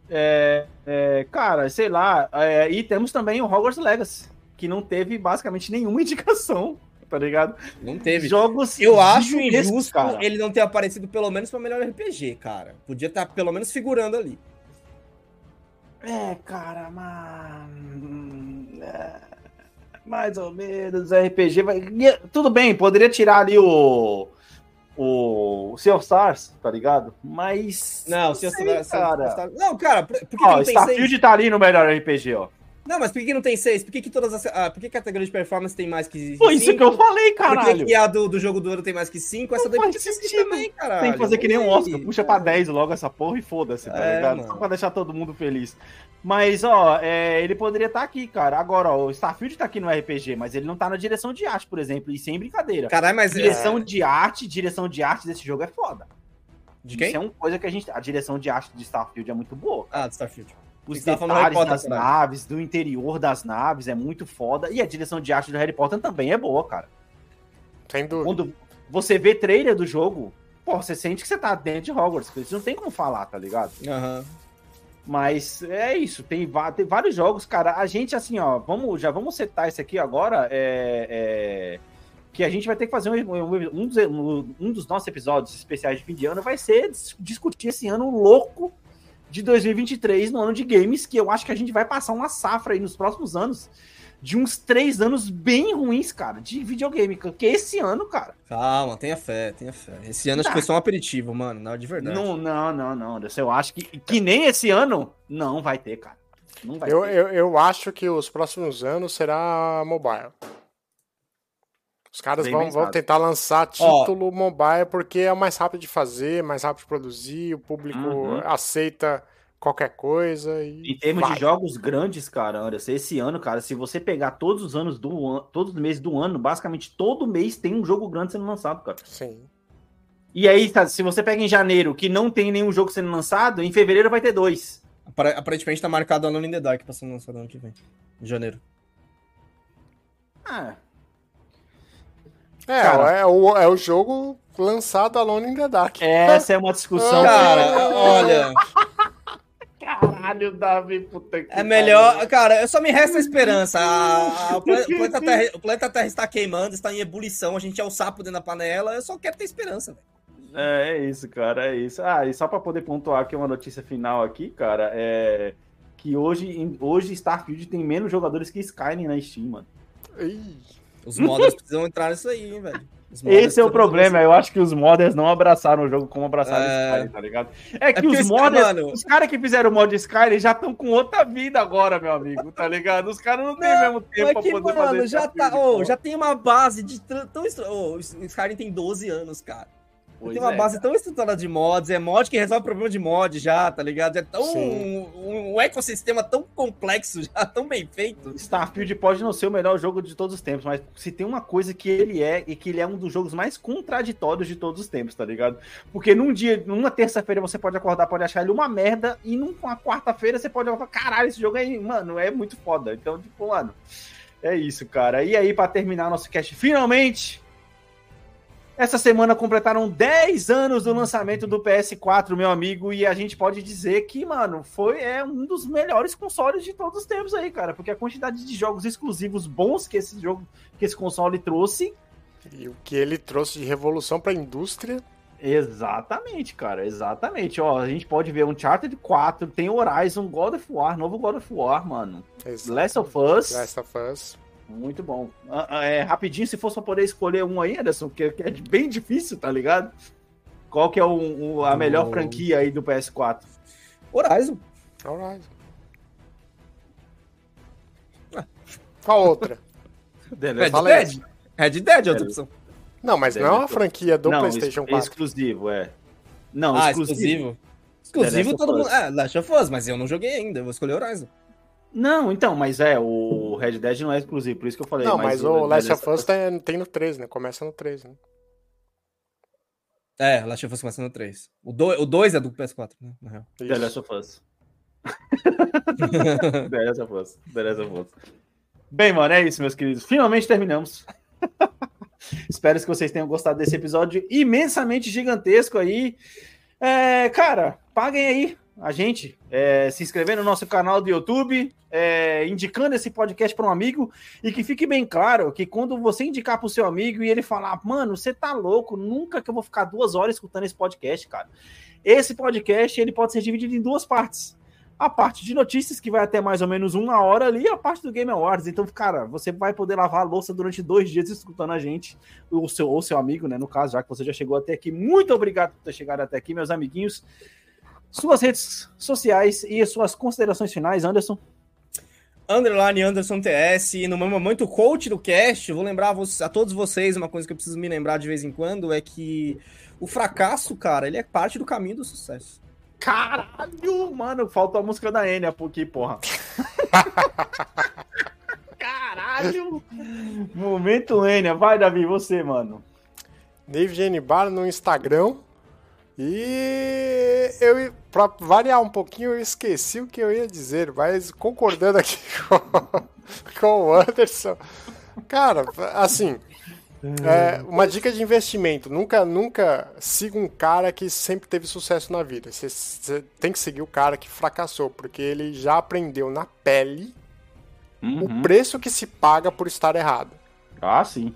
é. É, cara, sei lá. É, e temos também o Hogwarts Legacy que não teve basicamente nenhuma *laughs* indicação, tá ligado? Não teve. Jogos. Eu acho injusto cara. ele não ter aparecido pelo menos pra melhor RPG, cara. Podia estar tá pelo menos figurando ali. É, cara, mas. É, mais ou menos, RPG vai. Tudo bem, poderia tirar ali o. O Sea of Stars, tá ligado? Mas. Não, o Sea of Stars. Não, cara, por que, ó, que Starfield tá ali no melhor RPG, ó. Não, mas por que, não tem seis? Por que, que todas as. Ah, por que a categoria de performance tem mais que. Foi isso que eu falei, caralho. Por que, que a do, do jogo do ano tem mais que cinco? Essa daí ser também, caralho. Tem que fazer que nem um Oscar. Puxa pra 10 logo essa porra e foda-se, tá é, ligado? Mano. Só pra deixar todo mundo feliz. Mas, ó, é, ele poderia estar tá aqui, cara. Agora, ó, o Starfield tá aqui no RPG, mas ele não tá na direção de arte, por exemplo, e sem brincadeira. Caralho, mas. Direção é... de arte, direção de arte desse jogo é foda. De quem? Isso é uma coisa que a gente. A direção de arte de Starfield é muito boa. Ah, de Starfield os detalhes das naves, do interior das naves, é muito foda. E a direção de arte do Harry Potter também é boa, cara. Sem dúvida. Quando você vê trailer do jogo, pô, você sente que você tá dentro de Hogwarts. Você não tem como falar, tá ligado? Uhum. Mas é isso, tem, tem, vários jogos, cara. A gente, assim, ó, vamos, já vamos setar isso aqui agora. É, é, que a gente vai ter que fazer um, um, dos, um, dos, nossos episódios especiais de fim de ano vai ser discutir esse ano louco de 2023 no ano de games, que eu acho que a gente vai passar uma safra aí nos próximos anos de uns três anos bem ruins, cara, de videogame. Que esse ano, cara. Calma, tenha fé, tenha fé. Esse ano acho que foi só um aperitivo, mano. Não, de verdade. Não, não, não, não. Eu acho que, que nem esse ano não vai ter, cara. Não vai eu, ter. Eu, eu acho que os próximos anos será mobile. Os caras vão, vão tentar lançar título Ó, mobile porque é mais rápido de fazer, mais rápido de produzir, o público uhum. aceita qualquer coisa. E em termos vai. de jogos grandes, cara, Anderson, esse ano, cara, se você pegar todos os anos do ano, todos os meses do ano, basicamente todo mês tem um jogo grande sendo lançado, cara. Sim. E aí, se você pega em janeiro que não tem nenhum jogo sendo lançado, em fevereiro vai ter dois. Aparentemente tá marcado Alone in the Dark pra ser lançado ano que vem. Em janeiro. Ah. É, cara, é, o, é o jogo lançado Alone in the Dark. Essa é uma discussão. Cara, olha. Caralho, Davi, puta que É melhor. Cara, eu só me resta a esperança. A, a, o, planeta Terra, o, planeta Terra, está queimando, está em ebulição. A gente é o sapo dentro da panela. Eu só quero ter esperança, velho. É, é isso, cara, é isso. Ah, e só para poder pontuar aqui uma notícia final aqui, cara, é que hoje, hoje Starfield tem menos jogadores que Skyrim na Steam, mano. Os modders precisam entrar nisso aí, hein, velho. Esse é o problema, eu acho que os modders não abraçaram o jogo como abraçaram é... Skyrim, tá ligado? É que é os modders, mano... os caras que fizeram o mod Skyrim já estão com outra vida agora, meu amigo, tá ligado? Os caras não têm o mesmo tempo pra poder mano, fazer já tá, oh, já tem uma base de tão oh, o Skyrim tem 12 anos, cara. Pois tem uma é, base cara. tão estruturada de mods, é mod que resolve o problema de mod já, tá ligado? É tão um, um, ecossistema tão complexo já, tão bem feito. Starfield pode não ser o melhor jogo de todos os tempos, mas se tem uma coisa que ele é, e que ele é um dos jogos mais contraditórios de todos os tempos, tá ligado? Porque num dia, numa terça-feira você pode acordar, pode achar ele uma merda, e numa quarta-feira você pode falar, caralho, esse jogo aí, mano, é muito foda. Então, tipo, mano, é isso, cara. E aí, para terminar nosso cast, finalmente essa semana completaram 10 anos do lançamento do PS4, meu amigo, e a gente pode dizer que, mano, foi é um dos melhores consoles de todos os tempos aí, cara, porque a quantidade de jogos exclusivos bons que esse jogo, que esse console trouxe e o que ele trouxe de revolução para a indústria. Exatamente, cara, exatamente. Ó, a gente pode ver um Uncharted 4, tem Horizon, God of War, novo God of War, mano. Exatamente. Last of Us. Last of Us. Muito bom. Ah, ah, é, rapidinho, se fosse pra poder escolher um aí, Anderson, que, é bem difícil, tá ligado? Qual que é o, o a melhor oh. franquia aí do PS4? Horizon. Horizon. Ah. Qual outra? *laughs* Red Dead. Red Dead é outra opção. Não, mas Dead não é uma franquia do não, PlayStation 4. Exclusivo, é. Não, ah, exclusivo. Exclusivo, exclusivo todo mundo. É, Last of Us, mas eu não joguei ainda, eu vou escolher Horizon. Não, então, mas é, o Red Dead não é exclusivo, por isso que eu falei. Não, mas, mas o, o Last of Us tem, tem no 3, né? Começa no 3, né? É, Last of Us começa no 3. O 2 o dois é do PS4, né? Na real. The Last of Us. *laughs* The Last of Us. The Last of Us. Bem, mano, é isso, meus queridos. Finalmente terminamos. *laughs* Espero que vocês tenham gostado desse episódio imensamente gigantesco aí. É, cara, paguem aí a gente, é, se inscrever no nosso canal do YouTube, é, indicando esse podcast para um amigo e que fique bem claro que quando você indicar para o seu amigo e ele falar, mano, você tá louco, nunca que eu vou ficar duas horas escutando esse podcast, cara. Esse podcast ele pode ser dividido em duas partes. A parte de notícias, que vai até mais ou menos uma hora ali, e a parte do Game Awards. Então, cara, você vai poder lavar a louça durante dois dias escutando a gente, ou seu, ou seu amigo, né? No caso, já que você já chegou até aqui. Muito obrigado por ter chegado até aqui, meus amiguinhos suas redes sociais e suas considerações finais, Anderson. Underline Anderson TS, no meu momento coach do cast, vou lembrar a, a todos vocês uma coisa que eu preciso me lembrar de vez em quando é que o fracasso, cara, ele é parte do caminho do sucesso. Caralho, mano, falta a música da Enya aqui, porra. *laughs* Caralho! Momento Enya, vai, Davi, você, mano. David Bar no Instagram, e eu, pra variar um pouquinho, eu esqueci o que eu ia dizer, mas concordando aqui *laughs* com, com o Anderson, cara, assim, é, uma dica de investimento: nunca, nunca siga um cara que sempre teve sucesso na vida. Você, você tem que seguir o cara que fracassou, porque ele já aprendeu na pele uhum. o preço que se paga por estar errado. Ah, sim.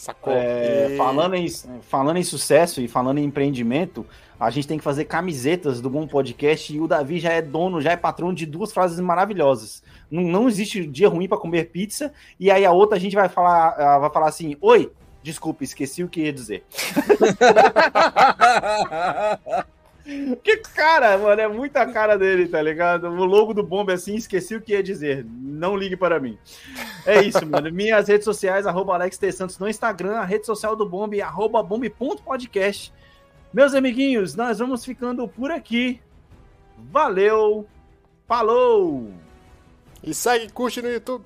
Sacou? É, e... falando, em, falando em sucesso e falando em empreendimento, A gente tem que fazer camisetas do Bom Podcast e o Davi já é dono, já é patrão de duas frases maravilhosas. Não, não existe dia ruim para comer pizza. E aí a outra a gente vai falar, vai falar assim: Oi, desculpa, esqueci o que ia dizer. *laughs* que cara, mano, é muita cara dele, tá ligado? O logo do Bomba assim, esqueci o que ia dizer. Não ligue para mim. É isso, mano. Minhas redes sociais, arroba Alex T. Santos no Instagram, a rede social do Bomb, arroba bomb.podcast. Meus amiguinhos, nós vamos ficando por aqui. Valeu, falou! E segue, curte no YouTube.